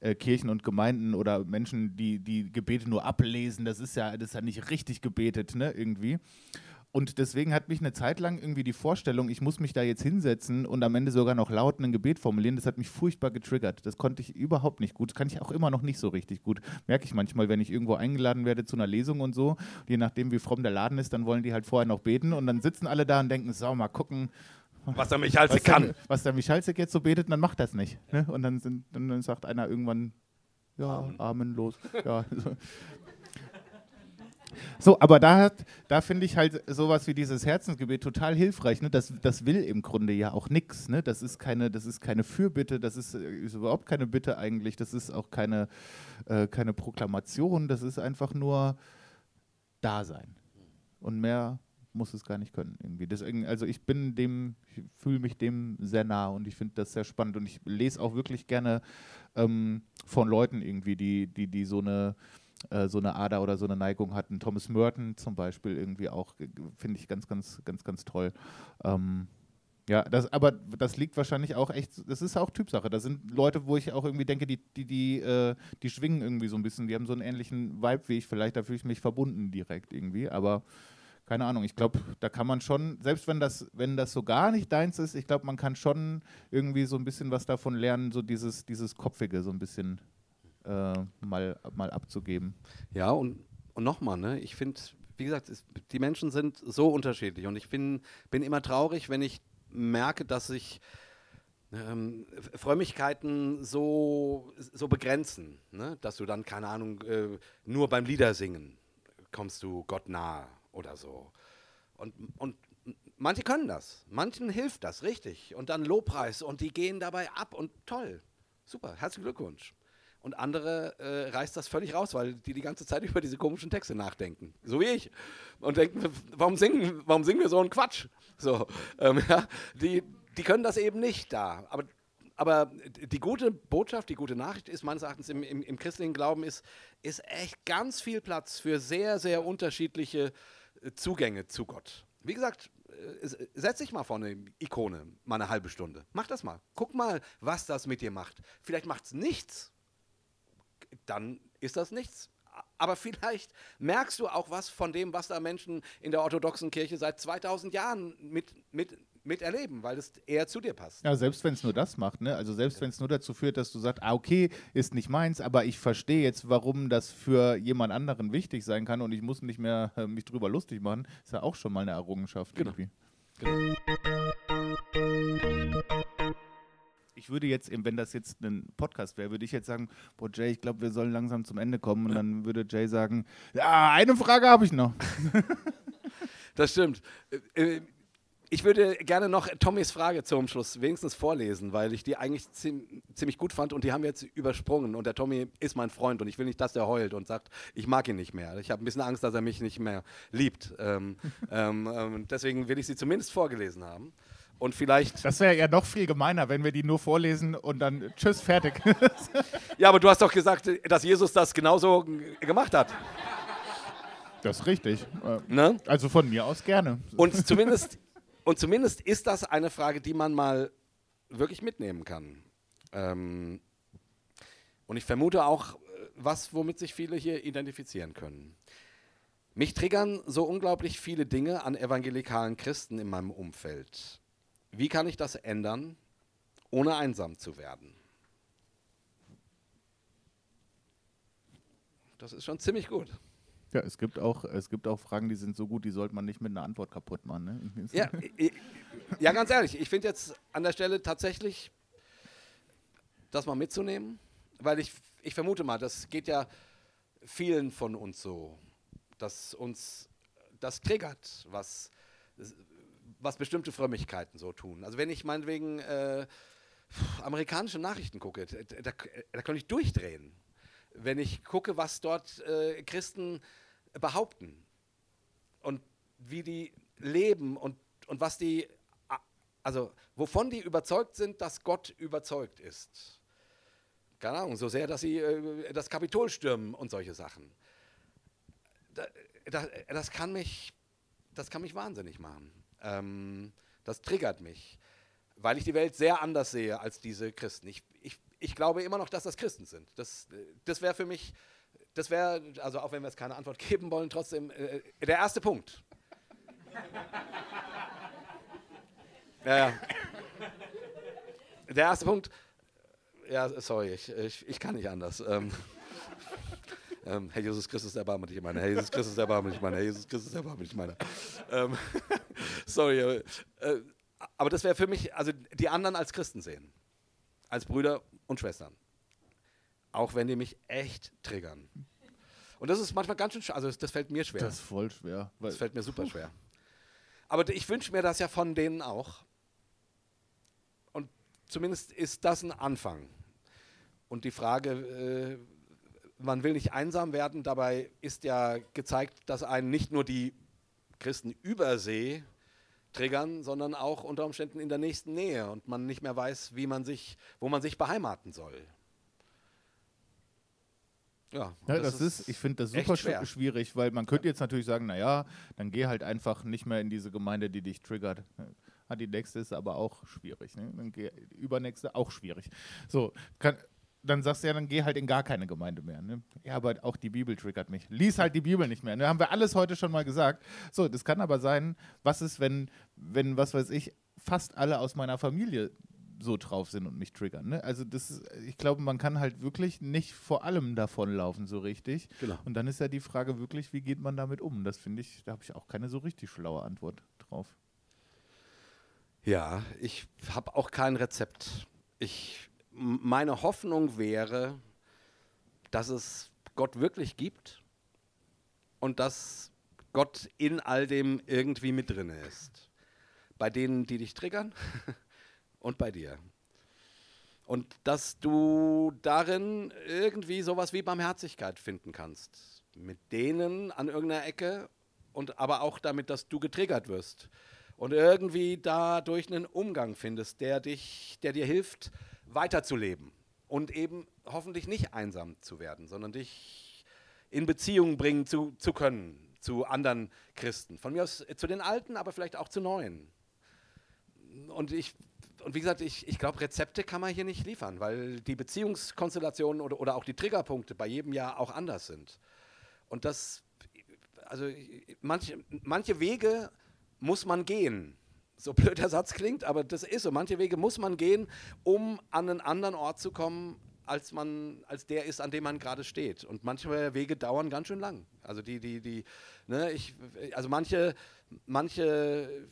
B: äh, Kirchen und Gemeinden oder Menschen, die die Gebete nur ablesen, das ist ja, das ist ja nicht richtig gebetet, ne? irgendwie. Und deswegen hat mich eine Zeit lang irgendwie die Vorstellung, ich muss mich da jetzt hinsetzen und am Ende sogar noch laut ein Gebet formulieren, das hat mich furchtbar getriggert. Das konnte ich überhaupt nicht gut. Das kann ich auch immer noch nicht so richtig gut. Merke ich manchmal, wenn ich irgendwo eingeladen werde zu einer Lesung und so, je nachdem, wie fromm der Laden ist, dann wollen die halt vorher noch beten und dann sitzen alle da und denken, so, mal gucken,
C: was der Michalzig kann.
B: was der Michalzig jetzt so betet, dann macht das nicht. Ne? Und dann, sind, dann sagt einer irgendwann, ja, Amen, los. Ja, (laughs) so. So, aber da, da finde ich halt sowas wie dieses Herzensgebet total hilfreich. Ne? Das, das will im Grunde ja auch nichts. Ne? Das, ist keine, das ist keine Fürbitte, das ist, ist überhaupt keine Bitte eigentlich, das ist auch keine, äh, keine Proklamation, das ist einfach nur Dasein. Und mehr muss es gar nicht können irgendwie. Deswegen, also ich bin dem, fühle mich dem sehr nah und ich finde das sehr spannend und ich lese auch wirklich gerne ähm, von Leuten irgendwie, die, die, die so eine äh, so eine Ader oder so eine Neigung hatten. Thomas Merton zum Beispiel irgendwie auch, finde ich ganz, ganz, ganz, ganz toll. Ähm, ja, das, aber das liegt wahrscheinlich auch echt, das ist auch Typsache. Da sind Leute, wo ich auch irgendwie denke, die, die, die, äh, die schwingen irgendwie so ein bisschen, die haben so einen ähnlichen Vibe wie ich, vielleicht da fühle ich mich verbunden direkt irgendwie, aber keine Ahnung, ich glaube, da kann man schon, selbst wenn das, wenn das so gar nicht deins ist, ich glaube, man kann schon irgendwie so ein bisschen was davon lernen, so dieses, dieses Kopfige so ein bisschen äh, mal, mal abzugeben.
C: Ja, und, und nochmal, ne, ich finde, wie gesagt, es, die Menschen sind so unterschiedlich und ich bin, bin immer traurig, wenn ich merke, dass sich ähm, Frömmigkeiten so, so begrenzen, ne? dass du dann, keine Ahnung, äh, nur beim Liedersingen kommst du Gott nahe oder so. Und, und manche können das, manchen hilft das, richtig. Und dann Lobpreis und die gehen dabei ab und toll. Super, herzlichen Glückwunsch und andere äh, reißt das völlig raus, weil die die ganze Zeit (laughs) über diese komischen Texte nachdenken. So wie ich. Und denken, warum singen, warum singen wir so einen Quatsch? So, ähm, (laughs) ja, die, die können das eben nicht da. Aber, aber die gute Botschaft, die gute Nachricht ist meines Erachtens im, im, im christlichen Glauben ist, ist echt ganz viel Platz für sehr, sehr unterschiedliche äh, Zugänge zu Gott. Wie gesagt, äh, setz dich mal vor eine Ikone, mal eine halbe Stunde. Mach das mal. Guck mal, was das mit dir macht. Vielleicht macht es nichts dann ist das nichts. Aber vielleicht merkst du auch was von dem, was da Menschen in der orthodoxen Kirche seit 2000 Jahren mit, mit, mit erleben, weil es eher zu dir passt.
B: Ja, selbst wenn es nur das macht, ne? Also selbst wenn es nur dazu führt, dass du sagst, ah, okay, ist nicht meins, aber ich verstehe jetzt, warum das für jemand anderen wichtig sein kann und ich muss nicht mehr äh, mich drüber lustig machen, ist ja auch schon mal eine Errungenschaft
C: genau.
B: irgendwie.
C: Genau.
B: Würde jetzt, eben, wenn das jetzt ein Podcast wäre, würde ich jetzt sagen, boah Jay, ich glaube, wir sollen langsam zum Ende kommen. Und dann würde Jay sagen, ja, eine Frage habe ich noch. (laughs)
C: Das stimmt. Äh, äh, Ich würde gerne noch Tommys Frage zum Schluss wenigstens vorlesen, weil ich die eigentlich ziem- ziemlich gut fand und die haben wir jetzt übersprungen. Und der Tommy ist mein Freund und ich will nicht, dass er heult und sagt, ich mag ihn nicht mehr. Ich habe ein bisschen Angst, dass er mich nicht mehr liebt. Ähm, (laughs) ähm, ähm, deswegen will ich sie zumindest vorgelesen haben. Und vielleicht.
B: Das wäre ja noch viel gemeiner, wenn wir die nur vorlesen und dann tschüss, fertig. (laughs)
C: Ja, aber du hast doch gesagt, dass Jesus das genauso gemacht hat.
B: Das ist richtig. Äh,
C: Ne?
B: Also von mir aus gerne.
C: Und (laughs) zumindest, und zumindest ist das eine Frage, die man mal wirklich mitnehmen kann. Ähm, und ich vermute auch, äh, was, womit sich viele hier identifizieren können. Mich triggern so unglaublich viele Dinge an evangelikalen Christen in meinem Umfeld. Wie kann ich das ändern, ohne einsam zu werden? Das ist schon ziemlich gut.
B: Ja, es gibt auch, es gibt auch Fragen, die sind so gut, die sollte man nicht mit einer Antwort kaputt machen. Ne? (laughs)
C: Ja, ja, ganz ehrlich, ich finde jetzt an der Stelle tatsächlich, das mal mitzunehmen, weil ich, ich vermute mal, das geht ja vielen von uns so, dass uns das triggert, was, was bestimmte Frömmigkeiten so tun. Also wenn ich meinetwegen äh, amerikanische Nachrichten gucke, da, da, da kann ich durchdrehen. Wenn ich gucke, was dort äh, Christen behaupten und wie die leben und, und was die, also wovon die überzeugt sind, dass Gott überzeugt ist. Keine Ahnung, so sehr, dass sie äh, das Kapitol stürmen und solche Sachen. Da, da, das, kann mich, das kann mich wahnsinnig machen. Ähm, das triggert mich, weil ich die Welt sehr anders sehe als diese Christen. Ich, ich, ich glaube immer noch, dass das Christen sind. Das, äh, das wäre für mich, das wäre, also auch wenn wir jetzt keine Antwort (laughs) geben wollen, trotzdem äh, der erste Punkt. (laughs) Ja. Der erste Punkt, ja, sorry, ich, ich, ich kann nicht anders. Ähm, (laughs) ähm, Herr Jesus Christus, erbarme dich meiner. Herr Jesus Christus, erbarme dich meiner. Herr Jesus Christus, erbarme dich meiner. Ähm, sorry, aber, äh, aber das wäre für mich, also die anderen als Christen sehen. Als Brüder und Schwestern. Auch wenn die mich echt triggern. Und das ist manchmal ganz schön, sch- also das, das fällt mir schwer.
B: Das ist voll schwer.
C: Das fällt mir super schwer. Aber ich wünsche mir das ja von denen auch. Und zumindest ist das ein Anfang. Und die Frage, äh, man will nicht einsam werden, dabei ist ja gezeigt, dass einen nicht nur die Christen über See triggern, sondern auch unter Umständen in der nächsten Nähe und man nicht mehr weiß, wie man sich, wo man sich beheimaten soll. Ja,
B: Ja, das, ist, ich finde das super
C: schwer.
B: schwierig, weil man könnte jetzt natürlich sagen, naja, dann geh halt einfach nicht mehr in diese Gemeinde, die dich triggert. Die nächste ist aber auch schwierig. Ne? Dann geh, übernächste auch schwierig. So, kann, dann sagst du ja, dann geh halt in gar keine Gemeinde mehr. Ne? Ja, aber auch die Bibel triggert mich. Lies halt die Bibel nicht mehr. Ne? Haben wir alles heute schon mal gesagt. So, das kann aber sein, was ist, wenn, wenn, was weiß ich, fast alle aus meiner Familie so drauf sind und mich triggern. Ne? Also das, ist- ich glaube, man kann halt wirklich nicht vor allem davonlaufen so richtig.
C: Genau.
B: Und dann ist ja die Frage wirklich, wie geht man damit um? Das finde ich, da habe ich auch keine so richtig schlaue Antwort drauf.
C: Ja, ich habe auch kein Rezept. Ich, meine Hoffnung wäre, dass es Gott wirklich gibt und dass Gott in all dem irgendwie mit drin ist. Bei denen, die dich triggern (laughs) und bei dir. Und dass du darin irgendwie sowas wie Barmherzigkeit finden kannst. Mit denen an irgendeiner Ecke und aber auch damit, dass du getriggert wirst. Und irgendwie dadurch einen Umgang findest, der dich, der dir hilft, weiterzuleben. Und eben hoffentlich nicht einsam zu werden, sondern dich in Beziehung bringen zu, zu können zu anderen Christen. Von mir aus zu den Alten, aber vielleicht auch zu Neuen. Und ich, und wie gesagt, ich, ich glaube, Rezepte kann man hier nicht liefern, weil die Beziehungskonstellationen oder, oder auch die Triggerpunkte bei jedem Jahr auch anders sind. Und das, also manche, manche Wege muss man gehen. So blöd der Satz klingt, aber das ist so. Manche Wege muss man gehen, um an einen anderen Ort zu kommen, als man, als der ist, an dem man gerade steht. Und manche Wege dauern ganz schön lang. Also die, die, die, ne, ich, also manche, manche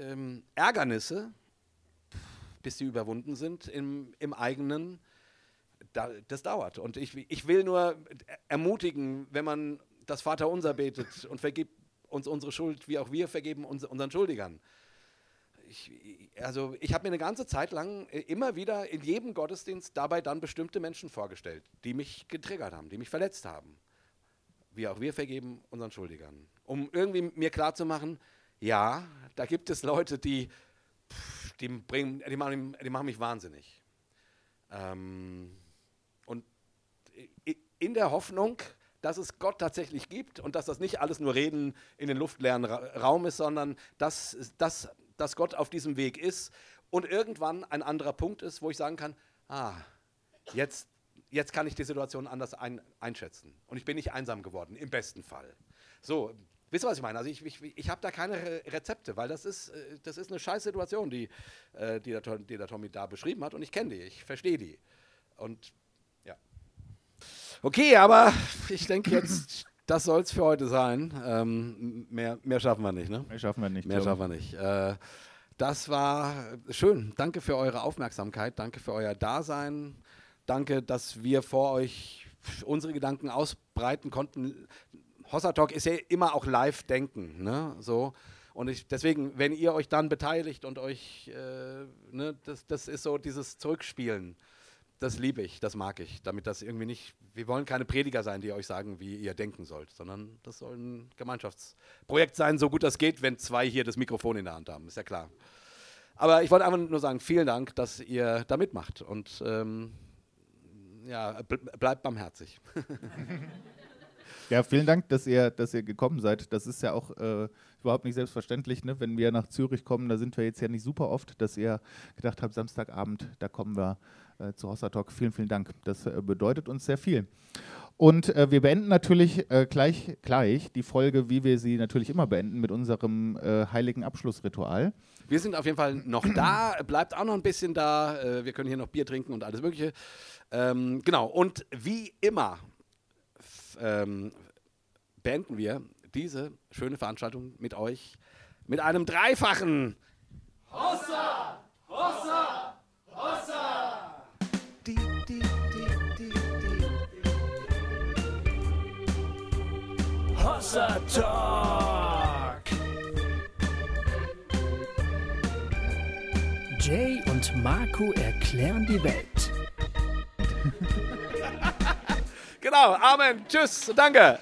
C: ähm, Ärgernisse, bis sie überwunden sind im, im eigenen, da, das dauert. Und ich, ich will nur ermutigen, wenn man das Vaterunser betet und vergibt uns unsere Schuld, wie auch wir vergeben uns, unseren Schuldigern. Ich, also ich habe mir eine ganze Zeit lang immer wieder in jedem Gottesdienst dabei dann bestimmte Menschen vorgestellt, die mich getriggert haben, die mich verletzt haben. Wie auch wir vergeben unseren Schuldigern. Um irgendwie mir klarzumachen, ja, da gibt es Leute, die, die, bringen, die, machen, die machen mich wahnsinnig. Ähm, und in der Hoffnung, dass es Gott tatsächlich gibt und dass das nicht alles nur Reden in den luftleeren Ra Raum ist, sondern dass, dass, dass Gott auf diesem Weg ist und irgendwann ein anderer Punkt ist, wo ich sagen kann, ah, jetzt, jetzt kann ich die Situation anders ein, einschätzen. Und ich bin nicht einsam geworden, im besten Fall. So, wisst ihr, was ich meine? Also ich, ich, ich habe da keine Rezepte, weil das ist, äh, das ist eine scheiß Situation, die, äh, die, der, die der Tommy da beschrieben hat und ich kenne die, ich verstehe die. Und Okay, aber ich denke jetzt, das soll es für heute sein. Ähm, mehr, mehr schaffen wir nicht, ne?
H: Mehr schaffen wir nicht.
C: Mehr schaffen wir nicht. Äh, das war schön. Danke für eure Aufmerksamkeit. Danke für euer Dasein. Danke, dass wir vor euch unsere Gedanken ausbreiten konnten. Hossa Talk ist ja immer auch Live-Denken. Ne? So. Und ich, deswegen, wenn ihr euch dann beteiligt und euch, äh, ne, das, das ist so dieses Zurückspielen das liebe ich, das mag ich, damit das irgendwie nicht, wir wollen keine Prediger sein, die euch sagen, wie ihr denken sollt, sondern das soll ein Gemeinschaftsprojekt sein, so gut das geht, wenn zwei hier das Mikrofon in der Hand haben, ist ja klar. Aber ich wollte einfach nur sagen, vielen Dank, dass ihr da mitmacht und ähm, ja, bleibt barmherzig. (laughs)
H: Ja, vielen Dank, dass ihr, dass ihr gekommen seid. Das ist ja auch äh, überhaupt nicht selbstverständlich, ne? wenn wir nach Zürich kommen. Da sind wir jetzt ja nicht super oft, dass ihr gedacht habt, Samstagabend, da kommen wir zu Hossa Talk. Vielen, vielen Dank. Das äh, bedeutet uns sehr viel. Und äh, wir beenden natürlich äh, gleich, gleich die Folge, wie wir sie natürlich immer beenden, mit unserem äh, heiligen Abschlussritual.
C: Wir sind auf jeden Fall noch da, bleibt auch noch ein bisschen da. Äh, wir können hier noch Bier trinken und alles Mögliche. Ähm, genau, und wie immer ähm, beenden wir diese schöne Veranstaltung mit euch mit einem dreifachen Hossa! Hossa! Hossa!
A: Hossa Talk! Jay und Marco erklären die Welt.
C: Genau, Amen. Tschüss, danke.